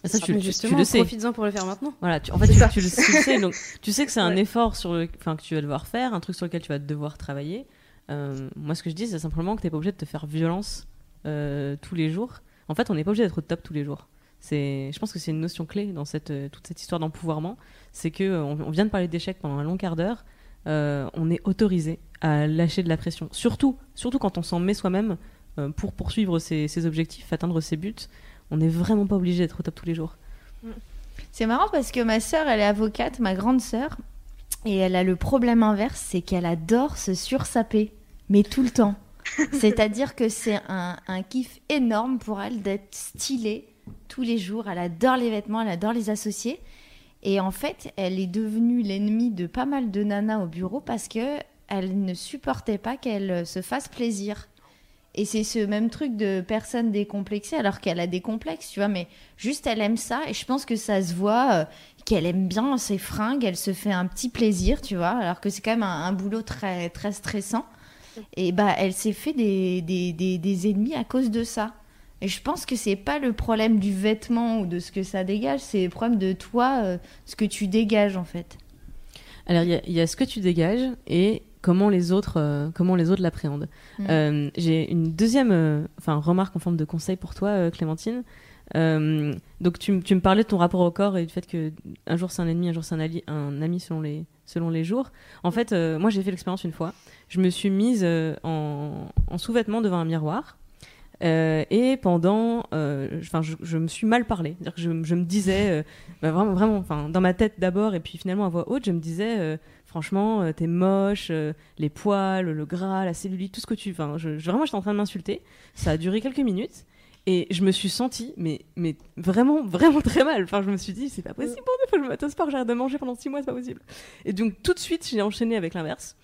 Ça, Ça tu, Justement, tu le sais. profites-en pour le faire maintenant. Voilà, tu- en fait, C'est tu, ça. tu le, tu le sais, donc tu sais que c'est un Ouais. effort sur le, enfin, que tu vas devoir faire, un truc sur lequel tu vas devoir travailler. Euh, moi, ce que je dis, c'est simplement que tu n'es pas obligé de te faire violence euh, tous les jours. En fait, on n'est pas obligé d'être au top tous les jours. C'est, je pense que c'est une notion clé dans cette, euh, toute cette histoire d'empouvoirment. C'est que euh, on, on vient de parler d'échecs pendant un long quart d'heure. euh, on est autorisé à lâcher de la pression. Surtout, surtout quand on s'en met soi-même euh, pour poursuivre ses, ses objectifs, atteindre ses buts. On n'est vraiment pas obligé d'être au top tous les jours. C'est marrant parce que ma sœur, elle est avocate, ma grande sœur, et elle a le problème inverse, c'est qu'elle adore se sursaper, mais tout le temps. C'est-à-dire que c'est un, un kiff énorme pour elle d'être stylée tous les jours. Elle adore les vêtements, elle adore les associés. Et en fait, elle est devenue l'ennemie de pas mal de nanas au bureau parce que elle ne supportait pas qu'elle euh, se fasse plaisir. Et c'est ce même truc de personne décomplexée alors qu'elle a des complexes, tu vois, mais juste elle aime ça et je pense que ça se voit euh, qu'elle aime bien ses fringues, elle se fait un petit plaisir, tu vois, alors que c'est quand même un, un boulot très, très stressant. Et bah, elle s'est fait des, des, des, des ennemis à cause de ça. Et je pense que c'est pas le problème du vêtement ou de ce que ça dégage, c'est le problème de toi, euh, ce que tu dégages en fait. Alors, il y, a- il y a ce que tu dégages et comment les autres, euh, comment les autres l'appréhendent. Mm. Euh, J'ai une deuxième enfin, remarque en forme de conseil pour toi, Clémentine. Donc, tu, me parlais de ton rapport au corps et du fait que un jour c'est un ennemi, un jour c'est un, un ami selon les, selon les jours. En fait, moi j'ai fait l'expérience une fois. Je me suis mise en, en sous-vêtements devant un miroir. Euh, et pendant, euh, je- enfin, je, je me suis mal parlé. C'est-à-dire que je, je me disais, euh, bah, vraiment, vraiment, enfin, dans ma tête d'abord, et puis finalement à voix haute, je me disais, franchement, t'es moche, les poils, le gras, la cellulite, tout ce que tu, enfin, je, je- vraiment, j'étais en train de m'insulter. Ça a duré quelques minutes. Et je me suis sentie, mais, mais vraiment, vraiment très mal. Enfin, je me suis dit, c'est pas possible, bordel, faut que je me au sport, j'arrête de manger pendant six mois, c'est pas possible. Et donc, tout de suite, j'ai enchaîné avec l'inverse.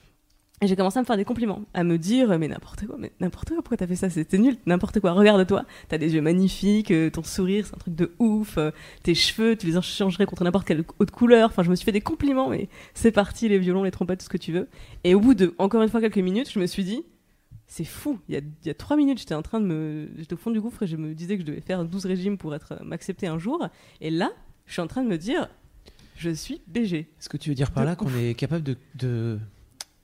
Et j'ai commencé à me faire des compliments, à me dire, mais n'importe quoi, mais n'importe quoi, pourquoi t'as fait ça? C'était nul, n'importe quoi, regarde-toi, t'as des yeux magnifiques, euh, ton sourire, c'est un truc de ouf, euh, tes cheveux, tu les échangerais contre n'importe quelle autre couleur. Enfin, je me suis fait des compliments, mais c'est parti, les violons, les trompettes, tout ce que tu veux. Et au bout de, encore une fois, quelques minutes, je me suis dit, c'est fou. Il y a, il y a trois minutes, j'étais en train de me. J'étais au fond du gouffre et je me disais que je devais faire 12 régimes pour être m'accepter un jour. Et là, je suis en train de me dire, je suis BG. Est-ce que tu veux dire par là qu'on est capable de, de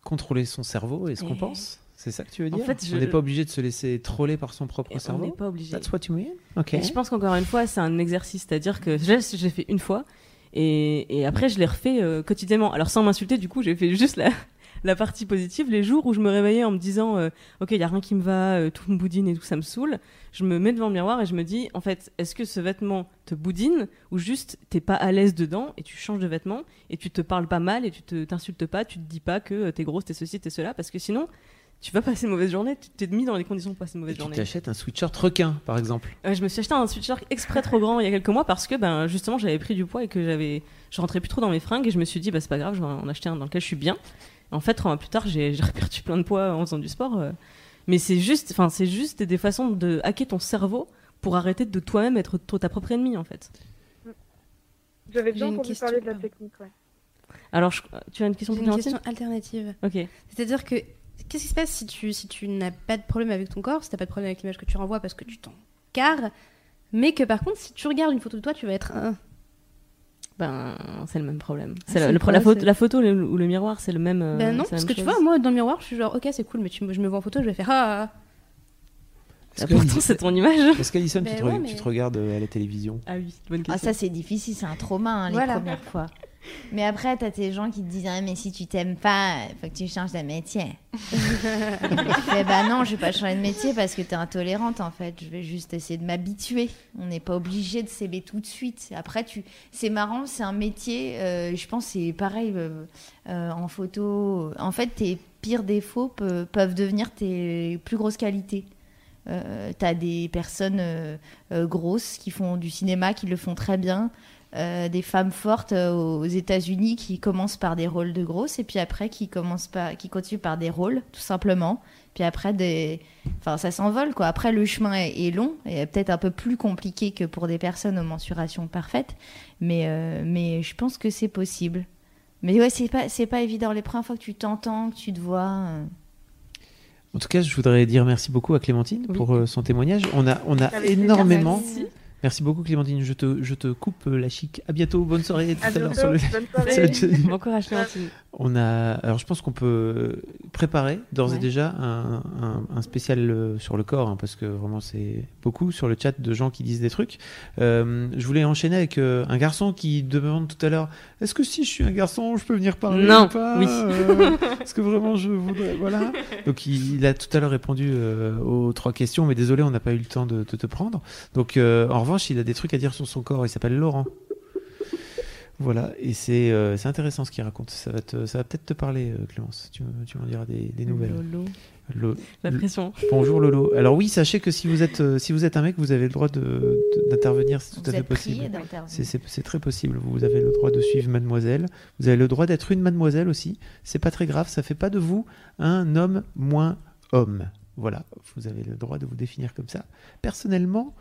contrôler son cerveau et ce qu'on pense? C'est ça que tu veux En dire? fait, je- On n'est pas obligé de se laisser troller par son propre Et on cerveau? n'est pas obligé. That's what you mean? Ok. Et je pense qu'encore une fois, c'est un exercice. C'est-à-dire que j'ai j'ai fait une fois et, et après, je l'ai refait euh, quotidiennement. Alors, sans m'insulter, du coup, j'ai fait juste la, la partie positive. Les jours où je me réveillais en me disant euh, Ok, il n'y a rien qui me va, euh, tout me boudine et tout, ça me saoule, je me mets devant le miroir et je me dis En fait, est-ce que ce vêtement te boudine ou juste t'es pas à l'aise dedans et tu changes de vêtement et tu te parles pas mal et tu te t'insultes pas, tu te dis pas que euh, t'es grosse, t'es ceci, t'es cela, parce que sinon. Tu vas passer une mauvaise journée, tu t'es mis dans les conditions de passer une Et mauvaise tu journée. t'achètes un sweatshirt requin, par exemple. Euh, je me suis acheté un sweatshirt exprès trop grand il y a quelques mois parce que ben justement j'avais pris du poids et que j'avais je rentrais plus trop dans mes fringues et je me suis dit bah c'est pas grave je vais en acheter un dans lequel je suis bien. En fait trois mois plus tard j'ai perdu plein de poids en faisant du sport. euh. Mais c'est juste enfin c'est juste des façons de hacker ton cerveau pour arrêter de toi-même être ta propre ennemie en fait. J'avais J'ai déjà une entendu question, parler de la technique, ouais. Alors je- tu as une question pour une question alternative. Ok. C'est-à-dire que qu'est-ce qui se passe si tu, si tu n'as pas de problème avec ton corps, si t'as pas de problème avec l'image que tu renvoies parce que tu t'en carres, mais que par contre, si tu regardes une photo de toi, tu vas être un. Ben, c'est le même problème. Ah, C'est le- c'est le- quoi, la, photo, c'est- la photo le- ou le miroir, c'est le même. euh, Ben non, parce que tu vois, moi dans le miroir, je suis genre, ok, c'est cool, mais tu, je me vois en photo, je vais faire ah. Ah, pourtant, c'est ton image. Est-ce qu'Alison, tu, Ben ouais, mais- tu te regardes euh, à la télévision Ah oui, bonne Ah, ça, c'est difficile, c'est un trauma hein, les Voilà. premières fois. Mais après, t'as tes gens qui te disent Ah, mais si tu t'aimes pas, faut que tu changes de métier. Tu fais Bah non, je vais pas changer de métier parce que t'es intolérante en fait. Je vais juste essayer de m'habituer. On n'est pas obligé de s'aimer tout de suite. Après, tu... c'est marrant, c'est un métier. euh, je pense que c'est pareil euh, euh, en photo. En fait, tes pires défauts pe- peuvent devenir tes plus grosses qualités. T'as des personnes grosses qui font du cinéma, qui le font très bien. Euh, des femmes fortes euh, aux États-Unis qui commencent par des rôles de grosses et puis après qui commencent par, qui continuent par des rôles tout simplement. Puis après des, enfin ça s'envole quoi. Après le chemin est, est long et peut-être un peu plus compliqué que pour des personnes aux mensurations parfaites, mais euh, mais je pense que c'est possible. Mais ouais c'est pas c'est pas évident les premières fois que tu t'entends, que tu te vois. euh, En tout cas, je voudrais dire merci beaucoup à Clémentine Oui. pour son témoignage. On a, on a Avec énormément. merci. Merci beaucoup, Clémentine. Je te, je te coupe euh, la chic. À bientôt. Bonne soirée. Tout À à l'heure bientôt, sur le. bonne soirée. Bon courage, Clémentine. On a, alors je pense qu'on peut préparer d'ores et déjà un, un- un spécial euh, sur le corps, hein, parce que vraiment c'est beaucoup sur le chat de gens qui disent des trucs. Euh, je voulais enchaîner avec euh, un garçon qui demande tout à l'heure est-ce que si je suis un garçon, je peux venir parler Non, ou pas oui. Euh, Est-ce que vraiment je voudrais. Voilà. Donc il, il a tout à l'heure répondu aux trois questions, mais désolé, on n'a pas eu le temps de, de te prendre. Donc euh, en revanche, il a des trucs à dire sur son corps. Il s'appelle Laurent. Voilà, et c'est euh, c'est intéressant ce qu'il raconte. Ça va, te- ça va peut-être te parler, euh, Clémence. Tu, me- tu m'en diras des, des nouvelles. Lolo. Lo- La pression. Bonjour Lolo. Alors oui, sachez que si vous êtes, euh, si vous êtes un mec, vous avez le droit de- de- d'intervenir, c'est tout vous à fait possible. c'est très possible. Vous avez le droit de suivre Mademoiselle. Vous avez le droit d'être une Mademoiselle aussi. C'est pas très grave. Ça fait pas de vous un homme moins homme. Voilà. Vous avez le droit de vous définir comme ça. Personnellement,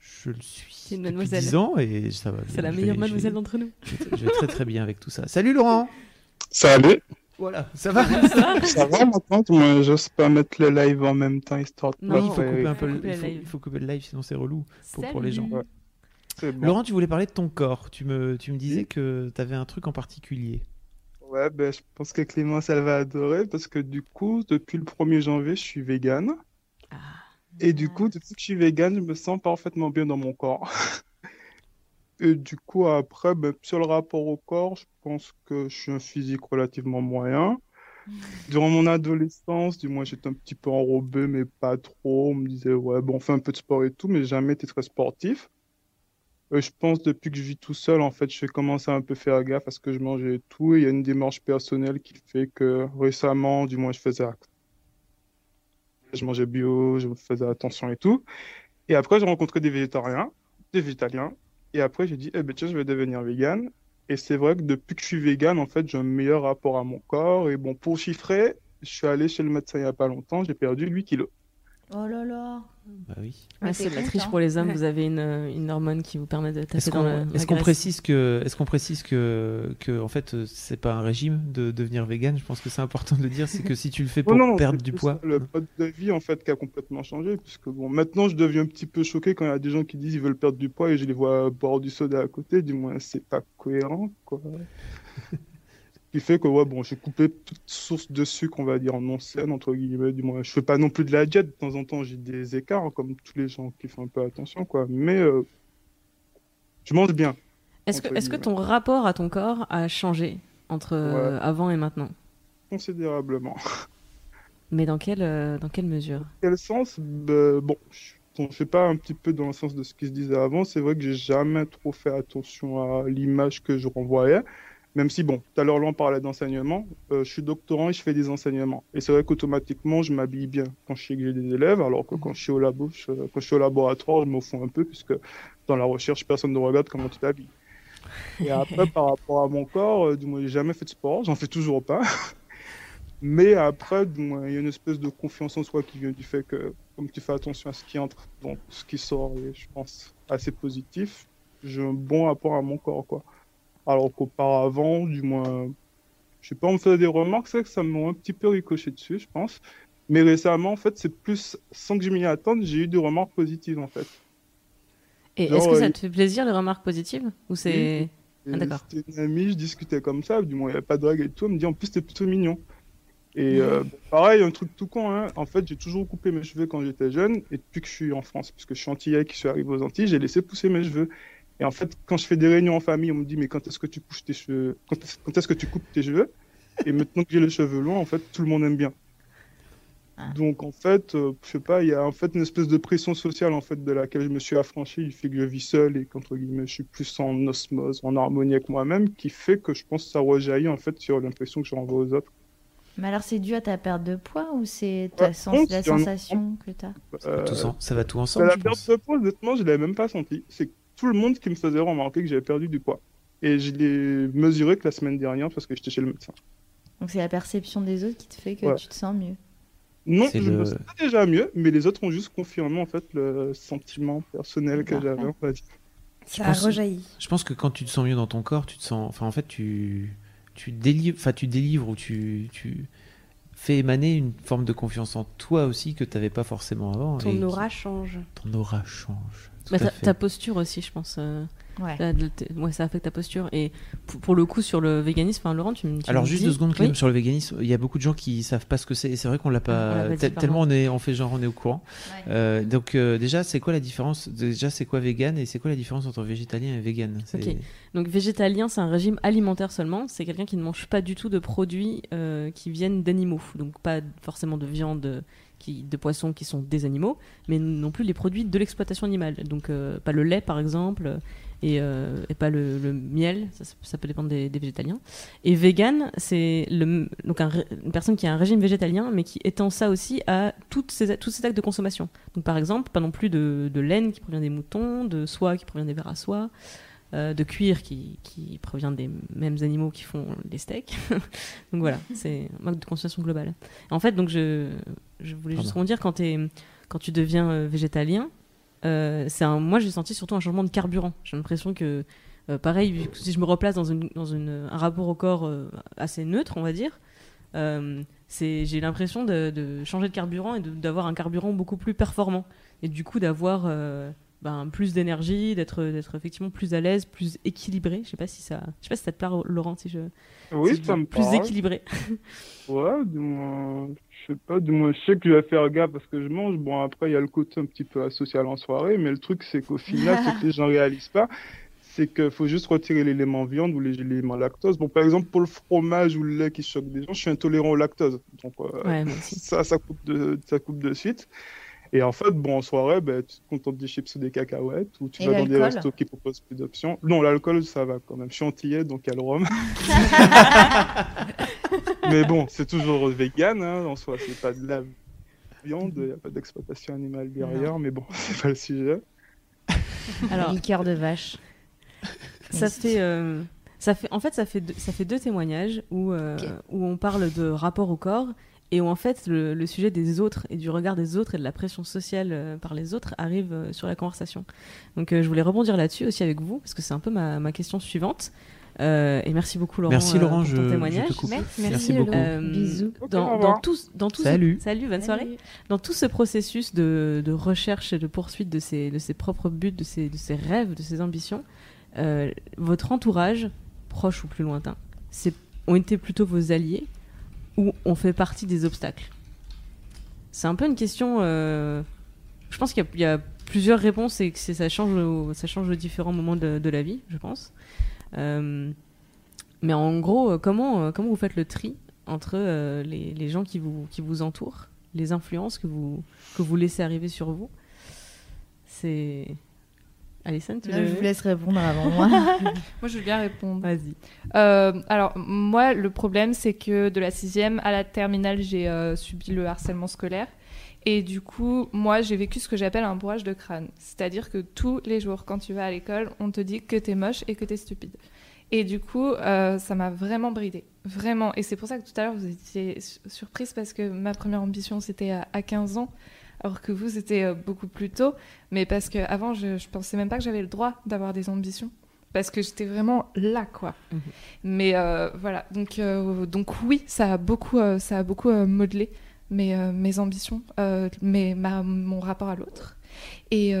je le suis. C'est une mademoiselle. 10 ans et ça va. C'est la meilleure vais- mademoiselle d'entre nous. Je vais, très très bien avec tout ça. Salut Laurent. Salut. Voilà. Ça va? Ça va maintenant? Moi, j'ose pas mettre le live en même temps, histoire de Non, pas il faut couper un peu. le- couper il le faut, live. il faut couper le live, sinon c'est relou pour, pour les gens. Ouais. Bon. Laurent, tu voulais parler de ton corps. Tu me, tu me disais que tu avais un truc en particulier. Ouais, ben, je pense que Clémence, elle va adorer parce que du coup, depuis le 1er janvier, je suis vegan. Et du coup, depuis que je suis vegan, je me sens parfaitement bien dans mon corps. Et du coup, après, ben, sur le rapport au corps, je pense que je suis un physique relativement moyen. Durant mon adolescence, du moins, j'étais un petit peu enrobé, mais pas trop. On me disait, ouais, bon, on fait un peu de sport et tout, mais jamais été très sportif. Euh, je pense depuis que je vis tout seul, en fait, j'ai commencé à un peu faire gaffe à ce que je mangeais et tout. Et il y a une démarche personnelle qui fait que récemment, du moins, je faisais je mangeais bio, je faisais attention et tout. Et après, j'ai rencontré des végétariens, des végétaliens. Et après, j'ai dit, eh ben, tiens, je vais devenir vegan. Et c'est vrai que depuis que je suis vegan, en fait, j'ai un meilleur rapport à mon corps. Et bon, pour chiffrer, je suis allé chez le médecin il n'y a pas longtemps, j'ai perdu 8 kilos. Oh là là. Bah oui. Ah, c'est la triche pour les hommes. Vous avez une, euh, une hormone qui vous permet de taper Est-ce dans qu'on la, la est-ce qu'on précise que est-ce qu'on précise que que en fait euh, c'est pas un régime de devenir vegan? Je pense que c'est important de le dire. C'est que si tu le fais pour Oh non, perdre du poids. Le mode de vie, en fait, qui a complètement changé. Puisque bon, maintenant, je deviens un petit peu choqué quand il y a des gens qui disent qu'ils veulent perdre du poids et je les vois boire du soda à côté. Du moins, c'est pas cohérent, quoi. Qui fait que, ouais, bon, j'ai coupé toute source de sucre, on va dire, non saine, entre guillemets. Du moins, je fais pas non plus de la diète. De temps en temps, j'ai des écarts, hein, comme tous les gens qui font un peu attention, quoi. Mais euh, je mange bien. Est-ce que, est-ce que ton rapport à ton corps a changé entre euh, Ouais. avant et maintenant? Considérablement. Mais dans quelle, euh, dans quelle mesure? Quel sens? Ben, bon, je je sais pas un petit peu dans le sens de ce qui se disait avant. C'est vrai que j'ai jamais trop fait attention à l'image que je renvoyais. Même si, bon, tout à l'heure, là, on parlait d'enseignement. Euh, je suis doctorant et je fais des enseignements. Et c'est vrai qu'automatiquement, je m'habille bien quand je sais que j'ai des élèves, alors que quand je suis au labo, je- quand je suis au laboratoire, je m'en fous un peu, puisque dans la recherche, personne ne regarde comment tu t'habilles. Et après, par rapport à mon corps, euh, du moins, j'ai jamais fait de sport, j'en fais toujours pas. Mais après, du moins, il y a une espèce de confiance en soi qui vient du fait que, comme tu fais attention à ce qui entre, donc ce qui sort est, je pense, assez positif. J'ai un bon rapport à mon corps, quoi. Alors qu'auparavant, du moins, Je sais pas, on me faisait des remarques, c'est que ça m'a un petit peu ricoché dessus, je pense. Mais récemment, en fait, c'est plus, sans que je m'y attende, j'ai eu des remarques positives, en fait. Et est-ce que ça euh, te fait plaisir les remarques positives ou c'est Ah, d'accord. C'était une amie, je discutais comme ça, du moins il n'y avait pas de drague et tout, elle me dit en plus t'es plutôt mignon. Et euh, pareil, un truc tout con, hein. en fait j'ai toujours coupé mes cheveux quand j'étais jeune, et depuis que je suis en France, parce que je suis antillais, je suis arrivé aux Antilles, j'ai laissé pousser mes cheveux. Et en fait, quand je fais des réunions en famille, on me dit mais quand est-ce que tu couches tes cheveux, quand est-ce quand est-ce que tu coupes tes cheveux? Et maintenant que j'ai les cheveux longs, en fait tout le monde aime bien. Ah. Donc en fait, euh, je sais pas, il y a en fait une espèce de pression sociale en fait de laquelle je me suis affranchi, il fait que je vis seul et qu'entre guillemets je suis plus en osmose, en harmonie avec moi-même, qui fait que je pense que ça rejaillit en fait sur l'impression que je renvoie aux autres. Mais alors, c'est dû à ta perte de poids ou c'est ta Ouais, sens- je pense la sensation que tu as Euh, Tout en- ça va tout bah, ensemble, la perte de poids, honnêtement, je l'avais même pas senti. C'est tout le monde qui me faisait remarquer que j'avais perdu du poids. Et je l'ai mesuré que la semaine dernière parce que j'étais chez le médecin. Donc, c'est la perception des autres qui te fait que Ouais. tu te sens mieux. Non, C'est je le- me sens déjà mieux, mais les autres ont juste confirmé en fait le sentiment personnel que j'avais, dire. Je pense- Je pense que quand tu te sens mieux dans ton corps, tu te sens. Enfin, en fait, tu, tu, délivres, enfin, tu délivres ou tu, tu fais émaner une forme de confiance en toi aussi que tu n'avais pas forcément avant. et Ton qui- aura change. Ton aura change. Bah, ta, posture aussi, je pense. euh, Ouais. la- de- t- ouais, ça affecte ta posture. Et pour, pour le coup, sur le véganisme, enfin, Laurent, tu me. tu Alors juste dis- deux secondes, Clem, Oui sur le véganisme. Il y a beaucoup de gens qui savent pas ce que c'est. Et c'est vrai qu'on l'a Ah, pas. on l'a pas dit, tel- pardon. tellement on est, on fait genre on est au courant. Ouais. Euh, donc euh, déjà, c'est quoi la différence Déjà, c'est quoi vegan et c'est quoi la différence entre végétalien et vegan? C'est- Ok. Donc végétalien, c'est un régime alimentaire seulement. C'est quelqu'un qui ne mange pas du tout de produits euh, qui viennent d'animaux. Donc pas forcément de viande, euh, qui, de poissons qui sont des animaux, mais non plus les produits de l'exploitation animale. Donc euh, pas le lait par exemple, et, euh, pas le, miel. Ça, peut dépendre des, végétaliens. Et vegan, c'est donc une personne qui a un régime végétalien, mais qui étend ça aussi à toutes tous ces actes de consommation. Donc par exemple, pas non plus de, de laine qui provient des moutons, de soie qui provient des vers à soie euh, de cuir qui, qui provient des mêmes animaux qui font les steaks. donc voilà, c'est un mode de consommation globale. En fait, donc je, je voulais juste Pardon. rebondir quand, quand tu deviens euh, végétalien, euh, c'est un, moi j'ai senti surtout un changement de carburant. J'ai l'impression que, pareil, si je me replace dans, une, dans une, un rapport au corps assez neutre, on va dire, j'ai l'impression de, de changer de carburant et d'avoir un carburant beaucoup plus performant. Et du coup d'avoir ben, plus d'énergie, d'être, d'être effectivement plus à l'aise, plus équilibré. Je sais pas si ça, je sais pas si ça te plaît, Laurent, si je, Oui, si je ça dis me plus parle. équilibré. Ouais, du moins, je sais pas, du moins, je sais que je vais faire gaffe parce que je mange. Bon, après, il y a le côté un petit peu asocial en soirée, mais le truc, c'est qu'au final, ce que les gens réalisent pas, c'est qu'il faut juste retirer l'élément viande ou l'élément lactose. Bon, par exemple, pour le fromage ou le lait qui choque des gens, je suis intolérant au lactose. Donc, euh, Ouais, ça, ça coupe de, ça coupe de suite. Et en fait, bon, en soirée, ben, tu te contentes des chips ou des cacahuètes, ou tu Et vas dans des restos qui proposent plus d'options. Non, l'alcool, ça va quand même. Je suis antillais, donc il y a le rhum. Mais bon, c'est toujours vegan, hein, en soi, c'est pas de la viande, il n'y a pas d'exploitation animale derrière, mais bon, c'est pas le sujet. Alors, Liqueur de vache. ça fait, euh, ça fait, en fait, ça fait, deux, ça fait deux témoignages où, euh, où on parle de rapport au corps et où en fait le, le sujet des autres et du regard des autres et de la pression sociale euh, par les autres arrive euh, sur la conversation. Donc euh, je voulais rebondir là-dessus aussi avec vous parce que c'est un peu ma, ma question suivante. Euh, et merci beaucoup Laurent, Merci, euh, Laurent, pour je- ton je te témoignage. coupe. Merci, Merci beaucoup. Euh, Bisous. Dans, tout, dans tout Salut. Ce, salut, bonne soirée. Dans tout ce processus de, de recherche et de poursuite de ses, de ses propres buts, de ses, de ses rêves, de ses ambitions, euh, votre entourage, proche ou plus lointain, c'est, ont été plutôt vos alliés ou ont fait partie des obstacles C'est un peu une question. euh, je pense qu'il y a, plusieurs réponses et que ça change, ça change aux différents moments de, la vie, je pense. Euh, mais en gros, euh, comment, comment vous faites le tri entre les, les gens qui vous, qui vous entourent, les influences que vous, que vous laissez arriver sur vous? C'est. Alison, tu Là, je veux- vous laisse répondre avant moi. Moi, je veux bien répondre. Vas-y. Euh, alors, moi, le problème, c'est que de la sixième à la terminale, j'ai euh, subi le harcèlement scolaire. Et du coup, moi, j'ai vécu ce que j'appelle un bourrage de crâne. C'est-à-dire que tous les jours, quand tu vas à l'école, on te dit que t'es moche et que t'es stupide. Et du coup, euh, ça m'a vraiment bridée. Vraiment. Et c'est pour ça que tout à l'heure, vous étiez su- surprise parce que ma première ambition, c'était à, à 15 ans. Alors que vous, c'était euh, beaucoup plus tôt. Mais parce qu'avant, je, je pensais même pas que j'avais le droit d'avoir des ambitions. parce que j'étais vraiment là, quoi. Mhm. Mais euh, voilà, donc, euh, donc oui, ça a beaucoup, euh, ça a beaucoup modelé mes, mes ambitions, mes, ma- mon rapport à l'autre. Et,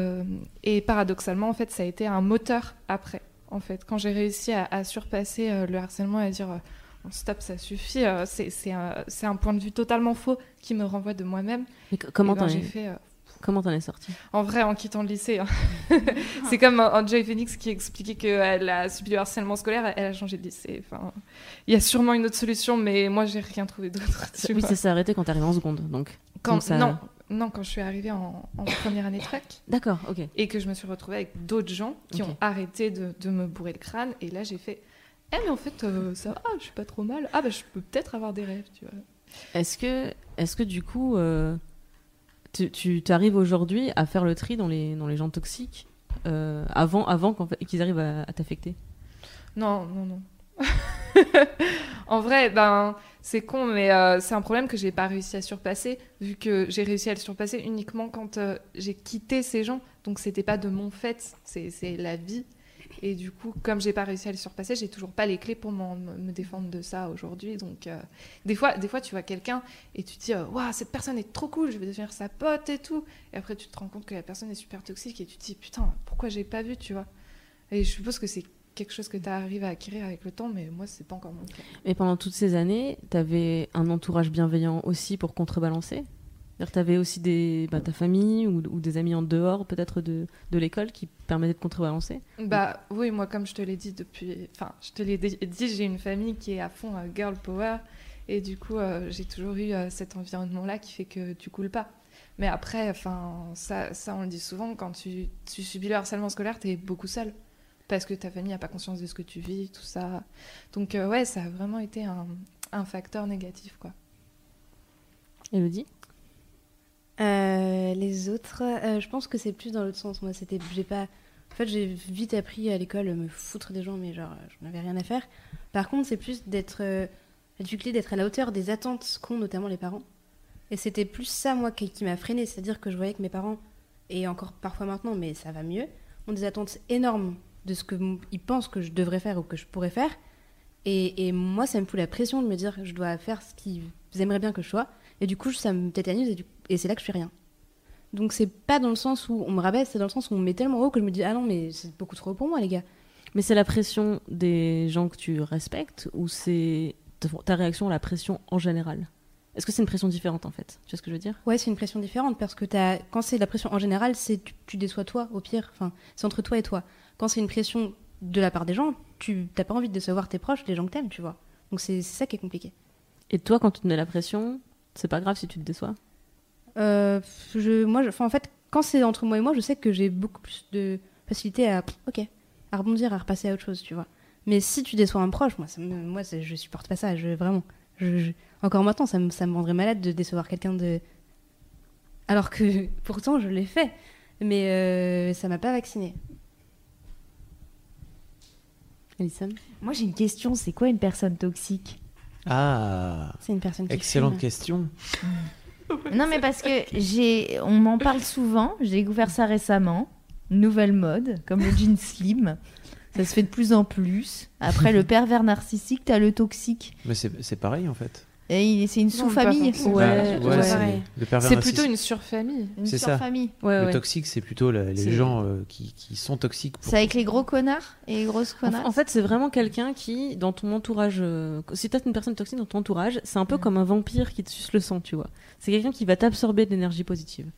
et paradoxalement, en fait, ça a été un moteur après. En fait, quand j'ai réussi à, à surpasser le harcèlement et à dire stop, ça suffit, euh, c'est c'est un, c'est un point de vue totalement faux qui me renvoie de moi-même. Comment Eh ben, t'en j'ai es, fait euh, comment t'en es sorti en vrai, en quittant le lycée. hein. c'est comme Joy Phoenix qui expliquait qu'elle a subi le harcèlement scolaire, elle a changé de lycée. Enfin, il y a sûrement une autre solution, mais moi, j'ai rien trouvé d'autre. Oui, vois. ça s'est arrêté quand t'arrives en seconde, donc. Quand, donc ça- non, non, quand je suis arrivée en, en première année de fac D'accord, ok. et que je me suis retrouvée avec d'autres gens qui ont arrêté de, de me bourrer le crâne, et là, j'ai fait. Eh, mais en fait, euh, ça va, je suis pas trop mal. Ah, bah, je peux peut-être avoir des rêves, tu vois. Est-ce que, est-ce que du coup, euh, tu, tu arrives aujourd'hui à faire le tri dans les, dans les gens toxiques euh, avant, avant qu'ils arrivent à, à t'affecter? Non, non, non. en vrai, ben, c'est con, mais euh, c'est un problème que j'ai pas réussi à surpasser, vu que j'ai réussi à le surpasser uniquement quand euh, j'ai quitté ces gens. Donc c'était pas de mon fait, c'est la vie. Et du coup, comme j'ai pas réussi à le surpasser, j'ai toujours pas les clés pour me défendre de ça aujourd'hui. Donc euh, des fois, des fois, tu vois quelqu'un et tu te dis, euh, waouh, cette personne est trop cool, je vais devenir sa pote et tout. Et après, tu te rends compte que la personne est super toxique et tu te dis, putain, pourquoi j'ai pas vu, tu vois. Et je suppose que c'est quelque chose que tu arrives à acquérir avec le temps, mais moi, c'est pas encore mon cas. Et pendant toutes ces années, t'avais un entourage bienveillant aussi pour contrebalancer? Que t'avais aussi des, bah, ta famille ou, ou des amis en dehors peut-être de, de l'école qui permettaient de contrebalancer? Bah oui, moi, comme je te l'ai dit depuis. Enfin, je te l'ai dit, j'ai une famille qui est à fond euh, girl power. Et du coup, euh, j'ai toujours eu euh, cet environnement-là qui fait que tu coules pas. Mais après, enfin, ça, ça, on le dit souvent, quand tu, tu subis le harcèlement scolaire, t'es beaucoup seul. Parce que ta famille n'a pas conscience de ce que tu vis, tout ça. Donc, ouais, ça a vraiment été un, un facteur négatif, quoi. Elodie? Euh, les autres, euh, je pense que c'est plus dans l'autre sens. Moi, c'était, j'ai pas. En fait, j'ai vite appris à l'école me foutre des gens, mais genre, j'en avais rien à faire. Par contre, c'est plus d'être, euh, du clé d'être à la hauteur des attentes qu'ont notamment les parents. Et c'était plus ça, moi, qui, m'a freiné, c'est-à-dire que je voyais que mes parents, et encore parfois maintenant, mais ça va mieux, ont des attentes énormes de ce qu'ils pensent que je devrais faire ou que je pourrais faire. Et, et moi, ça me fout la pression de me dire, je dois faire ce qu'ils aimeraient bien que je sois. Et du coup, ça me tétanise et, du- et c'est là que je fais rien. Donc c'est pas dans le sens où on me rabaisse, c'est dans le sens où on me met tellement haut que je me dis ah non mais c'est beaucoup trop haut pour moi les gars. Mais c'est la pression des gens que tu respectes ou c'est ta- réaction à la pression en général? Est-ce que c'est une pression différente en fait? Tu vois ce que je veux dire? Ouais c'est une pression différente parce que quand c'est la pression en général c'est tu, tu déçois toi au pire, enfin c'est entre toi et toi. Quand c'est une pression de la part des gens, tu t'as pas envie de décevoir tes proches, les gens que t'aimes tu vois. Donc c'est c'est ça qui est compliqué. Et toi, quand tu te mets la pression, c'est pas grave si tu te déçois Euh, je, moi, je- en fait, quand c'est entre moi et moi, je sais que j'ai beaucoup plus de facilité à, ok, à rebondir, à repasser à autre chose, tu vois. Mais si tu déçois un proche, moi, ça me- moi, je supporte pas ça, je, vraiment. Je, je- encore maintenant, ça me, ça me rendrait malade de décevoir quelqu'un de. Alors que pourtant, je l'ai fait, mais euh, ça m'a pas vacciné. Alison? Moi, j'ai une question. C'est quoi une personne toxique? Ah, C'est une personne qui excellente fume. question. Non, mais parce que j'ai, on m'en parle souvent. J'ai découvert ça récemment. Nouvelle mode, comme le jean slim. Ça se fait de plus en plus. Après le pervers narcissique, t'as le toxique. Mais c'est c'est pareil en fait. Et c'est une sous-famille. forcément. Ouais, Bah, ouais. c'est- plutôt une surfamille. Une surfamille. Ouais, Le toxique, c'est plutôt la- les gens euh, qui, qui sont toxiques. pour- C'est avec les gros connards et les grosses En, connards. en fait, c'est vraiment quelqu'un qui, dans ton entourage, euh, si t'as une personne toxique dans ton entourage, c'est un peu Mm. comme un vampire qui te suce le sang, tu vois. C'est quelqu'un qui va t'absorber de l'énergie positive.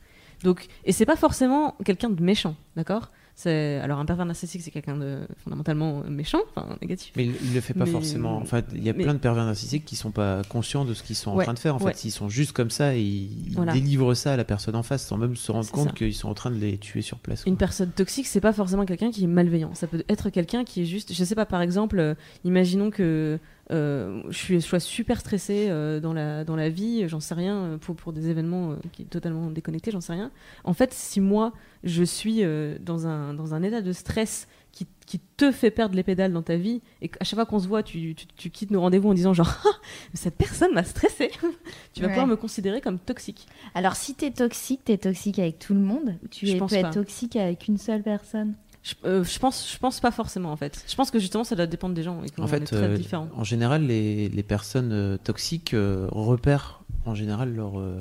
Donc, et c'est pas forcément quelqu'un de méchant, d'accord? Alors un pervers narcissique, c'est quelqu'un de fondamentalement méchant, enfin négatif. Mais il, il le fait pas Mais- forcément. Enfin, il y a mais- plein de pervers narcissiques qui sont pas conscients de ce qu'ils sont en train de faire. En ouais. fait, ils sont juste comme ça et ils Voilà. délivrent ça à la personne en face sans même se rendre compte qu'ils sont en train de les tuer sur place. Une personne toxique, c'est pas forcément quelqu'un qui est malveillant. Ça peut être quelqu'un qui est juste, je sais pas, par exemple, euh, imaginons que je, suis, je sois super stressée euh, dans, la, dans la vie, j'en sais rien, euh, pour, pour des événements euh, qui totalement déconnectés, j'en sais rien. En fait, si moi, je suis euh, dans, un, dans un état de stress qui, qui te fait perdre les pédales dans ta vie, et qu'à chaque fois qu'on se voit, tu, tu, tu quittes nos rendez-vous en disant genre, Ah, cette personne m'a stressée, tu vas Ouais. pouvoir me considérer comme toxique. Alors, si t'es toxique, t'es toxique avec tout le monde. Tu Je es- pense peux pas. être toxique avec une seule personne? Je, euh, je pense, je pense pas forcément en fait. Je pense que justement ça doit dépendre des gens et qu'on En est fait, très euh, différents. en général, les, les personnes euh, toxiques repèrent en général leurs euh,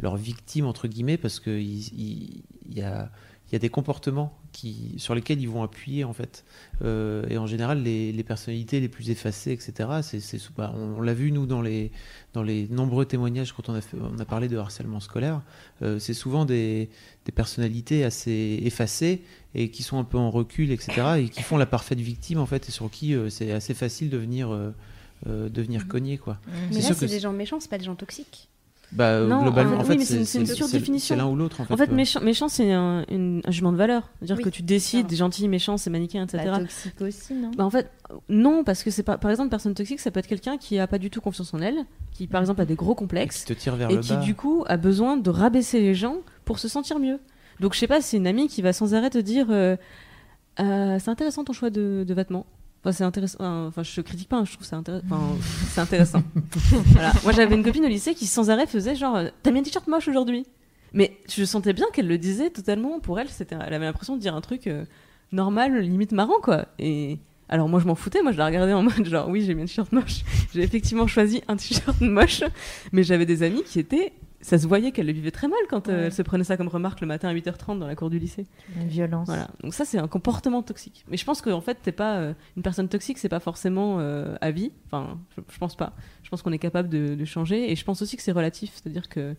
leurs victimes entre guillemets parce que il il- il y a il y a des comportements qui, sur lesquels ils vont appuyer en fait. Euh, et en général, les, les personnalités les plus effacées, etc. C'est, c'est bah, on, on l'a vu nous dans les dans les nombreux témoignages quand on a fait- on a parlé de harcèlement scolaire. Euh, c'est souvent des, des personnalités assez effacées et qui sont un peu en recul, etc. Et qui font la parfaite victime en fait et sur qui euh, c'est assez facile de venir euh, euh, de venir cogner quoi. Mais là, sûr c'est que des gens méchants, c'est pas des gens toxiques. Bah, euh, Non, globalement, en oui, fait, mais c'est une- c'est une c'est- surdéfinition. C'est l'un ou l'autre, en fait. En fait, méchant, méchant c'est un, jugement de valeur. C'est-à-dire Oui. que tu décides, gentil, méchant, c'est manichéen, etc. Bah, toxique aussi, non? Bah, en fait, non, parce que c'est pas, par exemple, une personne toxique, ça peut être quelqu'un qui a pas du tout confiance en elle, qui par exemple a des gros complexes, Qui te tire vers et le qui bas. du coup a besoin de rabaisser les gens pour se sentir mieux. Donc je sais pas, c'est une amie qui va sans arrêt te dire, euh, Euh, c'est intéressant ton choix de, de vêtements. Enfin, c'est intéressant. Enfin, je critique pas, hein, je trouve ça intéressant. C'est intéressant. voilà. Moi, j'avais une copine au lycée qui sans arrêt faisait genre, euh, t'as mis un t-shirt moche aujourd'hui? Mais je sentais bien qu'elle le disait totalement. Pour elle, c'était, elle avait l'impression de dire un truc euh, normal, limite marrant, quoi. Et alors moi, je m'en foutais. Moi, je la regardais en mode genre, oui, j'ai mis un t-shirt moche. J'ai effectivement choisi un t-shirt moche, mais j'avais des amis qui étaient ça se voyait qu'elle le vivait très mal quand euh, elle se prenait ça comme remarque le matin à 8h30 dans la cour du lycée. Une violence. Voilà. Donc ça c'est un comportement toxique. Mais je pense qu'en fait t'es pas euh, une personne toxique, c'est pas forcément euh, à vie. Enfin, je, je pense pas. Je pense qu'on est capable de, de changer et je pense aussi que c'est relatif, c'est-à-dire que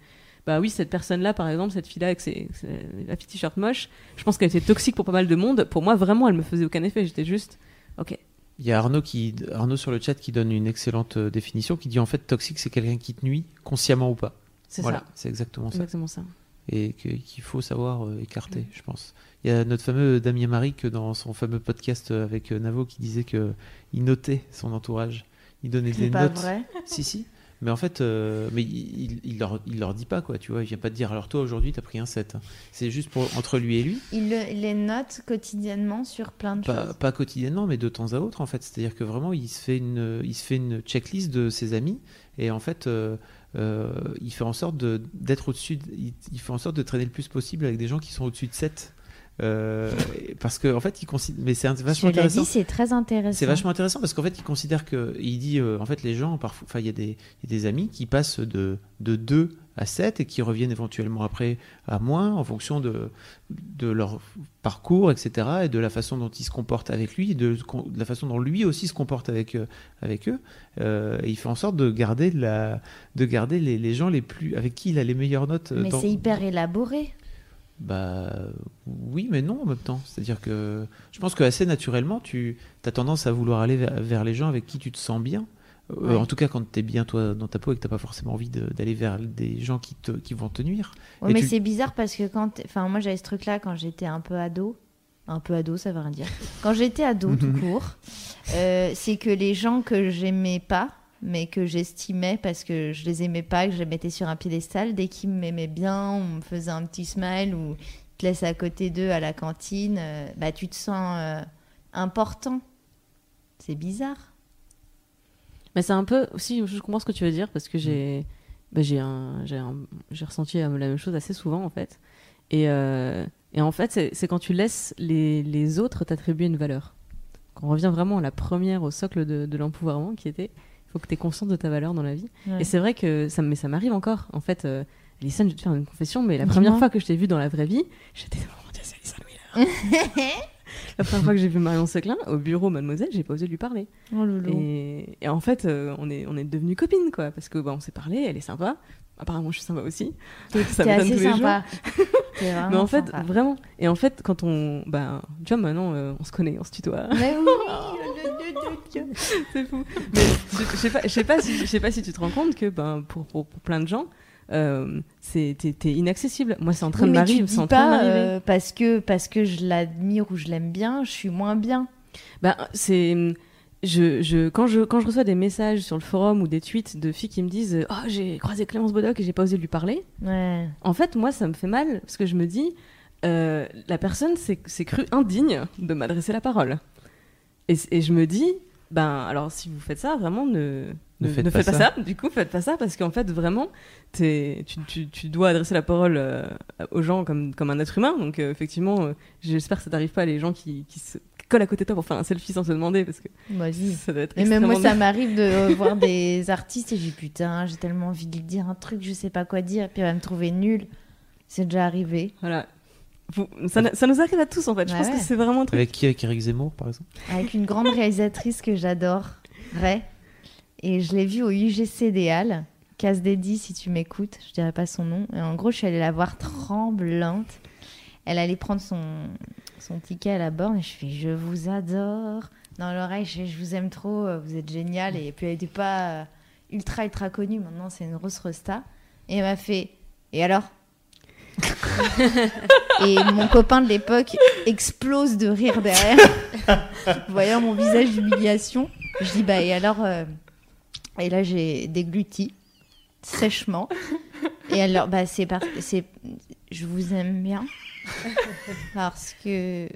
bah oui cette personne là par exemple cette fille là avec ses, ses- la fille t-shirt moche, je pense qu'elle était toxique pour pas mal de monde. Pour moi vraiment elle me faisait aucun effet. J'étais juste ok. Il y a Arnaud, qui, Arnaud sur le chat qui donne une excellente définition qui dit en fait toxique c'est quelqu'un qui te nuit consciemment ou pas. C'est voilà, ça. c'est exactement ça. Exactement ça. Et qu'il faut savoir euh, écarter, je pense. Il y a notre fameux Damien Marie que dans son fameux podcast euh, avec euh, Navo qui disait que il notait son entourage, il donnait C'est des pas notes. vrai Si si. Mais en fait, euh, mais il, il, leur, il leur dit pas quoi, tu vois. Il vient pas te dire alors toi aujourd'hui t'as pris un 7. hein. C'est juste pour entre lui et lui. Il le- les note quotidiennement sur plein de Pas, choses. pas quotidiennement, mais de temps à autre, en fait. C'est-à-dire que vraiment, il se fait une, il se fait une checklist de ses amis, et en fait, euh, il fait en sorte de- d'être au-dessus, de- il, il fait en sorte de traîner le plus possible avec des gens qui sont au-dessus de 7. Euh, parce qu'en en fait, il considère, mais c'est vachement Je intéressant. c'est très intéressant. C'est vachement intéressant parce qu'en fait, il considère que. Il dit, euh, en fait, les gens, parfois. Enfin, il y, a des- il y a des amis qui passent de, de 2 à 7 et qui reviennent éventuellement après à moins en fonction de, de leur parcours, etc. et de la façon dont ils se comportent avec lui et de, de la façon dont lui aussi se comporte avec, euh, avec eux. Euh, et il fait en sorte de garder, la, de garder les, les gens les plus, avec qui il a les meilleures notes. Mais dans- c'est hyper élaboré. Bah oui, mais non en même temps. C'est-à-dire que je pense que assez naturellement, tu as tendance à vouloir aller vers, vers les gens avec qui tu te sens bien. Euh, Ouais. en tout cas, quand tu es bien toi dans ta peau et que tu pas forcément envie de- d'aller vers des gens qui, te, qui vont te nuire. Ouais, Et mais tu- c'est bizarre parce que quand. Enfin, moi j'avais ce truc-là quand j'étais un peu ado. Un peu ado, ça veut rien dire. Quand j'étais ado, tout court, euh, c'est que les gens que j'aimais pas, mais que j'estimais parce que je les aimais pas, que je les mettais sur un piédestal, dès qu'ils m'aimaient bien, on me faisait un petit smile ou te laisse à côté d'eux à la cantine, euh, bah tu te sens euh, important. C'est bizarre. Mais c'est un peu aussi, je comprends ce que tu veux dire parce que j'ai, bah, ressenti la même chose assez souvent en fait. Et, euh, en fait, c'est quand tu laisses les, autres t'attribuer une valeur. On revient vraiment à la première, au socle de, de l'empouvoirment qui était, faut que tu aies conscience de ta valeur dans la vie. Ouais. Et c'est vrai que ça, mais ça m'arrive encore. En fait, euh, Alison, je vais te faire une confession, mais la première fois que je t'ai vue dans la vraie vie, j'étais oh mon Dieu, c'est Alison Wheeler. La première fois que j'ai vu Marion Seclin au bureau Mademoiselle, j'ai pas osé lui parler. Oh. Et, et en fait, euh, on est on est devenus copines quoi, parce que bah, on s'est parlé, elle est sympa. Apparemment, je suis sympa aussi. T'es- Ça m'étonne assez tous les sympa. jours. Mais en fait, sympa. vraiment. Et en fait, quand on, bah, tu vois, maintenant, euh, on se connaît, on se tutoie. Mais c'est fou. Mais je sais pas, je sais pas si, je sais pas si tu te rends compte que, ben, pour, pour, pour plein de gens, euh, c'est t'es inaccessible. Moi, c'est en train Oui, de m'arriver. C'est en train pas euh, parce que parce que je l'admire ou je l'aime bien, je suis moins bien. Bah, c'est. Je, je, quand, je, quand je reçois des messages sur le forum ou des tweets de filles qui me disent Oh, j'ai croisé Clémence Bodoc et j'ai pas osé lui parler. Ouais. En fait, moi, ça me fait mal parce que je me dis euh, La personne s'est crue indigne de m'adresser la parole. Et, et je me dis ben alors si vous faites ça, vraiment ne Ne ne, faites ne pas faites pas ça. ça. Du coup, faites pas ça parce qu'en fait, vraiment, tu, tu, tu dois adresser la parole euh, aux gens comme, comme un être humain. Donc, euh, effectivement, euh, j'espère que ça t'arrive pas les gens qui, qui se collent à côté de toi pour faire un selfie sans se demander parce que Vas-y. ça doit être Et même moi, ça m'arrive de euh, voir des artistes et j'ai putain, j'ai tellement envie de lui dire un truc, je sais pas quoi dire, et puis elle va me trouver nulle. C'est déjà arrivé. Voilà. Vous- ça, ça nous arrive à tous en fait. Je Ouais, pense ouais. que c'est vraiment un truc. Avec qui Avec Eric Zemmour, par exemple? Avec une grande réalisatrice que j'adore, Ray. Et je l'ai vue au UGC des Halles. Casse Dédi, si tu m'écoutes, je dirais pas son nom. Et en gros, je suis allée la voir tremblante. Elle allait prendre son, son ticket à la borne et je fais Je vous adore. Dans l'oreille, je, fais, je vous aime trop, euh, vous êtes génial. Et puis elle n'était pas euh, ultra, ultra connue. Maintenant, c'est une grosse resta. Et elle m'a fait Et alors? Et mon copain de l'époque explose de rire derrière, voyant mon visage d'humiliation. Je dis bah et alors euh, Et là j'ai dégluti sèchement. Et alors bah c'est parce c'est je vous aime bien parce que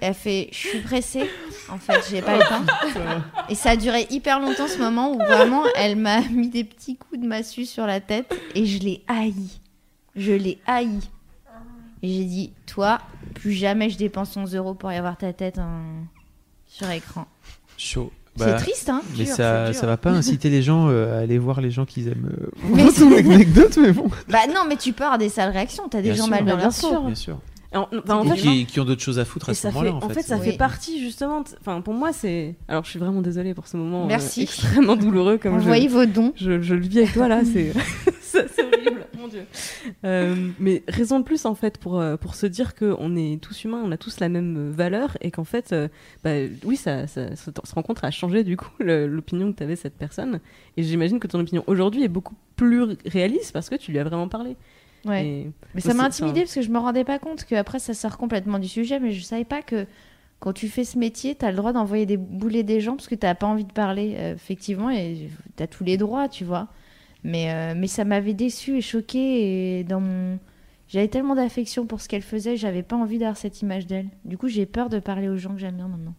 elle fait je suis pressée. En fait j'ai pas le temps. Et ça a duré hyper longtemps ce moment où vraiment elle m'a mis des petits coups de massue sur la tête et je l'ai haï. Je l'ai haï. Et j'ai dit toi plus jamais je dépense 11 euros pour y avoir ta tête sur écran. Chaud. C'est triste, hein. Mais Dur, ça, c'est ça va pas inciter les gens euh, à aller voir les gens qu'ils aiment. euh, Mais pour ton anecdote, mais bon. bah non mais tu peux avoir des sales réactions t'as des Bien gens sûr, mal dans bien leur sûr, peau bien sûr. Et en- enfin, en Ou fait, qui, qui ont d'autres choses à foutre à ce moment-là. En, en fait, ça Oui. fait partie justement. Enfin, pour moi, c'est. Alors, je suis vraiment désolée pour ce moment. euh, Merci. extrêmement douloureux comme Envoyez je. vos dons. Je, je le vis avec toi là. C'est. mon dieu. Euh, mais raison de plus en fait pour euh, pour se dire que on est tous humains, on a tous la même valeur et qu'en fait, euh, bah, oui, ça, ça, cette rencontre a changé du coup l'opinion que tu avais de cette personne. Et j'imagine que ton opinion aujourd'hui est beaucoup plus réaliste parce que tu lui as vraiment parlé. Ouais. Et- Mais ça m'a intimidée parce que je me rendais pas compte que après ça sort complètement du sujet, mais je savais pas que quand tu fais ce métier, tu as le droit d'envoyer des boulets des gens parce que t'as pas envie de parler, euh, effectivement, et tu as tous les droits, tu vois. Mais, euh, mais ça m'avait déçue et choquée, et dans mon. J'avais tellement d'affection pour ce qu'elle faisait, j'avais pas envie d'avoir cette image d'elle. Du coup, j'ai peur de parler aux gens que j'aime bien maintenant.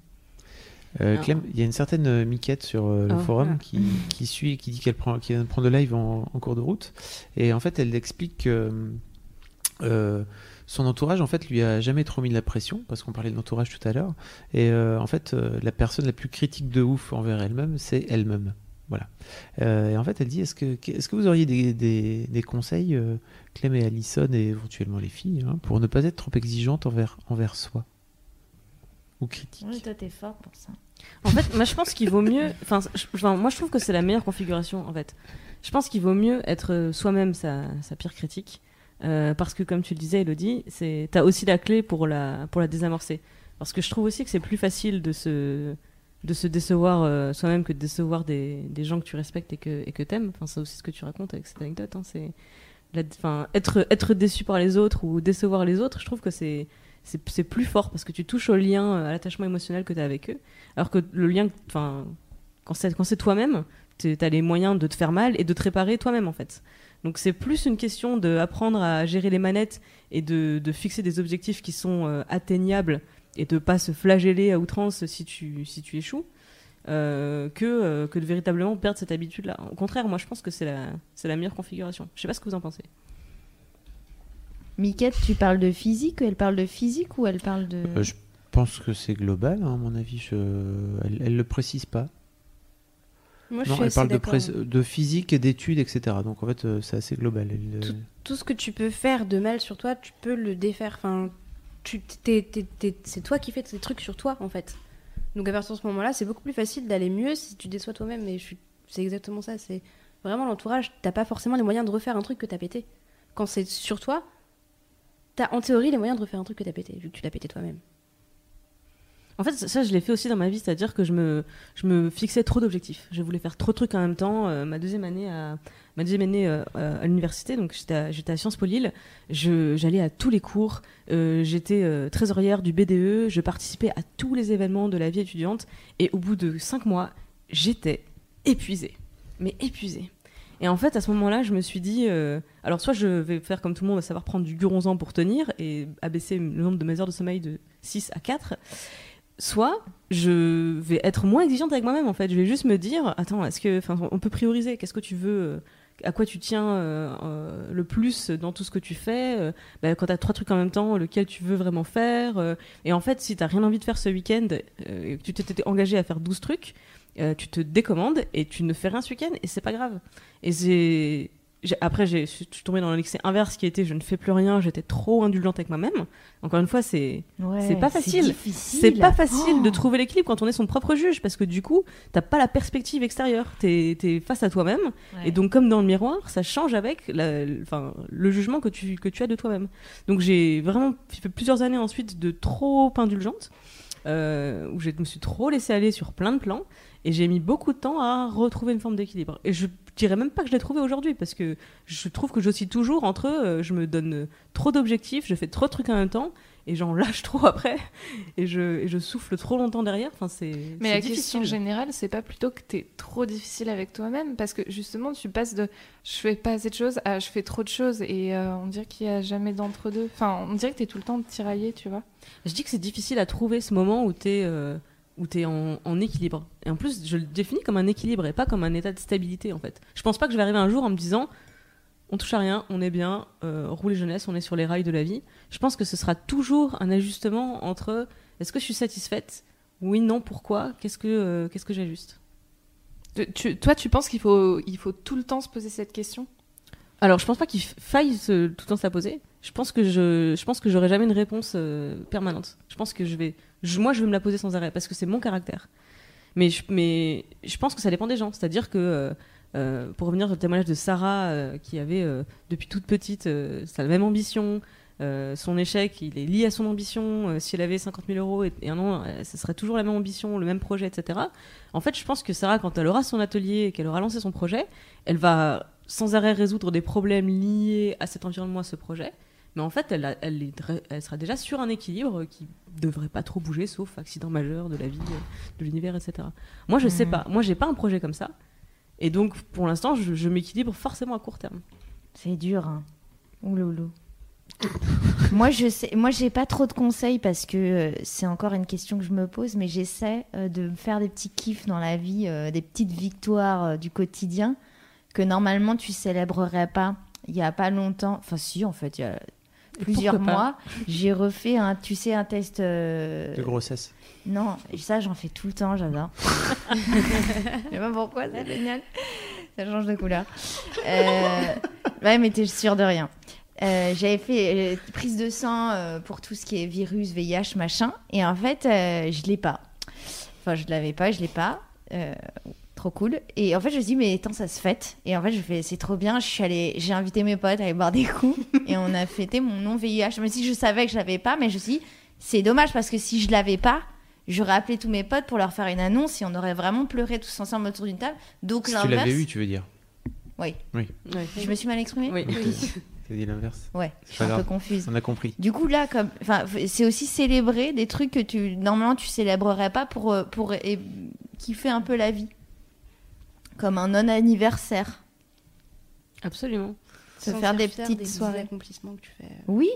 Euh, Ah. Clem, il y a une certaine euh, Miquette sur euh, le Ah. forum Ah. qui, qui suit, qui dit qu'elle prend, vient de prendre le live en, en cours de route. Et en fait, elle explique que euh, son entourage, en fait, lui a jamais trop mis de la pression, parce qu'on parlait de l'entourage tout à l'heure. Et euh, en fait, euh, la personne la plus critique de ouf envers elle-même, c'est elle-même. Voilà. Euh, et en fait, elle dit est-ce que, est-ce que vous auriez des, des- des conseils, euh, Clem et Alison, et éventuellement les filles, hein, pour ne pas être trop exigeante envers, envers soi Ou critique Oui, toi, t'es fort pour ça. En fait, moi je pense qu'il vaut mieux. Enfin, moi je trouve que c'est la meilleure configuration en fait. Je pense qu'il vaut mieux être euh, soi-même sa, sa pire critique. euh, parce que comme tu le disais, Elodie, c'est t'as aussi la clé pour la, pour la désamorcer. Parce que je trouve aussi que c'est plus facile de se, de se décevoir euh, soi-même que de décevoir des, des gens que tu respectes et que, et que t'aimes. Enfin, c'est aussi ce que tu racontes avec cette anecdote. hein, c'est être, être déçu par les autres ou décevoir les autres, je trouve que c'est c'est plus fort parce que tu touches au lien, euh, à l'attachement émotionnel que tu as avec eux. Alors que le lien, quand c'est toi-même, tu as les moyens de te faire mal et de te réparer toi-même en fait. Donc c'est plus une question d'apprendre à gérer les manettes et de, de fixer des objectifs qui sont euh, atteignables et de pas se flageller à outrance si tu, si tu échoues. euh, que, euh, que de véritablement perdre cette habitude-là. Au contraire, moi je pense que c'est la, c'est la meilleure configuration. Je sais pas ce que vous en pensez. Miquette, tu parles de physique Elle parle de physique ou elle parle de. Euh, je pense que c'est global, hein, à mon avis. Je... Elle, elle le précise pas. Moi, je non, suis elle parle de, physique et d'études, etc. Donc en fait, euh, c'est assez global. Elle, euh, Tout ce que tu peux faire de mal sur toi, tu peux le défaire. Enfin, c'est toi qui fais ces trucs sur toi, en fait. Donc à partir de ce moment-là, c'est beaucoup plus facile d'aller mieux si tu déçois toi-même. Et c'est exactement ça. C'est vraiment l'entourage. T'as pas forcément les moyens de refaire un truc que t'as pété. Quand c'est sur toi, t'as en théorie les moyens de refaire un truc que t'as pété, vu que tu l'as pété toi-même. En fait, ça, je l'ai fait aussi dans ma vie, c'est-à-dire que je me, je me fixais trop d'objectifs. Je voulais faire trop de trucs en même temps. Euh, ma deuxième année à, ma deuxième année euh, à l'université, donc j'étais à, à Sciences Po Lille. Je- J'allais à tous les cours. Euh, j'étais euh, trésorière du BDE. Je participais à tous les événements de la vie étudiante. Et au bout de cinq mois, j'étais épuisée, mais épuisée. Et en fait, à ce moment-là, je me suis dit, euh, alors soit je vais faire comme tout le monde, à savoir prendre du guronzan pour tenir et abaisser le nombre de mes heures de sommeil de 6 à 4, soit je vais être moins exigeante avec moi-même en fait. Je vais juste me dire, attends, est-ce que, enfin, on peut prioriser Qu'est-ce que tu veux euh, À quoi tu tiens euh, euh, le plus dans tout ce que tu fais bah, Quand tu as trois trucs en même temps, lequel tu veux vraiment faire Et en fait, si tu rien envie de faire ce week-end que tu t'étais engagé à faire 12 trucs, tu te décommandes et tu ne fais rien ce week-end et c'est pas grave. Et j'ai- après, je suis tombée dans l'excès inverse qui était je ne fais plus rien, j'étais trop indulgente avec moi-même. Encore une fois, c'est Ouais, c'est pas facile. C'est pas facile de Oh. trouver l'équilibre quand on est son propre juge parce que du coup, t'as pas la perspective extérieure. T'es es face à toi-même Ouais. et donc comme dans le miroir, ça change avec la- enfin, le jugement que tu, que tu as de toi-même. Donc j'ai vraiment fait plusieurs années ensuite de trop indulgente euh, où je me suis trop laissée aller sur plein de plans et j'ai mis beaucoup de temps à retrouver une forme d'équilibre. Et je dirais même pas que je l'ai trouvé aujourd'hui parce que je trouve que j'oscille toujours entre euh, je me donne euh, trop d'objectifs, je fais trop de trucs en même temps et j'en lâche trop après et je, et je souffle trop longtemps derrière. Enfin, c'est Mais la difficile. question générale, c'est pas plutôt que t'es trop difficile avec toi-même, parce que justement, tu passes de je fais pas assez de choses à je fais trop de choses, et euh, on dirait qu'il y a jamais d'entre-deux. Enfin, on dirait que t'es tout le temps tiraillé, tu vois. Je dis que c'est difficile à trouver ce moment où tu es, où t'es en, en équilibre. Et en plus, je le définis comme un équilibre et pas comme un état de stabilité en fait. Je pense pas que je vais arriver un jour en me disant on touche à rien, on est bien, euh, roule jeunesse, on est sur les rails de la vie. Je pense que ce sera toujours un ajustement entre est-ce que je suis satisfaite? Oui, non, pourquoi? Qu'est-ce que, euh, qu'est-ce que j'ajuste? Tu- tu- toi, tu penses qu'il faut, il faut tout le temps se poser cette question? Alors, je pense pas qu'il faille tout le temps se la poser. Je pense que je, je pense que j'aurai jamais une réponse euh, permanente. Je pense que je vais, moi, je vais me la poser sans arrêt parce que c'est mon caractère. Mais je, mais je pense que ça dépend des gens. C'est-à-dire que, euh, euh, pour revenir au témoignage de Sarah, qui avait depuis toute petite sa même ambition, son échec, il est lié à son ambition. Si elle avait 50 000 euros et, et un an, ce serait toujours la même ambition, le même projet, etc. En fait, je pense que Sarah, quand elle aura son atelier et qu'elle aura lancé son projet, elle va sans arrêt résoudre des problèmes liés à cet environnement, à ce projet. Mais en fait, elle, a- elle, est dre- elle sera déjà sur un équilibre qui devrait pas trop bouger, sauf accident majeur de la vie, euh, de l'univers, etc. Moi, je sais Mhm. pas. Moi, j'ai pas un projet comme ça. Et donc, pour l'instant, je, je m'équilibre forcément à court terme. C'est dur. Hein. Ouloulou. moi, je sais, moi, j'ai pas trop de conseils parce que euh, c'est encore une question que je me pose, mais j'essaie euh, de me faire des petits kiffs dans la vie, euh, des petites victoires du quotidien que normalement tu célébrerais pas. Il y a pas longtemps, enfin si, en fait, il y a plusieurs mois, j'ai refait un, tu sais, un test. euh, De grossesse. Non, ça j'en fais tout le temps, j'adore. Je sais pas pourquoi, c'est génial. Ça change de couleur. Euh, Ouais, mais t'es sûr de rien. Euh, J'avais fait euh, prise de sang euh, pour tout ce qui est virus, VIH, machin. Et en fait, euh, je l'ai pas. Enfin, je l'avais pas, je l'ai pas. Trop cool. Et en fait, je me suis dit, mais attends, ça se fête. Et en fait, je fais, c'est trop bien. Je suis allée, j'ai invité mes potes à aller boire des coups. et on a fêté mon non VIH. Même si je savais que je l'avais pas, mais je me suis dit, c'est dommage parce que si je l'avais pas, j'aurais appelé tous mes potes pour leur faire une annonce et on aurait vraiment pleuré tous ensemble autour d'une table. Donc Si tu l'inverse. l'avais eu, tu veux dire Oui. Oui. Je me suis mal exprimée Oui. T'as dit l'inverse. Ouais, C'est je suis un peu confuse. On a compris. Du coup, là, comme, enfin, c'est aussi célébrer des trucs que tu, normalement, tu célébrerais pas pour, euh, pour et, kiffer un peu la vie. Comme un non-anniversaire. Absolument. Se faire des petites des petits soirées. accomplissements que tu fais. Oui.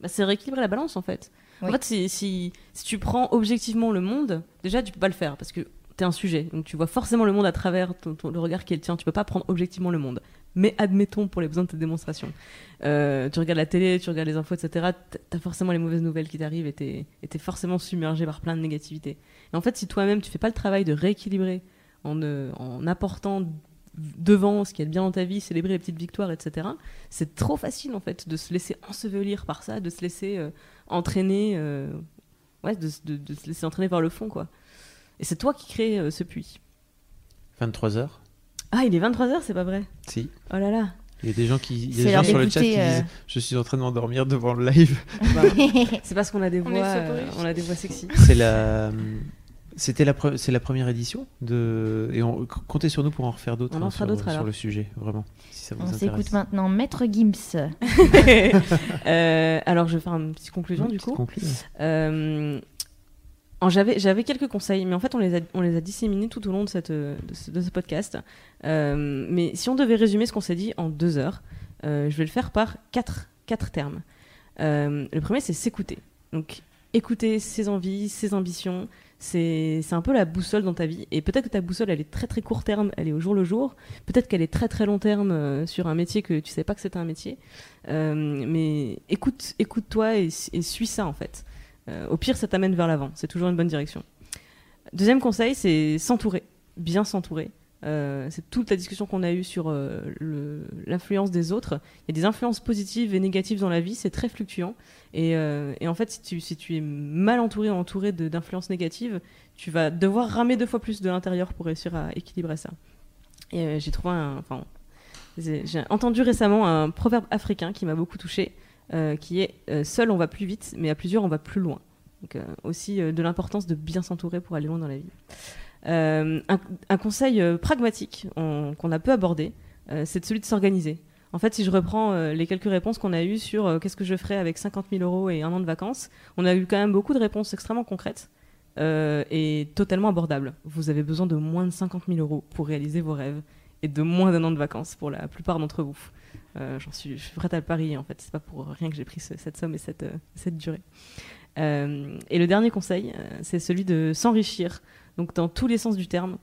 Bah, c'est rééquilibrer la balance en fait. Oui. En fait, si, si, si tu prends objectivement le monde, déjà tu peux pas le faire parce que t'es un sujet, donc tu vois forcément le monde à travers ton- ton- le regard qui est le tien. Tu peux pas prendre objectivement le monde. Mais admettons pour les besoins de tes démonstrations, euh, tu regardes la télé, tu regardes les infos, etc. t- T'as forcément les mauvaises nouvelles qui t'arrivent et et t'es forcément submergé par plein de négativité. Et en fait, si toi-même tu fais pas le travail de rééquilibrer en, euh, en apportant devant ce qu'il y a de bien dans ta vie, célébrer les petites victoires, etc. C'est trop facile en fait de se laisser ensevelir par ça, de se laisser euh, entraîner, euh, ouais, de, de- de se laisser entraîner vers le fond quoi. Et c'est toi qui crée euh, ce puits. 23h Ah, il est 23h, c'est pas vrai Si. Oh là là. Il y a des gens, qui, il y a des gens sur le chat qui euh, disent Je suis en train de m'endormir devant le live. Bah, c'est parce qu'on a des voix, est euh, on a des voix sexy. C'est la. C'était la, pre- c'est la première édition de et on comptez sur nous pour en refaire d'autres On en hein, fera sur, d'autres, sur alors. le sujet vraiment si ça vous On intéresse. s'écoute maintenant Maître Gims. Euh, alors je vais faire une petite conclusion Une du petite coup. conclusion. Euh, J'avais j'avais quelques conseils, mais en fait on les a, on les a disséminés tout au long de, cette, de, ce, de ce podcast. Euh, mais si on devait résumer ce qu'on s'est dit en deux heures, euh, je vais le faire par quatre, quatre termes. Euh, le premier c'est s'écouter. Donc écouter ses envies, ses ambitions. C'est un peu la boussole dans ta vie. Et peut-être que ta boussole, elle est très très court terme, elle est au jour le jour. Peut-être qu'elle est très très long terme euh, sur un métier que tu sais pas que c'était un métier. Euh, mais écoute, écoute-toi et, et suis ça en fait. Euh, au pire, ça t'amène vers l'avant. C'est toujours une bonne direction. Deuxième conseil, c'est s'entourer, bien s'entourer. Euh, c'est toute la discussion qu'on a eue sur euh, l'influence des autres. Il y a des influences positives et négatives dans la vie, c'est très fluctuant. Et, euh, en fait, si tu, es mal entouré, entouré d'influences négatives, tu vas devoir ramer deux fois plus de l'intérieur pour réussir à équilibrer ça. J'ai entendu récemment un proverbe africain qui m'a beaucoup touché, qui est Seul on va plus vite, mais à plusieurs on va plus loin. Donc, aussi de l'importance de bien s'entourer pour aller loin dans la vie. Euh, un, conseil euh, pragmatique on- qu'on a peu abordé, euh, c'est celui de s'organiser. En fait, si je reprends les quelques réponses qu'on a eues sur qu'est-ce que je ferais avec 50 000 euros et un an de vacances, on a eu quand même beaucoup de réponses extrêmement concrètes et totalement abordables. Vous avez besoin de moins de 50 000 euros pour réaliser vos rêves et de moins d'un an de vacances pour la plupart d'entre vous. J'en suis, je suis prête à le parier en fait. C'est pas pour rien que j'ai pris ce- cette somme et cette, durée. Et le dernier conseil, c'est celui de s'enrichir. Donc dans tous les sens du terme.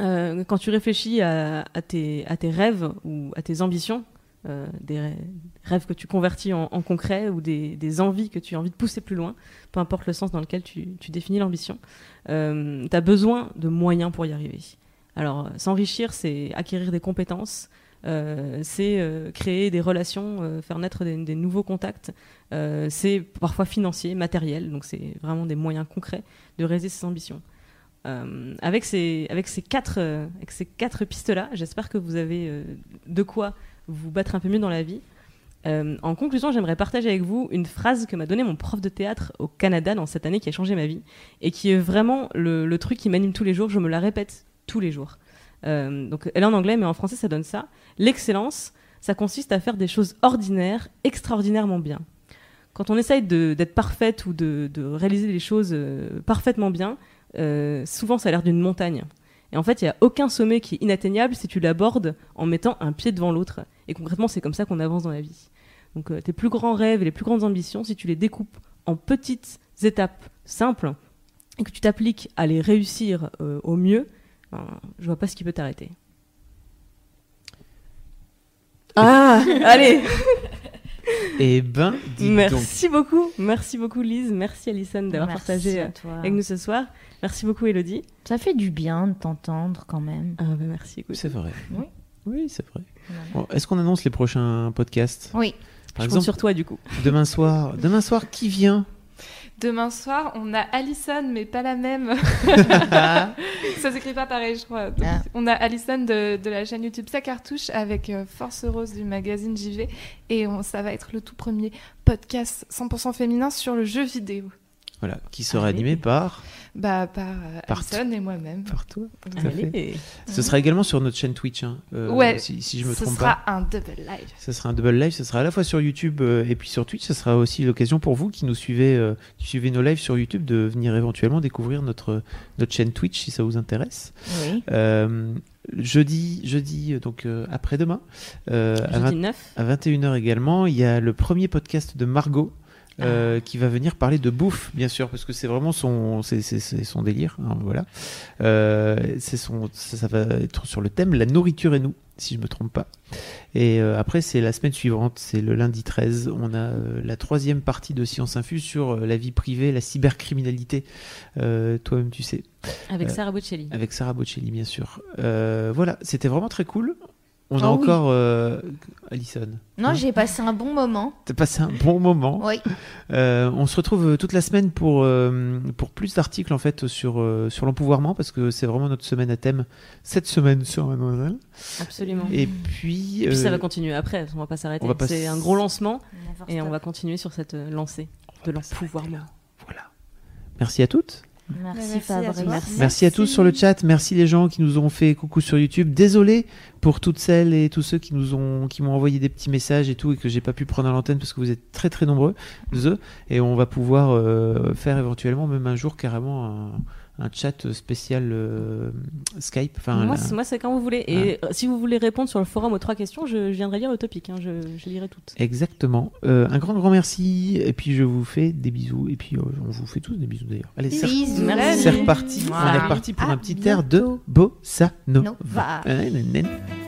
Euh, quand tu réfléchis à, tes, rêves ou à tes ambitions, euh, des rê- rêves que tu convertis en, concret ou des, envies que tu as envie de pousser plus loin, peu importe le sens dans lequel tu, définis l'ambition, tu as besoin de moyens pour y arriver. Alors, euh, s'enrichir, c'est acquérir des compétences, euh, c'est euh, créer des relations, euh, faire naître des, des nouveaux contacts, euh, c'est parfois financier, matériel, donc c'est vraiment des moyens concrets de réaliser ses ambitions. Euh, avec, ces, avec, ces quatre, euh, avec ces quatre pistes-là, j'espère que vous avez euh, de quoi vous battre un peu mieux dans la vie. En conclusion, j'aimerais partager avec vous une phrase que m'a donnée mon prof de théâtre au Canada dans cette année qui a changé ma vie et qui est vraiment le, truc qui m'anime tous les jours. Je me la répète tous les jours. Donc, elle est en anglais, mais en français, ça donne ça. L'excellence, ça consiste à faire des choses ordinaires extraordinairement bien. Quand on essaye d'être parfaite ou de, de réaliser les choses parfaitement bien, euh, souvent ça a l'air d'une montagne. Et en fait, il n'y a aucun sommet qui est inatteignable si tu l'abordes en mettant un pied devant l'autre. Et concrètement, c'est comme ça qu'on avance dans la vie. Donc euh, tes plus grands rêves et les plus grandes ambitions, si tu les découpes en petites étapes simples et que tu t'appliques à les réussir euh, au mieux, ben, je vois pas ce qui peut t'arrêter. Ah, allez Eh ben, dis donc. Merci beaucoup, merci beaucoup Lise, merci Alison d'avoir Merci partagé euh, toi. avec nous ce soir. Merci beaucoup Elodie. Ça fait du bien de t'entendre quand même. Ah bah merci. écoute. C'est vrai. Oui. Oui, c'est vrai. Bon, Est-ce qu'on annonce les prochains podcasts? Oui. Par Je compte sur toi du coup. Demain soir, demain soir, qui vient? Demain soir, on a Alison, mais pas la même. ça s'écrit pas pareil, je crois. Donc, Ah. On a Alison de, de la chaîne YouTube Sa Cartouche avec euh, Force Rose du magazine JV. Et on- ça va être le tout premier podcast 100% féminin sur le jeu vidéo. Voilà, qui sera Allez. animé par Bah, par euh, Par Alison et moi-même. par toi. Tout à fait. Ce sera également sur notre chaîne Twitch, hein, euh, ouais, si, si je me ce trompe sera pas. un double live. Ce sera un double live, ce sera à la fois sur YouTube euh, et puis sur Twitch. Ce sera aussi l'occasion pour vous qui nous suivez, euh, qui suivez nos lives sur YouTube, de venir éventuellement découvrir notre, notre chaîne Twitch si ça vous intéresse. Oui. Euh, jeudi, jeudi, donc euh, après-demain, euh, à, Jeudi 20 9. à 21h également, il y a le premier podcast de Margot. Euh, qui va venir parler de bouffe, bien sûr, parce que c'est vraiment son, c'est, son délire, hein, voilà. Euh, c'est son, ça, ça va être sur le thème la nourriture et nous, si je me trompe pas. Et euh, après, c'est la semaine suivante, c'est le lundi 13. On a euh, la troisième partie de Science Infuse sur euh, la vie privée, la cybercriminalité. Euh, toi-même, tu sais. Avec Sarah Bocelli. Avec Sarah Bocelli, bien sûr. Euh, voilà, c'était vraiment très cool. On a Ah oui. encore euh, Alison. Non, Hein j'ai passé un bon moment. T'as passé un bon moment. Oui. Euh, on se retrouve euh, toute la semaine pour, euh, pour plus d'articles en fait sur, euh, sur l'empouvoirment parce que c'est vraiment notre semaine à thème cette semaine sur Mademoiselle. Absolument. Et puis, Et puis ça va continuer après, on va pas s'arrêter. on va pas C'est un gros lancement et on va continuer sur cette lancée de l'empouvoirment. voilà. Merci à toutes. Merci, Fabrice. Merci. à tous sur le chat. Merci les gens qui nous ont fait coucou sur YouTube. Désolé pour toutes celles et tous ceux qui nous ont qui m'ont envoyé des petits messages et tout et que j'ai pas pu prendre à l'antenne parce que vous êtes très très nombreux. Et on va pouvoir euh, faire éventuellement même un jour carrément un, un chat spécial euh, Skype. Enfin, moi, la- c'est- moi, c'est quand vous voulez. Et euh, si vous voulez répondre sur le forum aux trois questions, je, je viendrai lire le topic. hein, je, je lirai toutes. Exactement. Euh, un grand, grand merci. Et puis, je vous fais des bisous. Et puis, euh, on vous fait tous des bisous d'ailleurs. Allez, c'est Bisous. Merci. c'est reparti. On est reparti pour À un petit air de. Bossa Nova. Nova.